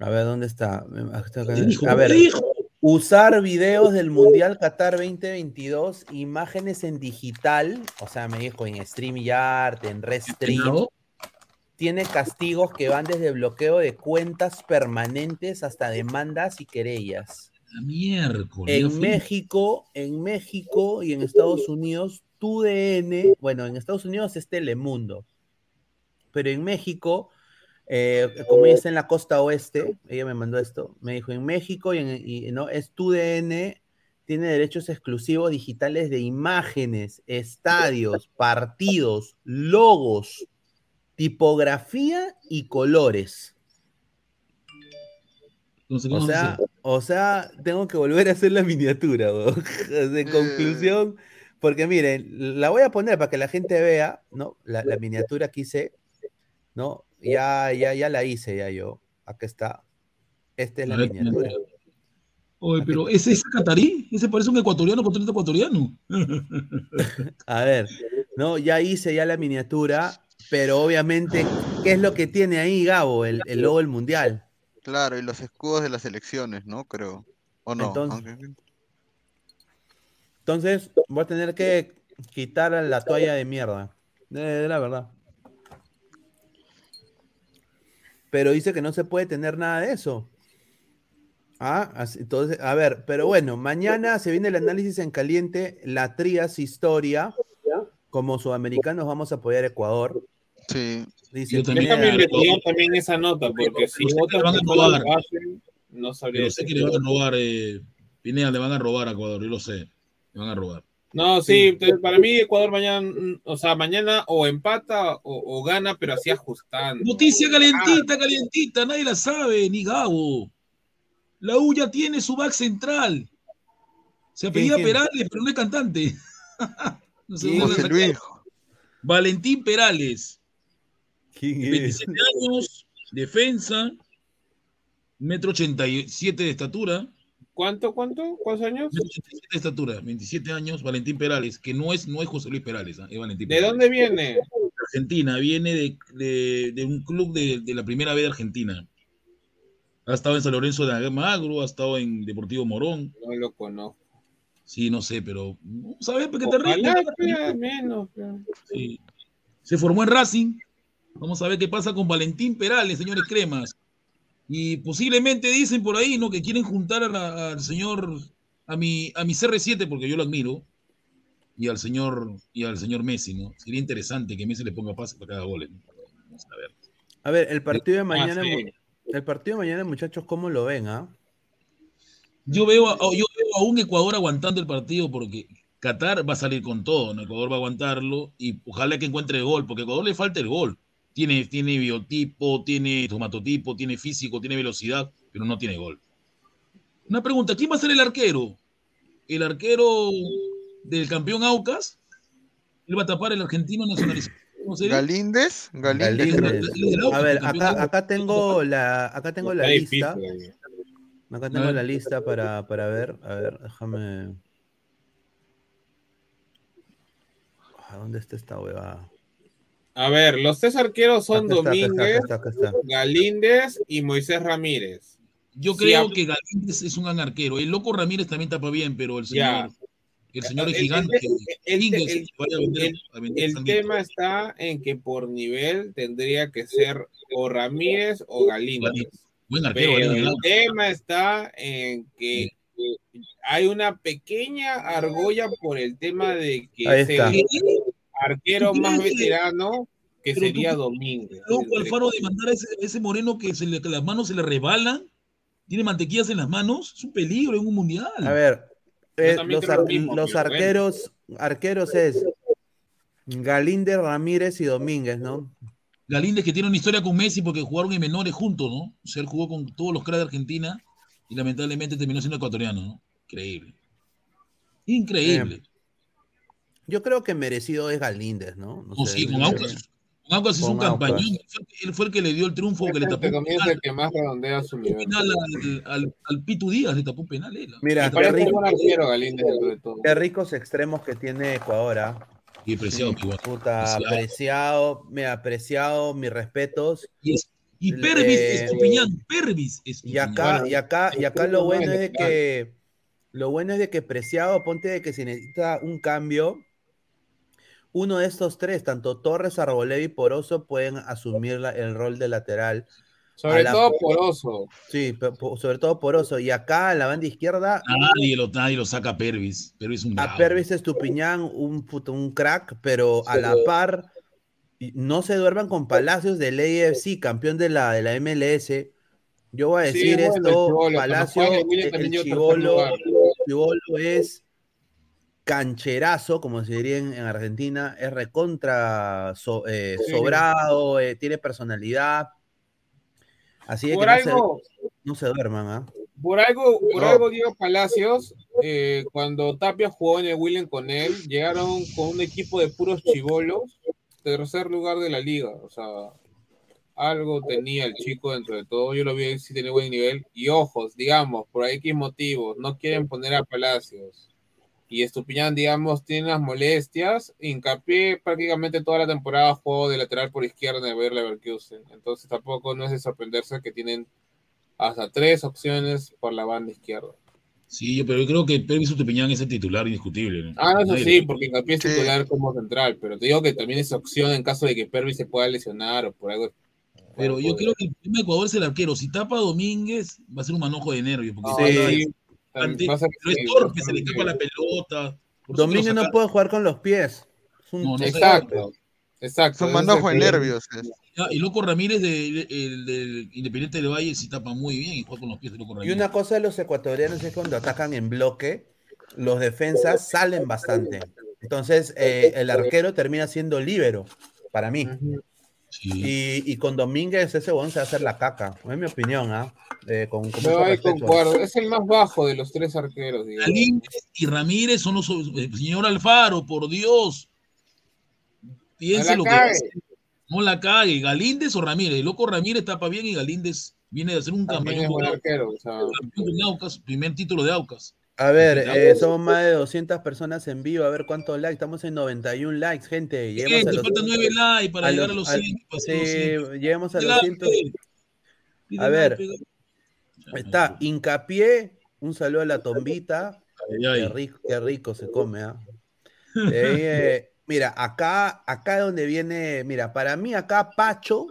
A ver, ¿dónde está? A ver. Usar videos del Mundial Qatar 2022, imágenes en digital, o sea, me dijo en StreamYard, en Restream, tiene castigos que van desde bloqueo de cuentas permanentes hasta demandas y querellas. La miércoles. En. México, en México y en Estados Unidos, TUDN, bueno, en Estados Unidos es Telemundo, pero en México, eh, como ella está en la costa oeste, ella me mandó esto, me dijo, en México y, en, y, no, es TUDN, tiene derechos exclusivos digitales de imágenes, estadios, partidos, logos, tipografía y colores. No sé qué O sea, hacer. o sea, tengo que volver a hacer la miniatura. De *laughs* conclusión, porque miren, la voy a poner para que la gente vea, ¿no? La, la miniatura que hice, ¿no? Ya, ya, ya la hice ya yo. Acá está. Esta es la ver, miniatura. Oye, pero ¿ese es catarí? Ese parece un ecuatoriano contra otro ecuatoriano. *laughs* A ver, no, ya hice ya la miniatura, pero obviamente, ¿qué es lo que tiene ahí, Gabo? El, el logo del mundial. Claro, y los escudos de las elecciones, ¿no? Creo. ¿O no? Entonces- Aunque- Entonces, voy a tener que quitar la toalla de mierda. De la verdad. Pero dice que no se puede tener nada de eso. Ah, así- entonces, a ver, pero bueno, mañana se viene el análisis en caliente, la Trías Historia. Como sudamericanos vamos a apoyar a Ecuador. Sí. Dice Yo también. Pineda, investigar también esa nota, porque si le van a robar. lo hacen, no sabría Pero sé que le van a robar, eh, Pineda, le van a robar a Ecuador, yo lo sé. Le van a robar. No, sí, entonces, para mí Ecuador mañana, o sea, mañana o empata o, o gana, pero así ajustando. Noticia calientita, calientita, nadie la sabe, ni Gabo. La U ya tiene su back central. Se apellida? Perales, pero no es cantante. *laughs* No sé José. Luis. Valentín Perales, ¿quién es? 27 años, defensa, metro 87 de estatura. ¿Cuánto, cuánto? ¿Cuántos años? metro 87 de estatura, 27 años, Valentín Perales, que no es, no es José Luis Perales, ¿ah? es Valentín ¿De Perales. dónde viene? Argentina, viene de, de- de un club de, de la primera B de Argentina. Ha estado en San Lorenzo de Almagro, ha estado en Deportivo Morón. No lo conozco. Sí, no sé, pero vamos a ver, porque te ríes. menos. pero- Sí. Se formó en Racing. Vamos a ver qué pasa con Valentín Perales, señores cremas. Y posiblemente dicen por ahí, ¿no? Que quieren juntar a la- al señor, a mi, a mi CR7, porque yo lo admiro, y al señor, y al señor Messi, ¿no? Sería interesante que Messi le ponga pase para cada gol. ¿no? Vamos a ver. A ver, el partido de Ah, mañana, sí. el partido de mañana, muchachos, ¿cómo lo ven, ah? Yo veo, a, yo veo a un Ecuador aguantando el partido porque Qatar va a salir con todo, ¿no? Ecuador va a aguantarlo y ojalá que encuentre el gol, porque a Ecuador le falta el gol. Tiene, tiene biotipo, tiene tomatotipo, tiene físico, tiene velocidad, pero no tiene gol. Una pregunta, ¿quién va a ser el arquero? ¿El arquero del campeón Aucas? ¿Él va a tapar el argentino nacionalizado? Galíndez. Galíndez. A ver, acá, tengo la, acá tengo la lista. Acá tengo la lista para, para ver. A ver, déjame. ¿A dónde está esta huevada? A ver, los tres arqueros son está, Domínguez, está, está. Galíndez y Moisés Ramírez. Yo creo que Galíndez es un gran arquero. El loco Ramírez también tapa bien, pero el Ya. señor, el señor es El- gigante. el- tema está en que por nivel tendría que ser o Ramírez o Galíndez. Galíndez. Buen arquero, Pero Galíndez, el tema está en que eh, hay una pequeña argolla por el tema de que Ahí es está. el arquero ¿Tú más veterano que pero tú sería crees Domínguez. Loco Alfaro de mandar a ese, ese moreno que, se le- que las manos se le rebalan, tiene mantequillas en las manos, es un peligro en un mundial. A ver, eh, los, creo lo ar- mismo, los pero bueno. arqueros, arqueros es Galíndez, Ramírez y Domínguez, ¿no? Galíndez que tiene una historia con Messi porque jugaron en menores juntos, ¿no? O sea, él jugó con todos los cracks de Argentina y lamentablemente terminó siendo ecuatoriano, ¿no? Increíble. Increíble. Yo creo que merecido es Galíndez, ¿no? No No, sé, sí, con. Aucas, con Aucas hizo un campañón. Él fue, el que le dio el triunfo, que le tapó Este comienza penal, el que más redondea su un nivel. penal al, al, al Pitu Díaz, le tapó un penal. él, ¿no? Mira, qué tapó- rico. arquero Galíndez dentro de todo. Qué ricos extremos que tiene Ecuador, ¿ah? Y preciado, Sí, igual. Puta, Preciado. apreciado, me apreciado, mis respetos. Y, es- y Pervis Eh, Estupiñán, Pervis Y Estupiñán. acá, Bueno, y acá, y acá lo bueno no es es de que lo bueno es de que Preciado, ponte de que si necesita un cambio, uno de estos tres, tanto Torres, Arboleda y Poroso, pueden asumir la- el rol de lateral. Sobre a la- todo Poroso. Sí, po- sobre todo Poroso. Y acá en la banda izquierda, Nadie lo, nadie lo saca a Pervis. Pervis es un a. Pervis Estupiñán, un, puto- un crack, pero a la par, no se duerman con Palacios del AFC, campeón de la, de la MLS. Yo voy a Sí, decir bueno, el esto, Chibolo, cuando Palacio, juega en el Chibolo. Chibolo es cancherazo, como se diría en, en Argentina, es recontra so- eh, Sí. sobrado, eh, tiene personalidad. Así Por que no se, algo, no se duerman, ¿ah? por algo, por No. algo Diego Palacios, eh, cuando Tapia jugó en el William con él, llegaron con un equipo de puros chivolos, tercer lugar de la liga. O sea, algo tenía el chico dentro de todo. Yo lo vi si tiene buen nivel. Y ojos, digamos, por X motivos, no quieren poner a Palacios. Y Estupiñán, digamos, tiene las molestias. Hincapié prácticamente toda la temporada jugó de lateral por izquierda en el Bayer Leverkusen. Entonces tampoco no es de sorprenderse que tienen hasta tres opciones por la banda izquierda. Sí, yo- pero yo creo que Pervis Estupiñán es el titular indiscutible. ¿no? Ah, no, eso sí, porque Hincapié es Sí. titular como central, pero te digo que también es opción en caso de que Pervis se pueda lesionar o por algo Pero yo creo que el de Ecuador es el arquero. Si tapa a Domínguez, va a ser un manojo de nervios. Porque No, Sí. no, es torpe, se le escapa la pelota. Lo no puede jugar con los pies. Es un- No, no sé. Exacto, exacto. Ese manojo de nervios. Ah, y Loco Ramírez de- el del Independiente del Valle sí tapa muy bien y juega con los pies de Loco Y Ramírez. una cosa de los ecuatorianos es cuando atacan en bloque, los defensas salen bastante. Entonces, eh, el arquero termina siendo líbero, para mí. Sí. Y, y con Domínguez ese weón se va a hacer la caca, es mi opinión, ¿ah? Eh, con, con concuerdo. Es el más bajo de los tres arqueros. Galíndez y Ramírez son los. eh, Señor Alfaro, por Dios. Piense No la lo que cague. No la cague. Galíndez o Ramírez. El loco Ramírez tapa bien y Galíndez viene de hacer un También es campeón, arquero. O sea, campeón con Aucas, primer título de Aucas. A ver, eh, pues. somos más de 200 personas en vivo, a ver cuántos likes, estamos en 91 likes, gente. Lleguemos a los, faltan nueve likes para a llegar los- a los al- 100. para sí, hacer los 100. lleguemos a los Pídela, 100. pídela. Pídela, A ver. Está hincapié, un saludo a la tombita. Qué rico, qué rico se come, ¿ah? Eh, mira, acá, acá donde viene, mira, para mí acá Pacho,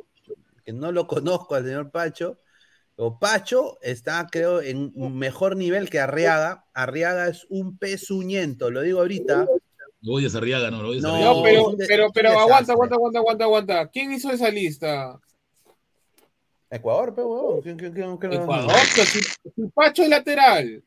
que no lo conozco al señor Pacho, o Pacho está, creo, en un mejor nivel que Arriaga. Arriaga es un pezuñento, lo digo ahorita. Lo odias a Arriaga, no, lo odias a No, Arriaga. no, es pero, pero, pero aguanta, aguanta, aguanta, aguanta, aguanta. ¿Quién hizo esa lista? Ecuador, pero huevón, ¿quién- quién- quién- quién- Ecuador, si Pacho es lateral.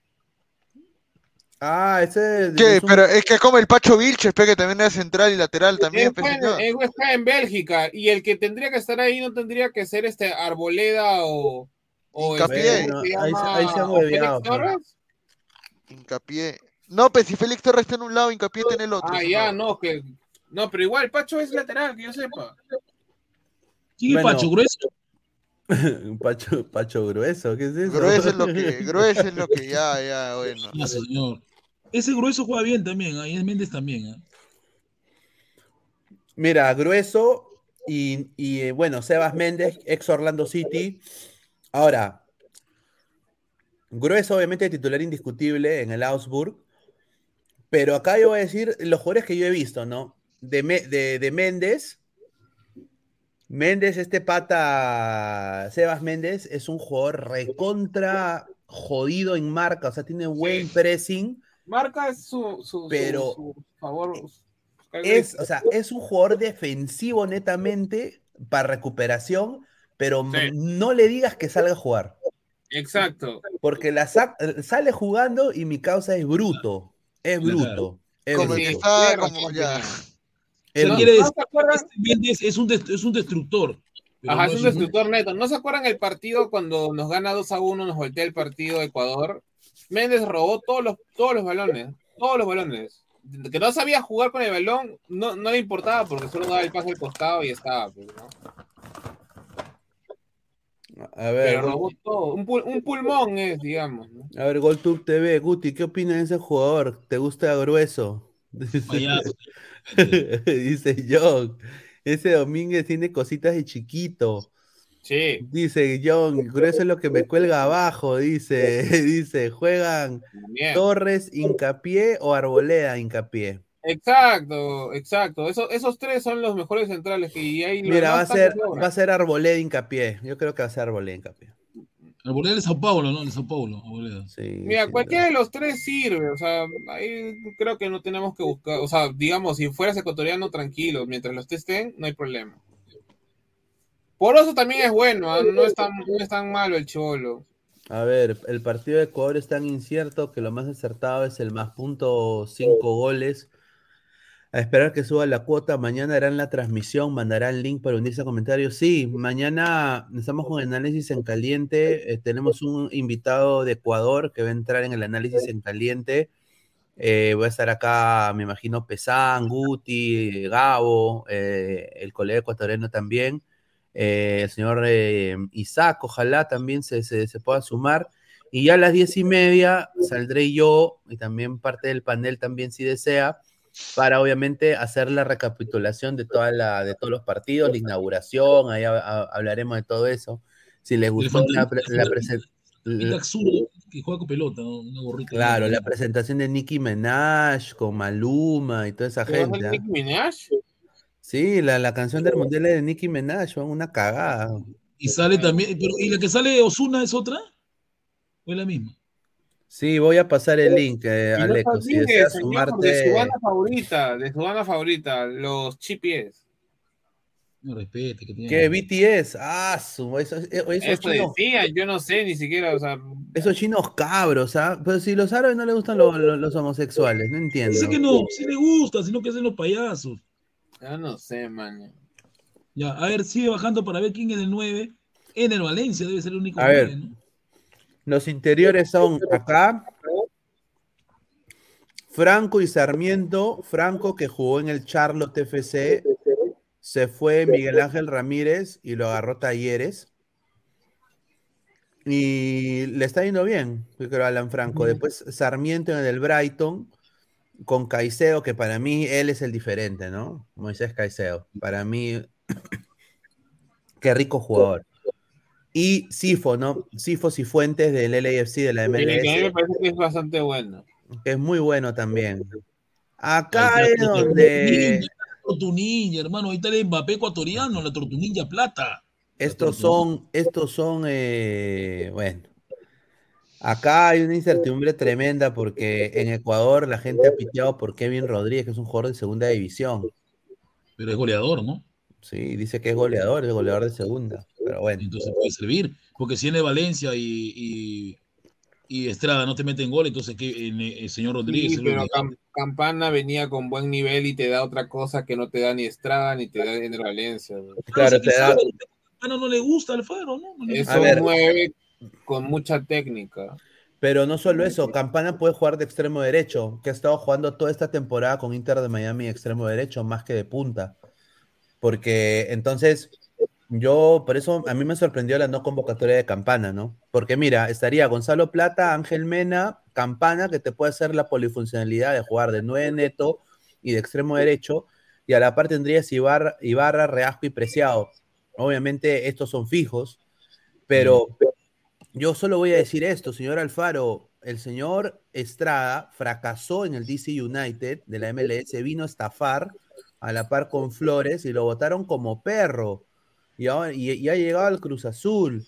Ah, ese ¿Qué? es un- Pero es que como el Pacho Vilches, pe, que también era central y lateral también. Él juega en Bélgica y el que tendría que estar ahí no tendría que ser este Arboleda o. o Hincapié. este, ¿cómo se Bueno, ahí se- llama? ahí se han. Hincapié. No, pues si Félix Torres está en un lado, Hincapié está en el otro. Ah, ya, no, que. No, pero igual Pacho es lateral, que yo sepa. ¿Quién es Bueno. Pacho? ¿Grueso? un *laughs* Pacho, Pacho grueso, ¿qué es eso? Grueso es lo que, *laughs* grueso es lo que ya, ya, bueno. Ah, señor. Ese grueso juega bien también, ahí es Méndez también. ¿ah? Mira, Grueso y, y, eh, bueno, Sebas Méndez, ex Orlando City. Ahora, Grueso obviamente titular indiscutible en el Augsburg, pero acá yo voy a decir los jugadores que yo he visto, ¿no? De, de, de Méndez. Méndez, este pata, Sebas Méndez, es un jugador recontra jodido en marca, o sea, tiene buen pressing. Marca es su, su, Pero- su, su favor. es, o sea, es un jugador defensivo netamente para recuperación, pero Sí. no le digas que salga a jugar, Exacto. porque la sa- sale jugando y mi causa es bruto, es bruto. es Como el bruto, que está, como ya. tiene. es ¿Qué bruto. quiere ¿No decir? se acuerdan? Este Méndez es un, es un destructor. Ajá, no es un destructor neto. ¿No se acuerdan el partido cuando nos gana 2 a 1, nos voltea el partido de Ecuador? Méndez robó todos los, todos los balones, todos los balones. Que no sabía jugar con el balón, no, no le importaba porque solo daba el pase al costado y estaba. pues, ¿no? A ver, Pero. Un, pul- un pulmón es, digamos. ¿no? a ver, GolTube TV, Guti, ¿qué opinas de ese jugador? ¿Te gusta grueso? *laughs* *laughs* Dice John, ese Domínguez tiene cositas de chiquito. Sí. Dice John, grueso es lo que me cuelga abajo, dice, *laughs* dice, juegan Bien. Torres, Hincapié o Arboleda, Hincapié. Exacto, exacto. Eso- esos tres son los mejores centrales que y ahí lo Mira, va a ser, va a ser Arboleda, Hincapié. Yo creo que va a ser Arboleda, Hincapié. Arboleda de Sao Paulo, ¿no? De Sao Paulo, Arboleda. Sí, Mira, sí, cualquiera de los tres sirve, o sea, ahí creo que no tenemos que buscar, o sea, digamos, si fueras ecuatoriano, tranquilo, mientras los tres estén, no hay problema. Por eso también es bueno, ¿ah? no, es tan, no es tan malo el cholo. A ver, el partido de Ecuador es tan incierto que lo más acertado es el más punto cinco goles. A esperar que suba la cuota. Mañana harán la transmisión, mandarán link para unirse a comentarios. Sí, mañana estamos con análisis en caliente. eh, tenemos un invitado de Ecuador que va a entrar en el análisis en caliente. Eh, voy a estar acá, me imagino, Pesán, Guti, Gabo, eh, el colega ecuatoriano también. eh, el señor eh, Isaac, ojalá también se, se- se pueda sumar. Y ya a las diez y media saldré yo y también parte del panel también si desea, para obviamente hacer la recapitulación de, toda la, de todos los partidos, la inauguración, ahí ha- ha- hablaremos de todo eso. Si les gustó la, pre- la presen- El la- absurdo que juega con pelota, ¿no? Una gorrita. claro, la presentación de Nicki Minaj con Maluma y toda esa ¿Pero gente. ¿ah? Nicki Minaj? Sí, la, la canción del mundial es de Nicki Minaj, fue una cagada. Y sale también, pero ¿y la que sale Osuna es otra? ¿O es la misma? Sí, voy a pasar el link, eh, no Aleco. te Si olvides, deseas señor, sumarte. de su banda favorita, de su banda favorita, los chipies. No respete, que tiene. ¿Qué? BTS. Ah, su, eso, eso, esos Eso chinos, decía, yo no sé ni siquiera, o sea, esos chinos cabros, ¿ah? Pero si los árabes no les gustan lo- lo- los homosexuales, no entiendo. Dice que no, sí le gusta, sino que hacen los payasos. yo no sé, man. Ya, a ver, sigue bajando para ver quién es el 9. En el Valencia debe ser el único A ver. 9, ¿no? Los interiores son acá. Franco y Sarmiento. Franco que jugó en el Charlotte FC. Se fue Miguel Ángel Ramírez y lo agarró Talleres. Y le está yendo bien, yo creo, Alan Franco. Después Sarmiento en el Brighton. Con Caicedo, que para mí él es el diferente, ¿no? Moisés Caicedo. Para mí, *coughs* qué rico jugador. Y Sifo, ¿no? Sifo Cifuentes del LAFC de la Sí, que a mí me MLS, parece que es bastante bueno. que es muy bueno también. Acá Ahí es donde La Tortunilla, hermano. Ahí está el Mbappé ecuatoriano, la Tortunilla Plata. estos son, estos son, eh, bueno. Acá hay una incertidumbre tremenda porque en Ecuador la gente ha piteado por Kevin Rodríguez, que es un jugador de segunda división. Pero es goleador, ¿no? Sí, dice que es goleador, es goleador de segunda. Pero bueno. Entonces puede servir. Porque si viene Valencia y, y, y Estrada no te meten gol, entonces que el, el señor Rodríguez. Sí, pero Campana venía con buen nivel y te da otra cosa que no te da ni Estrada ni te da en Valencia. güey. Claro, Ah, te da, Bueno, no le gusta Alfaro, ¿no? No le Es gusta. A un ver. 9 con mucha técnica. Pero no solo eso, Campana puede jugar de extremo derecho, que ha estado jugando toda esta temporada con Inter de Miami extremo derecho, más que de punta. Porque entonces, yo, por eso a mí me sorprendió la no convocatoria de Campana, ¿no? Porque mira, estaría Gonzalo Plata, Ángel Mena, Campana, que te puede hacer la polifuncionalidad de jugar de nueve neto y de extremo derecho, y a la par tendrías Ibarra, Ibarra Reasco y Preciado. Obviamente estos son fijos, pero yo solo voy a decir esto, señor Alfaro. El señor Estrada fracasó en el DC United de la MLS, vino a estafar a la par con Flores y lo votaron como perro. Y, ahora, y, y ha llegado al Cruz Azul.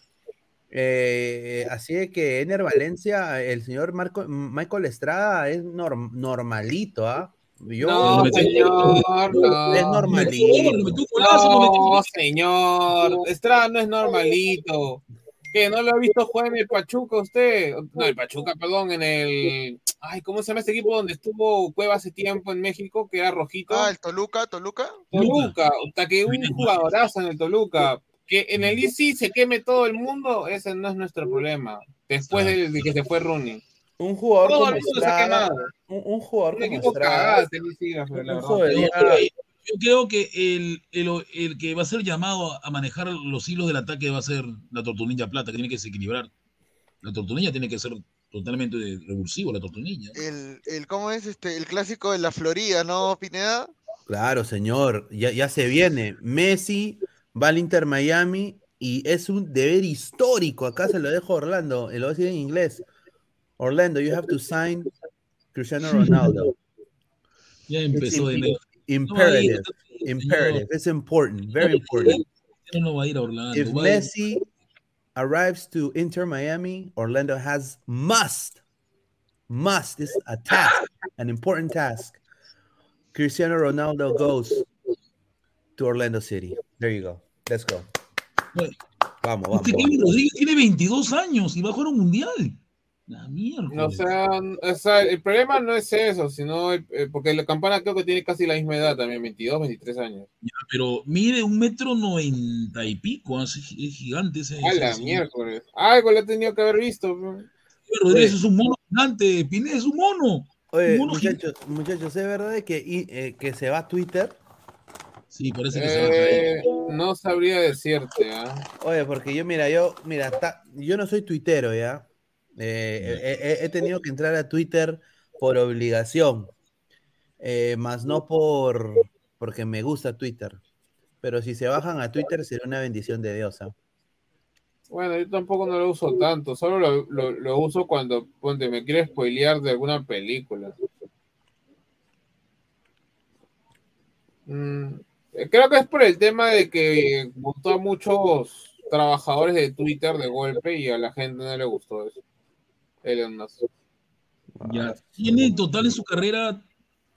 Eh, así es que Ener Valencia, el señor Marco, Michael Estrada es norm- normalito, ¿ah? Yo, No, señor, no. es normalito. No, señor. Estrada no es normalito. ¿Qué? ¿No lo ha visto jugar en el Pachuca usted? No, el Pachuca, perdón, en el. Ay, ¿cómo se llama este equipo donde estuvo Cueva hace tiempo en México, que era rojito? Ah, el Toluca, Toluca. Toluca. Hasta que un jugadorazo en el Toluca. Que en el DC se queme todo el mundo, ese no es nuestro problema. Después de, de que se fue Rooney. Un jugador Todo como el mundo se ha quemado. un, un jugador Un como Estrada, cagado, un verdad. jugador- Yo, creo que el, el, el que va a ser llamado a manejar los hilos del ataque va a ser la tortunilla plata, que tiene que desequilibrar. La tortunilla tiene que ser totalmente revulsivo, la tortunilla. El, el, ¿cómo es este? El clásico de la Florida, ¿no, Pineda? Claro, señor, ya, ya se viene. Messi va al Inter Miami y es un deber histórico. Acá se lo dejo a Orlando, y lo voy a decir en inglés. Orlando, you have to sign Cristiano Ronaldo. Ya empezó de enero. Imperative, No va a ir, imperative. It's important, very important. No va a ir a Orlando. If Messi arrives to Inter Miami, Orlando has must, must, this is a task, an important task. Cristiano Ronaldo goes to Orlando City. There you go. Let's go. Vamos, vamos. Este Kevin Rodríguez tiene 22 años y va a jugar un mundial. La mierda. No, o sea, o sea, el problema no es eso, sino el- eh, porque la campana creo que tiene casi la misma edad también, 22, 23 años. Pero mide un metro noventa y pico, es, es gigante ese. A la ese- miércoles. Algo le he tenido que haber visto. Rodríguez es un mono gigante, Pineda es un mono. Oye, Mono muchachos, muchachos, ¿es verdad que, y- eh, que se va a Twitter? Sí, parece que se va a. Eh, no sabría decirte, ¿ah? Oye, porque yo, mira, yo, mira, ta- yo no soy tuitero, ¿ya? Eh, he- tenido que entrar a Twitter por obligación, eh, más no por porque me gusta Twitter. Pero si se bajan a Twitter sería una bendición de Dios. ¿ah? Bueno, yo tampoco no lo uso tanto, solo lo, lo- lo uso cuando ponte, me quiero spoilear de alguna película. Mm, eh, creo que es por el tema de que gustó a muchos trabajadores de Twitter de golpe y a la gente no le gustó eso. Elon Musk. Ya. Tiene en total en su carrera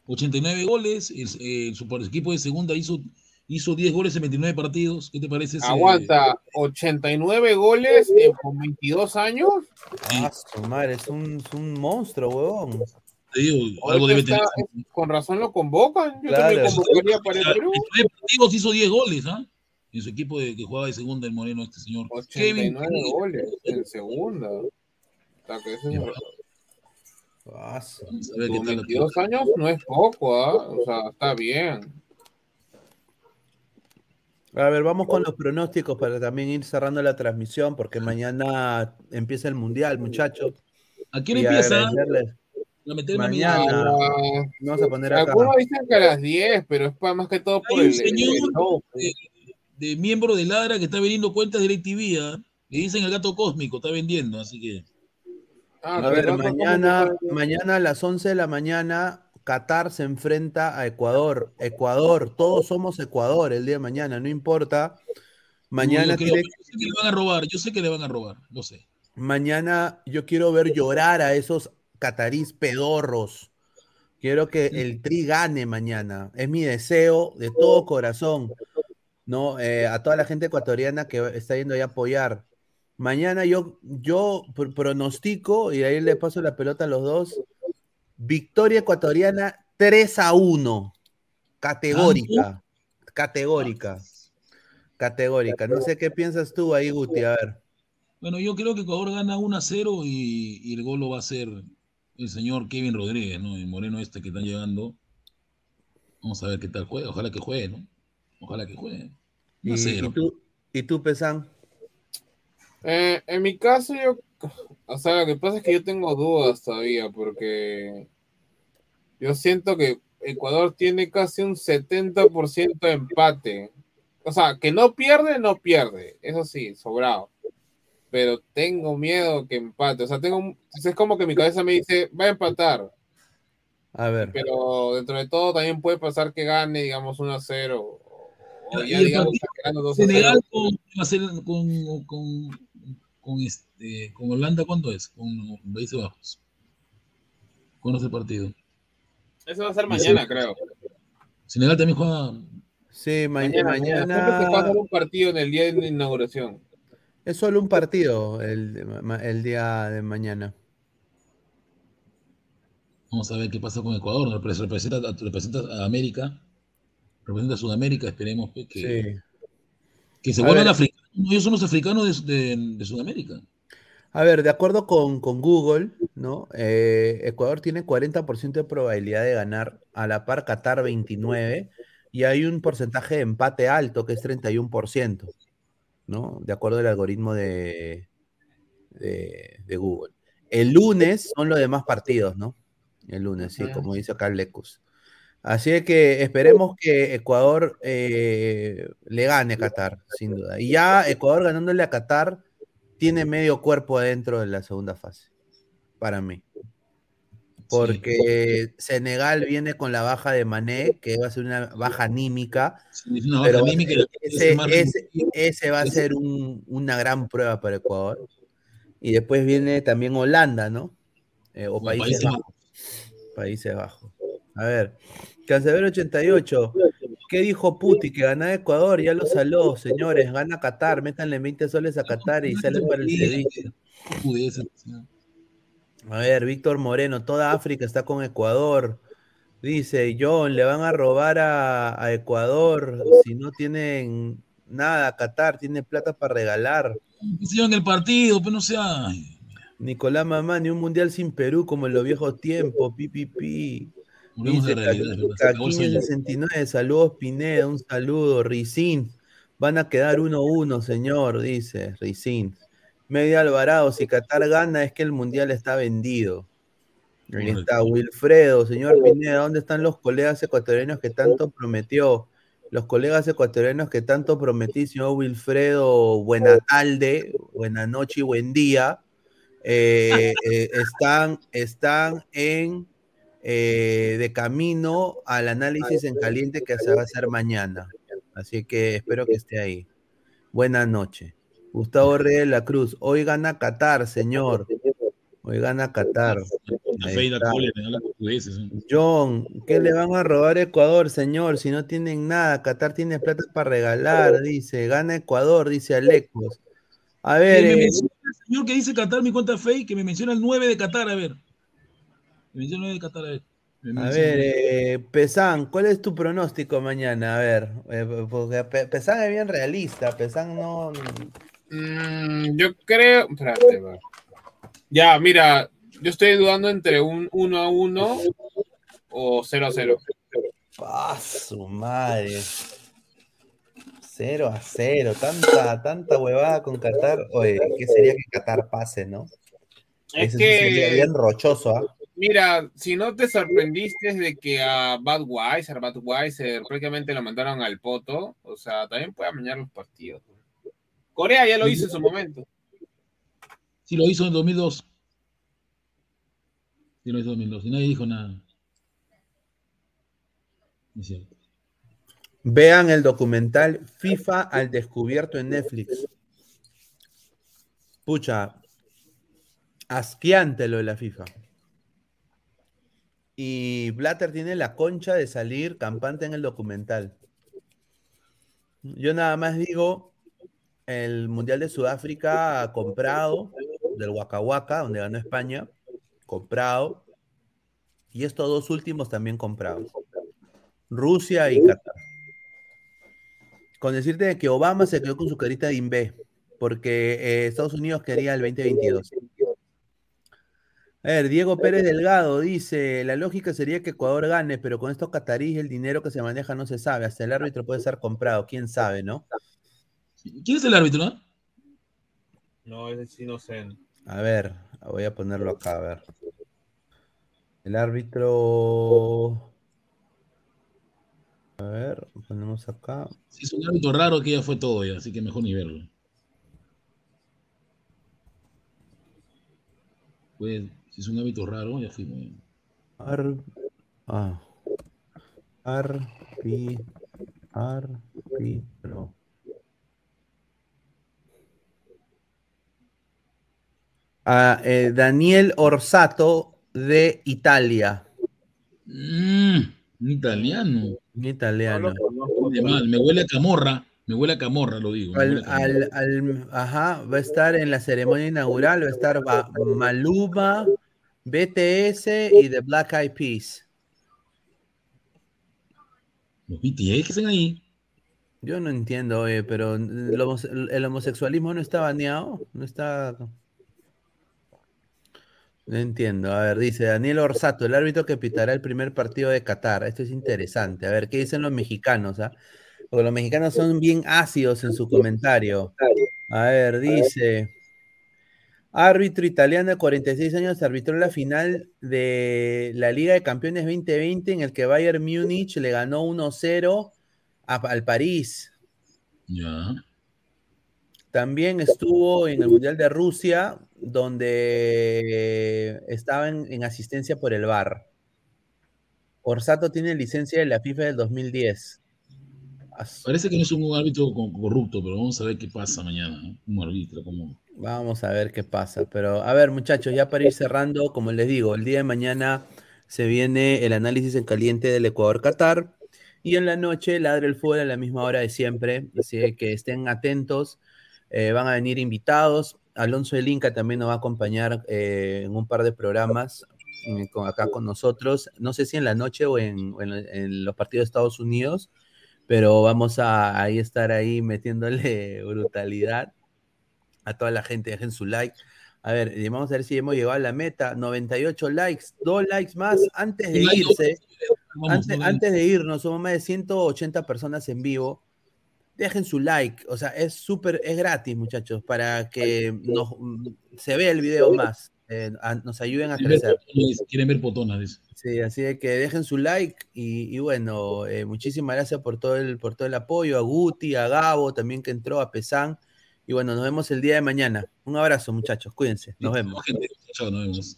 89 goles. el- eh, su equipo de segunda hizo, hizo 10 goles en 29 partidos. ¿Qué te parece? ese- Aguanta 89 goles en, con 22 años. Ah, su madre, es un, es un monstruo, huevón. Te digo, algo debe está- tener. Con razón lo convocan. Yo Claro. también convocaría para el En Perú. 29 partidos hizo 10 goles, ¿ah? En su equipo de, que jugaba de segunda el Moreno, este señor. 89 Kevin- goles en segunda. Con tal. 22 años no es poco, ¿ah? O sea, está bien. A ver, vamos con los pronósticos para también ir cerrando la transmisión, porque mañana empieza el Mundial, muchachos. ¿A quién Y empieza? Mañana. Vamos a poner acá. algunos dicen que a las 10, pero es para más que todo por Hay un el, señor el show. de, de miembro de Ladra que está vendiendo cuentas de DirecTV, ¿ah? Le dicen el gato cósmico, está vendiendo, así que. Ah, A ver, perdón, ¿cómo mañana, mañana a las 11 de la mañana, Qatar se enfrenta a Ecuador. Ecuador, todos somos Ecuador el día de mañana, no importa. Mañana, yo, creo- tiene- yo sé que le van a robar, yo sé que le van a robar, lo sé. mañana yo quiero ver llorar a esos catarís pedorros. Quiero que el Tri gane mañana. Es mi deseo de todo corazón. ¿no? Eh, a toda la gente ecuatoriana que está yendo ahí a apoyar. Mañana yo, yo pr- pronostico, y ahí le paso la pelota a los dos, victoria ecuatoriana 3 a 1. Categórica. Categórica. Categórica. No sé qué piensas tú ahí, Guti. A ver. Bueno, yo creo que Ecuador gana 1 a 0 y, y el gol lo va a hacer el señor Kevin Rodríguez, ¿no? El moreno este que están llegando. Vamos a ver qué tal juega. Ojalá que juegue, ¿no? Ojalá que juegue. 1 Y, a 0. y tú, y tú, Pesan. Eh, en mi caso, yo, o sea, lo que pasa es que yo tengo dudas todavía, porque yo siento que Ecuador tiene casi un 70% de empate. O sea, que no pierde, no pierde. Eso sí, sobrado. Pero tengo miedo que empate. O sea, tengo, es como que mi cabeza me dice, va a empatar. A ver. Pero dentro de todo también puede pasar que gane, digamos, 1 a 0. O ya, digamos, partido exagerando 2 a 0. Senegal con, va a ser con, con, con, este, con Holanda, ¿cuánto es? Con Países Bajos. ¿Cuándo es el partido? Eso va a ser mañana, creo. Senegal también juega. Sí, ma- Mañana, mañana, se juega un partido en el día de la inauguración. es solo un partido el, el día de mañana. Vamos a ver qué pasa con Ecuador. Repre- Representa, a- representa a América. Representa a Sudamérica. Esperemos pues, que, Sí. que se A vuelvan africanos. Ellos son los africanos de, de- de Sudamérica. A ver, de acuerdo con, con Google, ¿no? Eh, Ecuador tiene 40% de probabilidad de ganar, a la par Qatar 29%, y hay un porcentaje de empate alto que es 31%, ¿no? De acuerdo al algoritmo de, de, de Google. El lunes son los demás partidos, ¿no? El lunes, sí, Ujú. como dice acá Lecus. Así es que esperemos que Ecuador eh, le gane a Qatar, sin duda. Y ya Ecuador ganándole a Qatar tiene medio cuerpo adentro de la segunda fase, para mí. Porque Senegal viene con la baja de Mané, que va a ser una baja anímica, Sí, una pero anímica ese, ese- ese va a ser un- una gran prueba para Ecuador. Y después viene también Holanda, ¿no? Eh, o Países Bajos. Países Bajos. A ver, Cancelero 88. ¿Qué dijo Puti? Que gana Ecuador, ya lo saló, señores. Gana Qatar, métanle 20 soles a Qatar y sale para el señor. A ver, Víctor Moreno, toda África está con Ecuador. Dice, John, le van a robar a, a Ecuador si no tienen nada. Qatar tiene plata para regalar. Sigan el partido, pero no sea. Nicolás Mamá, ni un mundial sin Perú como en los viejos tiempos. Pi, pi, pi. Volvemos a Dice la realidad. ¿verdad? Se acabó el Caquiño sueño. 69, saludos Pineda, un saludo. Ricín, van a quedar 1-1, señor, dice Ricín. Media Alvarado, si Qatar gana es que el mundial está vendido. Ahí está Wilfredo, señor Pineda, ¿dónde están los colegas ecuatorianos que tanto prometió? Los colegas ecuatorianos que tanto prometí, señor Wilfredo, buena tarde, buena noche y buen día. eh, eh, están, están en eh, de camino al análisis en caliente que se va a hacer mañana. Así que espero que esté ahí. Buenas noches. Gustavo Reyes de la Cruz. Hoy gana Qatar, señor. Hoy gana Qatar. John, ¿qué le van a robar a Ecuador, señor? Si no tienen nada, Qatar tiene plata para regalar, dice. Gana Ecuador, dice Alecos. A ver, eh, menciona señor que dice Qatar, mi cuenta fake, que me menciona el 9 de Qatar, a ver. Me menciona el 9 de Qatar, a ver. Eh, Pesán, ¿cuál es tu pronóstico mañana? A ver, eh, porque Pe- Pesán es bien realista, Pesán no... Mm, yo creo. Espérate, va. Ya, mira, yo estoy dudando entre un 1 a 1 o 0 a 0. ¡Ah, su madre! 0 a 0, tanta, tanta huevada con Qatar. Oye, ¿qué sería que Qatar pase, no? Es Ese sí sería que, bien rochoso, ¿ah? Mira, si no te sorprendiste de que a Budweiser, Budweiser prácticamente lo mandaron al poto, o sea, también puede amañar los partidos. Corea ya lo hizo en su momento. Sí, lo hizo en 2002. Sí, lo hizo en 2002. Y nadie dijo nada. Es cierto. Vean el documental FIFA al descubierto en Netflix. Pucha, asqueante lo de la FIFA. Y Blatter tiene la concha de salir campante en el documental. Yo nada más digo, el Mundial de Sudáfrica comprado, del Waka Waka, donde ganó España, comprado. Y estos dos últimos también comprados. Rusia y Qatar. Con decirte de que Obama se quedó con su carita de Invé, porque eh, Estados Unidos quería el 2022. A ver, Diego Pérez Delgado dice, la lógica sería que Ecuador gane, pero con estos cataríes el dinero que se maneja no se sabe, hasta el árbitro puede ser comprado, quién sabe, ¿no? ¿Quién es el árbitro? no? No, ese sí no sé. A ver, voy a ponerlo acá, a ver. El árbitro... A ver, ponemos acá. Si es un árbitro raro, que ya fue todo ya, así que mejor ni verlo. Pues, si es un hábito raro, ya fuimos. ya. Ar... Ah. Arbi... Árbitro. Ah, eh, Daniel Orsato de Italia. Mm, un italiano. Un italiano. Me huele a camorra. Me huele a camorra, lo digo. Al, al- al- ajá, va a estar en la ceremonia inaugural, va a estar Maluma, BTS y The Black Eyed Peas. Los BTS que están ahí. Yo no entiendo, oye, pero el, homose- el homosexualismo no está baneado, no está. No entiendo. A ver, dice Daniel Orsato, el árbitro que pitará el primer partido de Qatar. Esto es interesante. A ver, ¿qué dicen los mexicanos? ah? Porque los mexicanos son bien ácidos en su comentario. A ver, dice. Árbitro italiano de 46 años arbitró la final de la Liga de Campeones 2020 en el que Bayern Múnich le ganó 1-0 a- al París. Ya. También estuvo en el Mundial de Rusia, donde estaba en, en asistencia por el VAR. Orsato tiene licencia de la FIFA del 2010. Parece que no es un árbitro co- corrupto, pero vamos a ver qué pasa mañana. ¿no? Un árbitro como. Vamos a ver qué pasa. Pero a ver, muchachos, ya para ir cerrando, como les digo, el día de mañana se viene el análisis en caliente del Ecuador-Qatar. Y en la noche ladra el fútbol a la misma hora de siempre. Así que estén atentos. Eh, van a venir invitados. Alonso del Inca también nos va a acompañar eh, en un par de programas eh, con, acá con nosotros. No sé si en la noche o en, o en- en los partidos de Estados Unidos, pero vamos a ahí estar ahí metiéndole *laughs* brutalidad a toda la gente. Dejen su like. A ver, vamos a ver si hemos llegado a la meta. 98 likes, dos likes más antes de irse. Antes, antes de irnos, somos más de 180 personas en vivo. Dejen su like, o sea, es súper, es gratis, muchachos, para que nos, mm, se vea el video más, eh, a- nos ayuden a crecer. quieren ver potonas, dice. Sí, así de que dejen su like y, y bueno, eh, muchísimas gracias por todo, el, por todo el apoyo, a Guti, a Gabo también que entró, a Pesán. Y bueno, nos vemos el día de mañana. Un abrazo, muchachos, cuídense, nos vemos. Chao, nos vemos.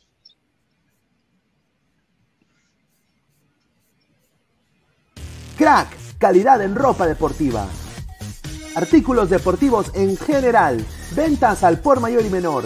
Crack, calidad en ropa deportiva. Artículos deportivos en general, Ventas al por mayor y menor.